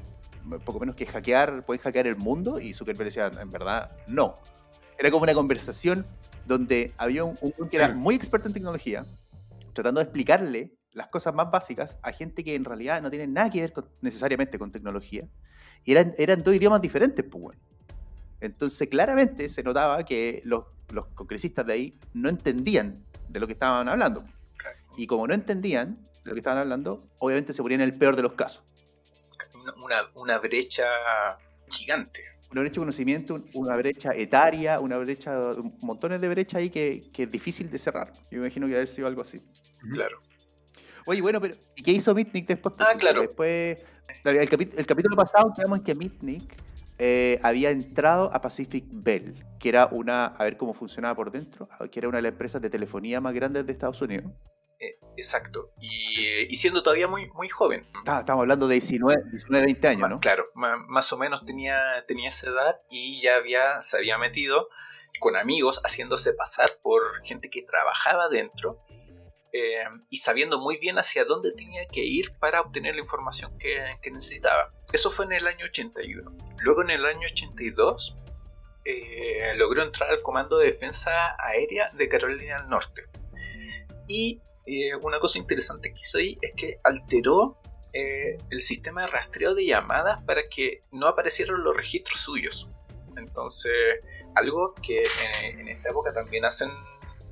poco menos que hackear, pueden hackear el mundo? Y Zuckerberg decía, en verdad, no. Era como una conversación donde había un, un que era muy experto en tecnología, tratando de explicarle las cosas más básicas a gente que en realidad no tiene nada que ver con- necesariamente con tecnología. Y eran, eran dos idiomas diferentes, pues, weón. Entonces, claramente se notaba que los, los congresistas de ahí no entendían de lo que estaban hablando. Y como no entendían de lo que estaban hablando, obviamente se ponían en el peor de los casos. Una, brecha gigante. Una brecha de conocimiento, un- una brecha etaria, una brecha, montones de brechas ahí que, que es difícil de cerrar. Yo imagino que haber sido algo así. Claro. Oye, bueno, pero ¿y qué hizo Mitnick después? Ah, claro. Después, el capítulo pasado quedamos en que Mitnick eh, había entrado a Pacific Bell, que era una, a ver cómo funcionaba por dentro, que era una de las empresas de telefonía más grandes de Estados Unidos. Eh, exacto. Y, y siendo todavía muy, muy joven. Ah, estamos hablando de 19, 19 20 años, ¿no? Claro, más o menos tenía, tenía esa edad y ya había, se había metido con amigos haciéndose pasar por gente que trabajaba dentro eh, y sabiendo muy bien hacia dónde tenía que ir para obtener la información que, que necesitaba. Eso fue en el año 81. Luego en el año 82 eh, logró entrar al Comando de Defensa Aérea de Carolina del Norte. Y eh, una cosa interesante que hizo ahí es que alteró eh, el sistema de rastreo de llamadas para que no aparecieran los registros suyos. Entonces, algo que eh, en esta época también hacen,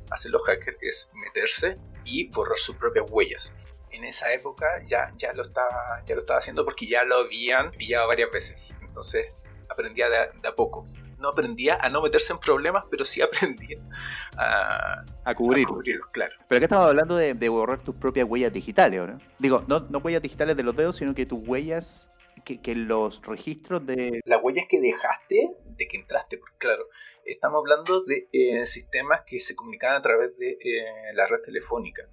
hacen los hackers es meterse y borrar sus propias huellas. En esa época ya, ya, lo estaba, ya lo estaba haciendo porque ya lo habían pillado varias veces. Entonces, aprendía de, de a poco. No aprendía a no meterse en problemas, pero sí aprendía a, A a cubrir. cubrirlos, claro. Pero acá estamos hablando de, de borrar tus propias huellas digitales, ¿o ¿no? Digo, no, no huellas digitales de los dedos, sino que tus huellas, que, que los registros de... las huellas que dejaste de que entraste, porque claro, estamos hablando de eh, sistemas que se comunicaban a través de eh, la red telefónica.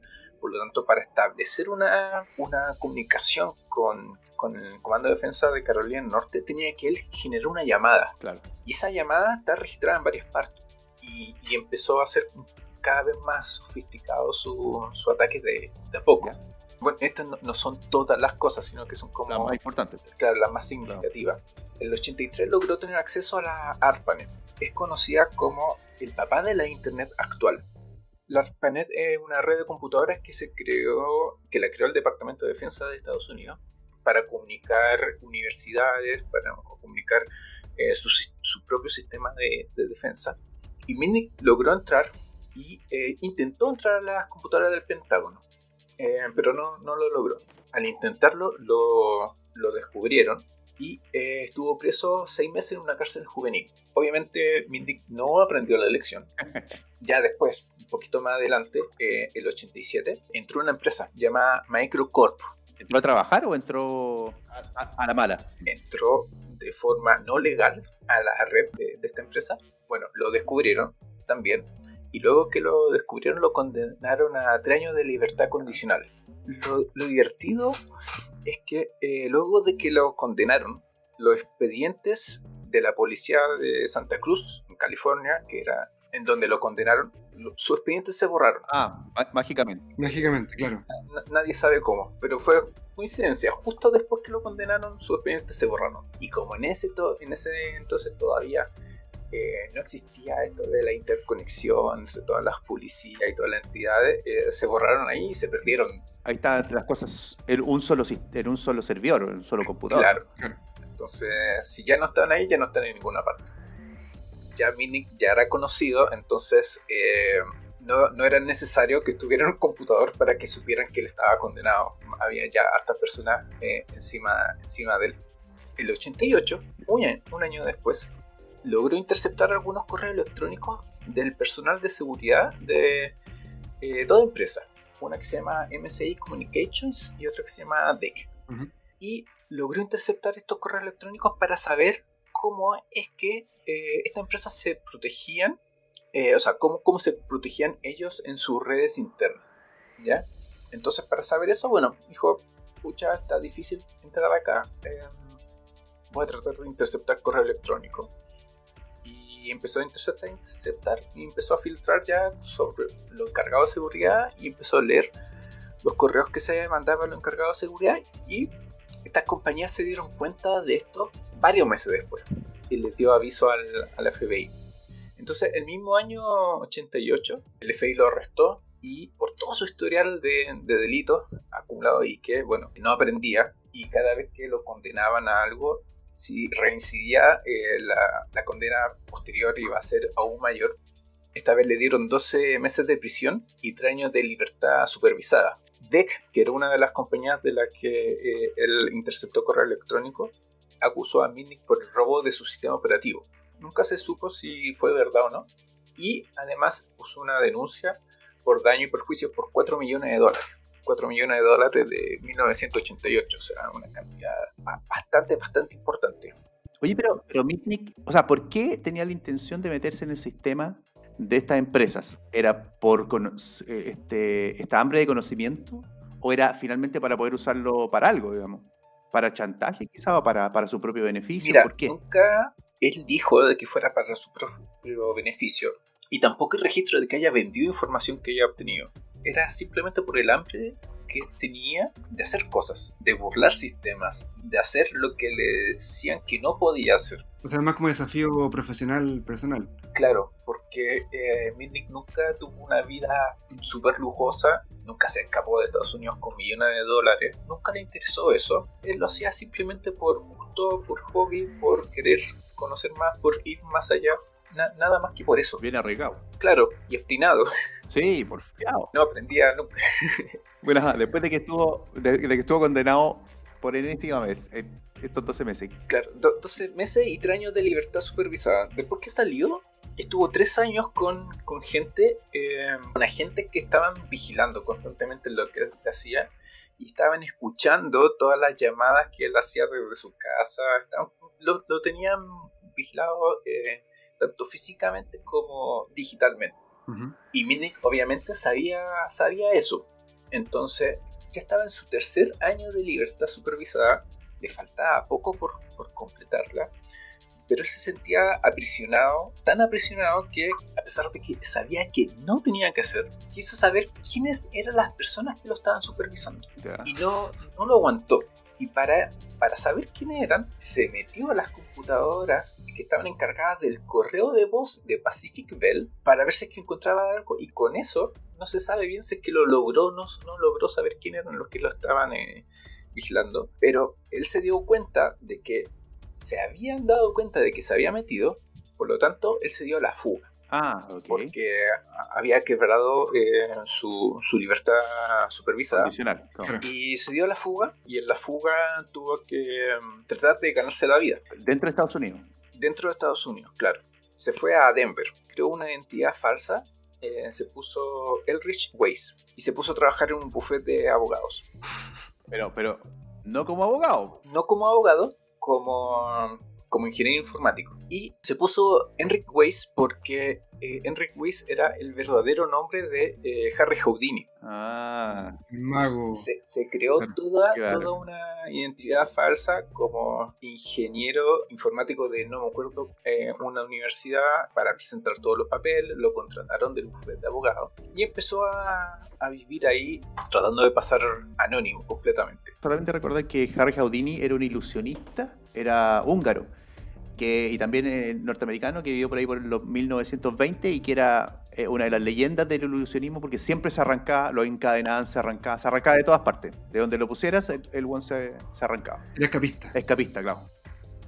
Por lo tanto, para establecer una, una comunicación con, con el Comando de Defensa de Carolina del Norte, tenía que él generar una llamada. Claro. Y esa llamada está registrada en varias partes. Y, y empezó a ser cada vez más sofisticado su, su ataque de, de a poco. Bueno, estas no, no son todas las cosas, sino que son como La más importante. claro, la más significativa. En el 83 logró tener acceso a la ARPANET. Es conocida como el papá de la Internet actual. La ARPANET es una red de computadoras que se creó, que la creó el Departamento de Defensa de Estados Unidos para comunicar universidades, para comunicar eh, su, sis- su propio sistema de, de defensa. Y Minnick logró entrar y eh, intentó entrar a las computadoras del Pentágono, eh, pero no, no lo logró. Al intentarlo, lo, lo descubrieron y eh, estuvo preso seis meses en una cárcel juvenil. Obviamente, Mindic no aprendió la lección. Ya después, un poquito más adelante, eh, el 87, entró una empresa llamada Microcorp. ¿Entró a trabajar o entró a, la mala? Entró de forma no legal a la red de, esta empresa. Bueno, lo descubrieron también. Y luego que lo descubrieron, lo condenaron a tres años de libertad condicional. Lo, divertido es que eh, luego de que lo condenaron, los expedientes de la policía de Santa Cruz, en California, que era en donde lo condenaron, sus expedientes se borraron. Ah, má- mágicamente. Mágicamente, claro. Na- nadie sabe cómo, pero fue coincidencia. Justo después que lo condenaron, sus expedientes se borraron. Y como en ese, to- en ese entonces todavía eh, no existía esto de la interconexión entre todas las policías y todas las entidades, eh, se borraron ahí y se perdieron. Ahí están las cosas en un solo, en un solo servidor, en un solo computador. Claro. Claro. Entonces, si ya no están ahí, ya no están en ninguna parte. Ya ya era conocido, entonces eh, no, no era necesario que estuviera en un computador para que supieran que él estaba condenado. Había ya hartas personas eh, encima, encima de él. El 88, un año, un año después, logró interceptar algunos correos electrónicos del personal de seguridad de eh, dos empresas. Una que se llama MSI Communications y otra que se llama DEC y logró interceptar estos correos electrónicos para saber cómo es que eh, estas empresas se protegían, eh, o sea, cómo, cómo se protegían ellos en sus redes internas, ¿ya? Entonces, para saber eso, bueno, dijo, pucha, está difícil entrar acá, eh, voy a tratar de interceptar correo electrónico. Y empezó a interceptar, interceptar, y empezó a filtrar ya sobre lo encargado de seguridad, y empezó a leer los correos que se mandaban los encargados de seguridad, y estas compañías se dieron cuenta de esto varios meses después y les dio aviso al, al FBI. Entonces, el mismo año 88, el FBI lo arrestó y por todo su historial de, de delitos acumulado y que, bueno, no aprendía y cada vez que lo condenaban a algo, si reincidía, eh, la, la condena posterior iba a ser aún mayor. Esta vez le dieron 12 meses de prisión y 3 años de libertad supervisada. DEC, que era una de las compañías de las que eh, él interceptó correo electrónico, acusó a Minnick por el robo de su sistema operativo. Nunca se supo si fue verdad o no. Y además puso una denuncia por daño y perjuicio por 4 millones de dólares. 4 millones de dólares de 1988, o sea, una cantidad ba- bastante, bastante importante. Oye, pero, pero Mitnick, o sea, ¿por qué tenía la intención de meterse en el sistema de estas empresas? ¿Era por eh, este, esta hambre de conocimiento? ¿O era finalmente para poder usarlo para algo, digamos? ¿Para chantaje quizá o para, para su propio beneficio? Mira, ¿Por qué? nunca él dijo de que fuera para su propio beneficio. Y tampoco hay registro de que haya vendido información que haya obtenido. Era simplemente por el hambre que tenía de hacer cosas, de burlar sistemas, de hacer lo que le decían que no podía hacer. O sea, más como desafío profesional, personal. Claro, porque eh, Mitnick nunca tuvo una vida súper lujosa, nunca se escapó de Estados Unidos con millones de dólares, nunca le interesó eso. Él lo hacía simplemente por gusto, por hobby, por querer conocer más, por ir más allá. Na- nada más que por eso. Bien arriesgado. Claro, y obstinado. Sí, porfiado. No aprendía nunca. Bueno, ajá, después de que estuvo, de, de que estuvo condenado por enésima vez, eh, estos 12 meses. Claro, do- 12 meses y 3 años de libertad supervisada. Después que salió, estuvo 3 años con, con gente, eh, con agentes que estaban vigilando constantemente lo que hacía y estaban escuchando todas las llamadas que él hacía desde su casa. Estaban- lo, lo tenían vigilado eh, tanto físicamente como digitalmente. Y Minnick obviamente sabía, sabía eso. Entonces ya estaba en su tercer año de libertad supervisada. Le faltaba poco por, por completarla. Pero él se sentía aprisionado, tan aprisionado que a pesar de que sabía que no tenía que hacer, quiso saber quiénes eran las personas que lo estaban supervisando. Y no, no lo aguantó. Y para, para saber quiénes eran, se metió a las computadoras que estaban encargadas del correo de voz de Pacific Bell para ver si es que encontraba algo. Y con eso no se sabe bien si es que lo logró o no, no logró saber quién eran los que lo estaban eh, vigilando. Pero él se dio cuenta de que se habían dado cuenta de que se había metido. Por lo tanto, él se dio a la fuga Ah, ok. porque había quebrado eh, su, su libertad supervisada. Claro. Y se dio a la fuga, y en la fuga tuvo que mm, tratar de ganarse la vida. Dentro de Estados Unidos. Dentro de Estados Unidos, claro. Se fue a Denver, creó una identidad falsa, eh, se puso Elrich Weiss, y se puso a trabajar en un buffet de abogados. Pero, pero, no como abogado. No como abogado, como, como ingeniero informático. Y se puso Enric Weiss porque eh, Enric Weiss era el verdadero nombre de eh, Harry Houdini. Ah, El mago. Se, se creó Claro, toda, claro. toda una identidad falsa como ingeniero informático de, no me acuerdo, eh, una universidad para presentar todos los papeles, lo contrataron del bufete de abogados y empezó a, a vivir ahí tratando de pasar anónimo completamente. solamente recordar que Harry Houdini era un ilusionista, era húngaro, que, y también eh, norteamericano, que vivió por ahí por los 1920 y que era eh, una de las leyendas del ilusionismo porque siempre se arrancaba, lo encadenaban, se arrancaba, se arrancaba de todas partes. De donde lo pusieras, el, el one se, se arrancaba. Era escapista. Escapista, claro.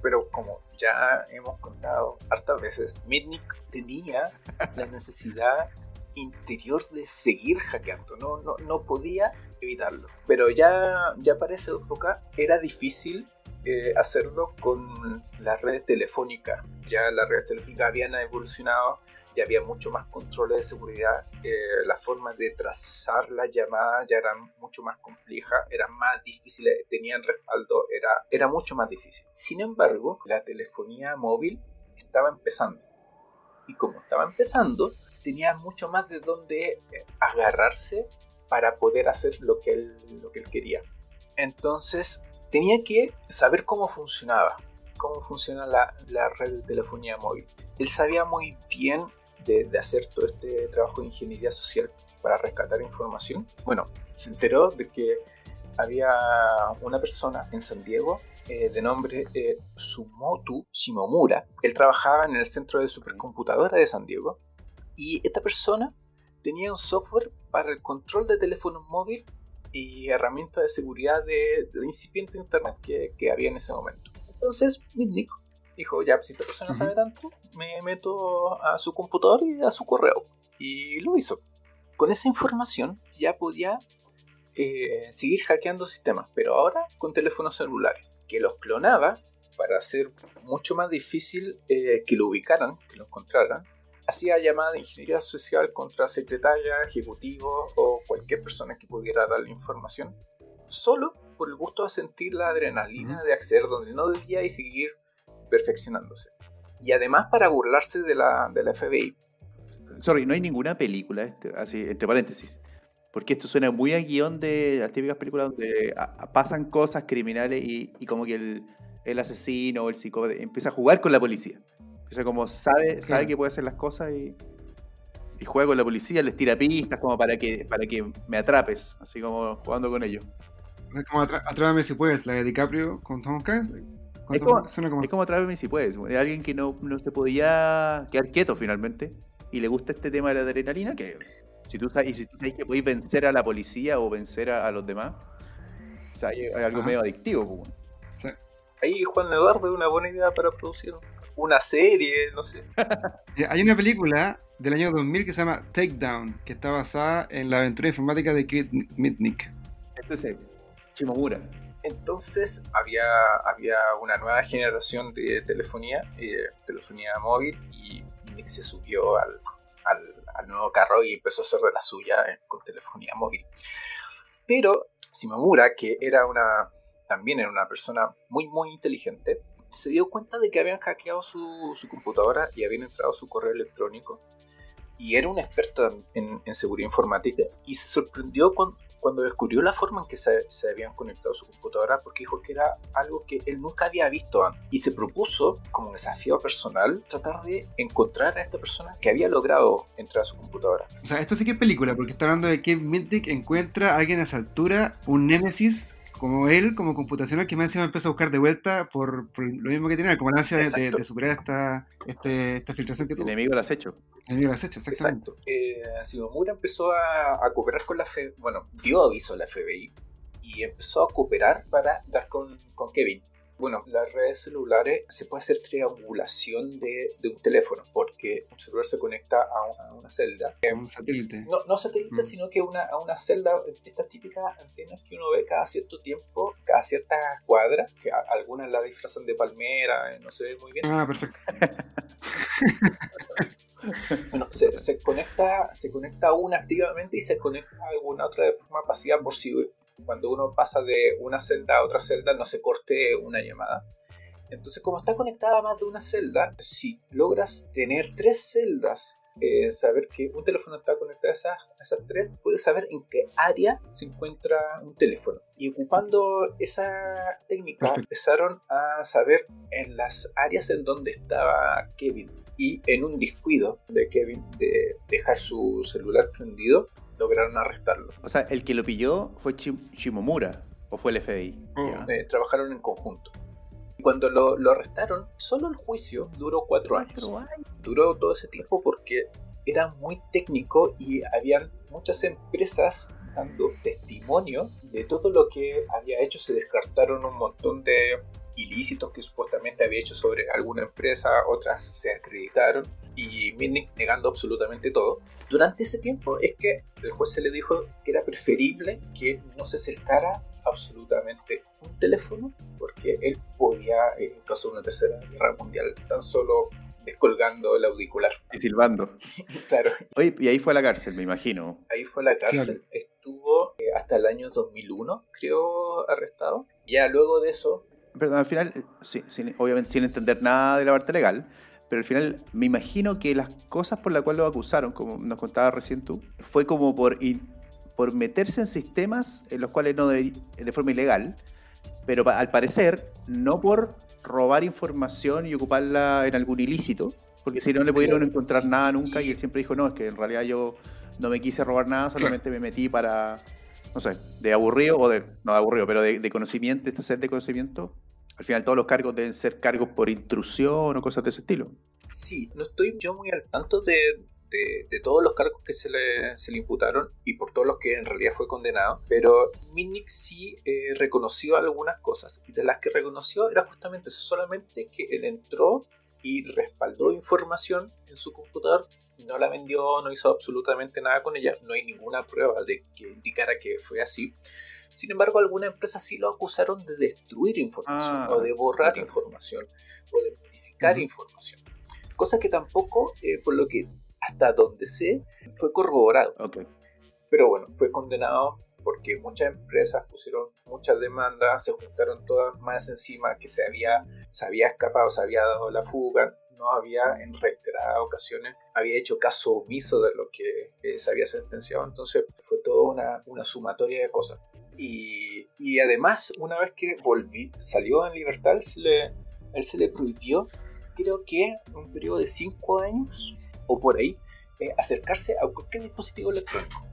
Pero como ya hemos contado hartas veces, Mitnick tenía la necesidad interior de seguir hackeando, no, no, no podía evitarlo. Pero ya, ya para esa época era difícil eh, hacerlo con las redes telefónicas. Ya las redes telefónicas habían evolucionado, ya había mucho más controles de seguridad, eh, las formas de trazar las llamadas ya eran mucho más complejas, eran más difíciles, tenían respaldo, era, era mucho más difícil. Sin embargo, la telefonía móvil estaba empezando. Y como estaba empezando, tenía mucho más de dónde eh, agarrarse para poder hacer lo que él, lo que él quería. Entonces, tenía que saber cómo funcionaba, cómo funciona la, red de telefonía móvil. Él sabía muy bien de, hacer todo este trabajo de ingeniería social para rescatar información. Bueno, se enteró de que había una persona en San Diego eh, de nombre eh, Sumotu Shimomura. Él trabajaba en el centro de supercomputadora de San Diego y esta persona tenía un software para el control de teléfono móvil y herramientas de seguridad de, de incipiente internet que, que había en ese momento. Entonces, Mitnick dijo, ya, si esta persona sabe tanto, me meto a su computador y a su correo. Y lo hizo. Con esa información ya podía eh, seguir hackeando sistemas, pero ahora con teléfonos celulares, que los clonaba para hacer mucho más difícil eh, que lo ubicaran, que lo encontraran. Hacía llamada de ingeniería social contra secretaria, ejecutivo o cualquier persona que pudiera darle información, solo por el gusto de sentir la adrenalina de acceder donde no debía y seguir perfeccionándose. Y además para burlarse de la, de la FBI. Sorry, no hay ninguna película, este, así, entre paréntesis. Porque esto suena muy a guion de las típicas películas donde a- a- pasan cosas criminales y, y como que el, el asesino o el psicópata empieza a jugar con la policía. O sea, como sabe, sabe que puede hacer las cosas y, y juega con la policía, les tira pistas como para que, para que me atrapes, así como jugando con ellos. Es como Atra- Atrápame si puedes, la de DiCaprio con Tom Hanks. Con Es como, suena como- es como Atrápame si puedes. Es alguien que no, no se podía quedar quieto finalmente y le gusta este tema de la adrenalina que si tú sabes, y si tú sabes que podéis vencer a la policía o vencer a, a los demás, o sea, hay, hay algo Ajá. medio adictivo. pues. Sí. Ahí Juan Eduardo es una buena idea para producir una serie, no sé. Hay una película del año 2000 que se llama Takedown, que está basada en la aventura informática de Kit Mitnick. Este es el Shimomura. Entonces había, había una nueva generación de telefonía, eh, telefonía móvil, y Nick se subió al, al- al nuevo carro y empezó a hacer de la suya eh, con telefonía móvil. Pero Shimomura, que era una, también era una persona muy, muy inteligente, se dio cuenta de que habían hackeado su, su computadora y habían entrado su correo electrónico. Y era un experto en, en- seguridad informática y se sorprendió con- cuando descubrió la forma en que se, se habían conectado a su computadora porque dijo que era algo que él nunca había visto antes. Y se propuso, como desafío personal, tratar de encontrar a esta persona que había logrado entrar a su computadora. O sea, esto sí que es película, porque está hablando de que Mitnick encuentra a alguien a esa altura, un némesis como él, como computacional, que más encima empieza a buscar de vuelta por, por lo mismo que tenía, como la ansia de, superar esta, este- esta filtración que El tuvo. enemigo lo has hecho. El enemigo lo has hecho, exactamente. Exacto. Eh, Shimomura empezó a, a cooperar con la FBI, bueno, dio aviso a la FBI y empezó a cooperar para dar con, con Kevin. Bueno, las redes celulares se puede hacer triangulación de, de un teléfono porque un celular se conecta a, un- a una celda. Un satélite. No, no satélite, Mm. sino que una, a una celda, estas típicas antenas que uno ve cada cierto tiempo, cada ciertas cuadras, que a- algunas la disfrazan de palmera, eh, no se ve muy bien. Ah, perfecto. Bueno, se, se conecta, se conecta una activamente y se conecta a alguna otra de forma pasiva por si cuando uno pasa de una celda a otra celda no se corte una llamada. Entonces, como está conectada a más de una celda, si logras tener tres celdas eh, saber que un teléfono está conectado a esas, a esas tres, puedes saber en qué área se encuentra un teléfono. Y ocupando esa técnica, Perfecto. empezaron a saber en las áreas en donde estaba Kevin. Y en un descuido de Kevin de dejar su celular prendido, lograron arrestarlo. O sea, el que lo pilló fue Shim- Shimomura o fue el FBI. Ya. Eh, trabajaron en conjunto. Y cuando lo, lo arrestaron, solo el juicio duró cuatro años. Duró todo ese tiempo porque era muy técnico y habían muchas empresas dando testimonio de todo lo que había hecho. Se descartaron un montón de ilícitos que supuestamente había hecho sobre alguna empresa, otras se acreditaron y Mitnick negando absolutamente todo. Durante ese tiempo es que el juez se le dijo que era preferible que no se acercara absolutamente un teléfono porque él podía, eh, en caso de una tercera guerra mundial, tan solo descolgando el auricular. Y silbando. Claro, Oye, y ahí fue a la cárcel, me imagino. ahí fue a la cárcel. Estuvo eh, hasta el año 2001, creo, arrestado. Ya luego de eso, Perdón, al final, eh, sí, sin- obviamente sin entender nada de la parte legal, pero al final me imagino que las cosas por las cuales lo acusaron, como nos contabas recién tú, fue como por, in- por meterse en sistemas en los cuales no debería, de forma ilegal, pero pa- al parecer no por robar información y ocuparla en algún ilícito, porque si no le pudieron encontrar nada nunca y y- él siempre dijo, no, es que en realidad yo no me quise robar nada, solamente me metí para, no sé, de aburrido o de, no de aburrido, pero de, de conocimiento, esta sed de conocimiento. Al final todos los cargos deben ser cargos por intrusión o cosas de ese estilo. sí, no estoy yo muy al tanto de, de- de todos los cargos que se le, imputaron y por todos los que en realidad fue condenado, pero Minnick sí eh, reconoció algunas cosas y de las que reconoció era justamente eso, solamente que él entró y respaldó información en su computador, no la vendió, no hizo absolutamente nada con ella, no hay ninguna prueba de que indicara que fue así. Sin embargo, algunas empresas sí lo acusaron de destruir información Ah, o de borrar información o de modificar información. Cosa que tampoco, eh, por lo que hasta donde sé, fue corroborado. Pero bueno, fue condenado porque muchas empresas pusieron muchas demandas, se juntaron todas más encima que se había, se había escapado, se había dado la fuga, no había en reiteradas ocasiones, había hecho caso omiso de lo que eh, se había sentenciado, entonces fue toda una, una sumatoria de cosas. Y, y además, una vez que volví, salió en libertad, él se le, él se le prohibió, creo que un periodo de 5 años o por ahí, eh, acercarse a cualquier dispositivo electrónico.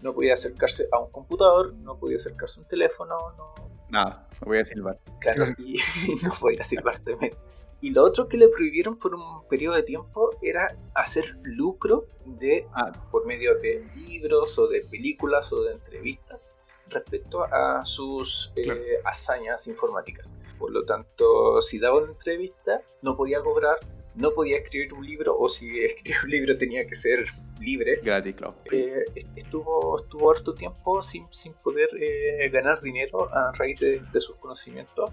No podía acercarse a un computador, no podía acercarse a un teléfono, no, Nada, me voy a silbar. claro, y no podía silbar también. Y lo otro que le prohibieron por un periodo de tiempo era hacer lucro de, Ah, por medio de libros o de películas o de entrevistas respecto a sus eh, Claro. hazañas informáticas. Por lo tanto, si daba una entrevista, no podía cobrar, no podía escribir un libro, o si escribía un libro tenía que ser libre. gratis, claro. Eh, est- estuvo, estuvo harto tiempo sin, sin poder eh, ganar dinero a raíz de, de sus conocimientos.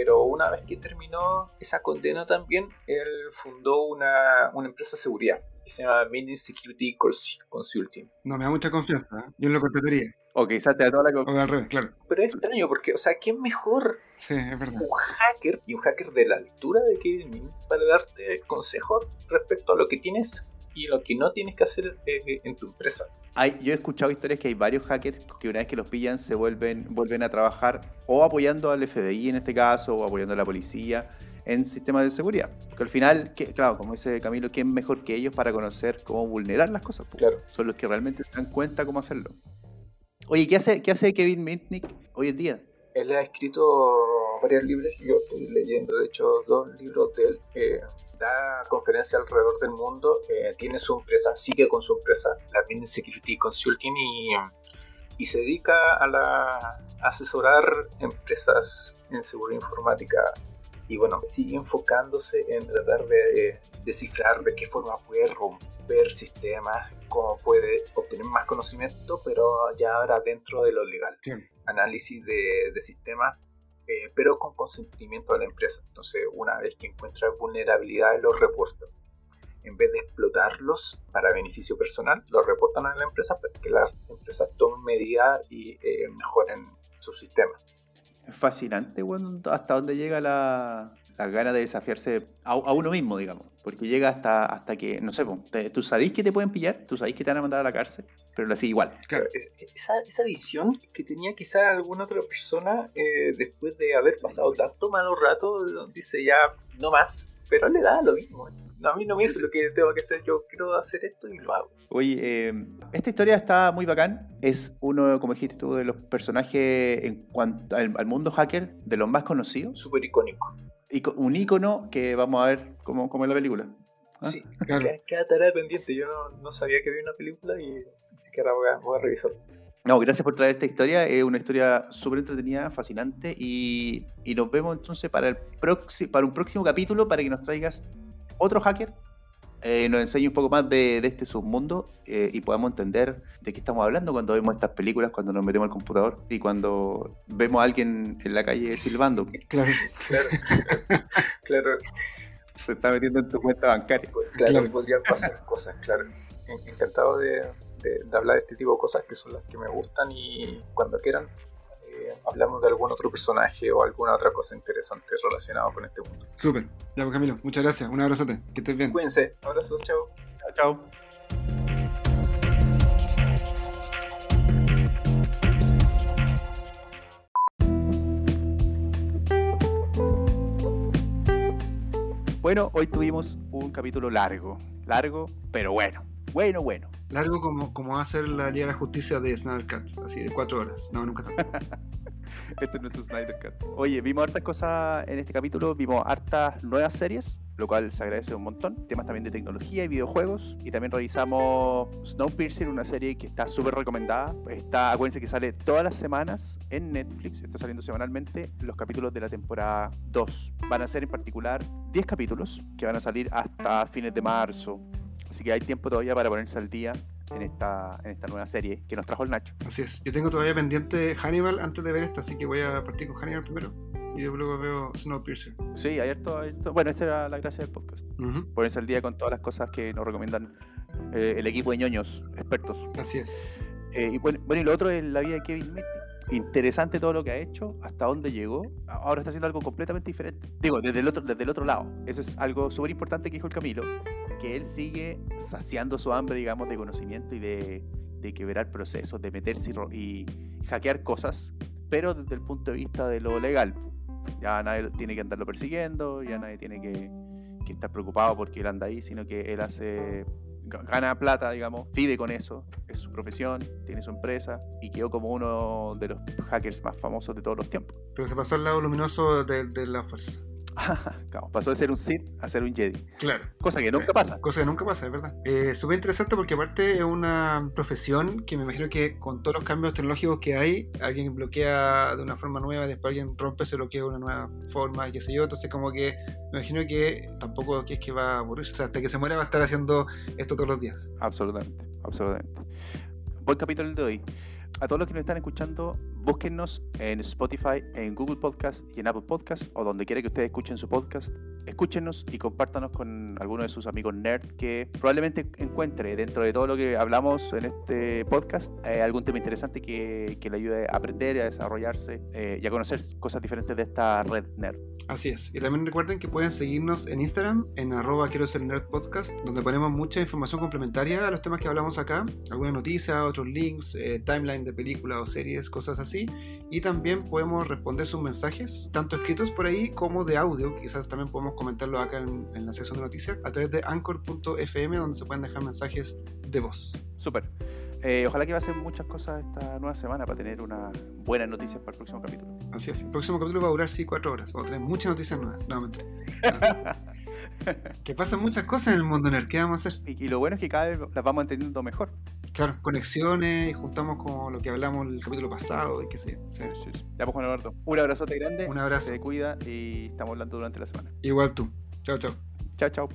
Pero una vez que terminó esa condena también, él fundó una, una empresa de seguridad que se llama Mini Security Cons- Consulting. No me da mucha confianza. ¿eh? Yo lo contrataría. O quizás te da toda la... co- O al revés, claro. Pero es extraño porque, o sea, ¿quién mejor Sí, es verdad. un hacker y un hacker de la altura de Kevin Min para darte consejos respecto a lo que tienes y lo que no tienes que hacer eh, en tu empresa? Hay, yo he escuchado historias que hay varios hackers que una vez que los pillan se vuelven, vuelven a trabajar o apoyando al FBI en este caso o apoyando a la policía en sistemas de seguridad. Porque al final, ¿qué- claro, como dice Camilo, ¿quién mejor que ellos para conocer cómo vulnerar las cosas? Claro. Son los que realmente se dan cuenta cómo hacerlo. Oye, ¿qué hace, qué hace Kevin Mitnick hoy en día? Él ha escrito varios libros, yo estoy leyendo de hecho dos libros de él. eh, da conferencias alrededor del mundo, eh, tiene su empresa, sigue con su empresa, la Mini Security Consulting, y, y se dedica a, la, a asesorar empresas en seguridad informática. Y bueno, sigue enfocándose en tratar de descifrar de qué forma puede romper sistemas, cómo puede obtener más conocimiento, pero ya ahora dentro de lo legal Claro. análisis de, de sistemas, eh, pero con consentimiento de la empresa. Entonces, una vez que encuentra vulnerabilidades, los reporta. En vez de explotarlos para beneficio personal, los reportan a la empresa para que las empresas tomen medidas y eh, mejoren su sistema. Fascinante bueno, hasta dónde llega la, las ganas de desafiarse a, a uno mismo, digamos. Porque llega hasta, hasta que, no sé, te- tú sabés que te pueden pillar, tú sabés que te van a mandar a la cárcel, pero lo igual. Claro. Eh, Esa, esa visión que tenía quizá alguna otra persona eh, después de haber pasado tanto malos ratos, dice ya no más, pero le da lo mismo. No, a mí no me dice lo que tengo que hacer, yo quiero hacer esto y lo hago. Oye, eh, esta historia está muy bacán. Es uno, como dijiste tú, de los personajes en cuanto al, al mundo hacker, de los más conocidos. Súper icónico. Un icono que vamos a ver como, como en la película. ¿Ah? Sí, Claro. queda, queda tarea pendiente. Yo no, no sabía que había una película y ni siquiera voy a, voy a revisar. No, gracias por traer esta historia. Es una historia súper entretenida, fascinante. Y, y nos vemos entonces para, el proxi- para un próximo capítulo para que nos traigas otro hacker. Eh, nos enseñe un poco más de, de este submundo eh, y podamos entender de qué estamos hablando cuando vemos estas películas, cuando nos metemos al computador y cuando vemos a alguien en la calle silbando. Claro. Claro, claro, Se está metiendo en tu cuenta bancaria. claro, Claro. podrían pasar cosas, claro. En- Encantado de, de- de hablar de este tipo de cosas que son las que me gustan y cuando quieran eh, hablamos de algún otro personaje o alguna otra cosa interesante relacionada con este mundo. Súper. Ya, pues Camilo, muchas gracias. Un abrazote. Que estés bien. Cuídense, abrazos, chao. Chao, chao. Bueno, hoy tuvimos un capítulo largo, largo, pero bueno, bueno, bueno. Largo como, como va a ser la Liga de la Justicia de Cut, así de cuatro horas. No, nunca tanto. Este no es Snyder Cut. Oye, vimos hartas cosas en este capítulo, vimos hartas nuevas series, lo cual se agradece un montón. Temas también de tecnología y videojuegos. Y también revisamos Snowpiercer, una serie que está súper recomendada. Está, acuérdense que sale todas las semanas en Netflix, está saliendo semanalmente los capítulos de la temporada 2. Van a ser en particular 10 capítulos que van a salir hasta fines de marzo. Así que hay tiempo todavía para ponerse al día en esta, en esta nueva serie que nos trajo el Nacho. Así es. Yo tengo todavía pendiente Hannibal antes de ver esta, así que voy a partir con Hannibal primero. Y luego veo Snowpiercer. Sí, hay harto- Bueno, esta era la gracia del podcast. Ujú. ponerse al día con todas las cosas que nos recomiendan eh, el equipo de ñoños, expertos. Así es. Eh, y bueno, bueno, y lo otro es la vida de Kevin Mitnick. Interesante todo lo que ha hecho, hasta dónde llegó. Ahora está haciendo algo completamente diferente. Digo, desde el otro, desde el otro lado. Eso es algo súper importante que dijo el Camilo, que él sigue saciando su hambre, digamos, de conocimiento y de, de quebrar procesos, de meterse y, y hackear cosas, pero desde el punto de vista de lo legal. Ya nadie tiene que andarlo persiguiendo, ya nadie tiene que, que estar preocupado porque él anda ahí, sino que él hace gana plata, digamos, vive con eso, es su profesión, tiene su empresa y quedó como uno de los hackers más famosos de todos los tiempos. Pero se pasó al lado luminoso de, la fuerza. Pasó de ser un Sith a ser un Jedi, Claro. cosa que nunca pasa. Cosa que nunca pasa, es verdad. Eh, Súper interesante porque aparte es una profesión que me imagino que con todos los cambios tecnológicos que hay, alguien bloquea de una forma nueva, después alguien rompe ese bloqueo de una nueva forma, y qué sé yo. Entonces como que me imagino que tampoco es que va a aburrirse. O sea, hasta que se muera va a estar haciendo esto todos los días. Absolutamente, absolutamente. Buen capítulo de hoy. A todos los que nos están escuchando, búsquennos en Spotify, en Google Podcast y en Apple Podcast, o donde quiera que ustedes escuchen su podcast. Escúchenos y compártanos con alguno de sus amigos nerd que probablemente encuentre dentro de todo lo que hablamos en este podcast eh, algún tema interesante que, que le ayude a aprender, a desarrollarse eh, y a conocer cosas diferentes de esta red nerd. Así es. Y también recuerden que pueden seguirnos en Instagram, en arroba quiero ser nerd podcast, donde ponemos mucha información complementaria a los temas que hablamos acá. Algunas noticias, otros links, eh, timeline de películas o series, cosas así. Y también podemos responder sus mensajes, tanto escritos por ahí como de audio, quizás también podemos comentarlo acá en, en la sección de noticias, a través de anchor.fm, donde se pueden dejar mensajes de voz. Súper. Eh, ojalá que pasen muchas cosas esta nueva semana para tener una buena noticia para el próximo capítulo. Así es. El próximo capítulo va a durar sí cuatro horas. Vamos a tener muchas noticias nuevas. Mentira. que pasan muchas cosas en el mundo nerd. ¿Qué vamos a hacer? Y, y lo bueno es que cada vez las vamos entendiendo mejor. Claro, conexiones y juntamos con lo que hablamos el capítulo pasado y sé yo. Sí. Sí. Ya pues, Juan Eduardo. Un abrazote grande. Un abrazo. Se cuida y estamos hablando durante la semana. Igual tú. Chao, chao. Chao, chao.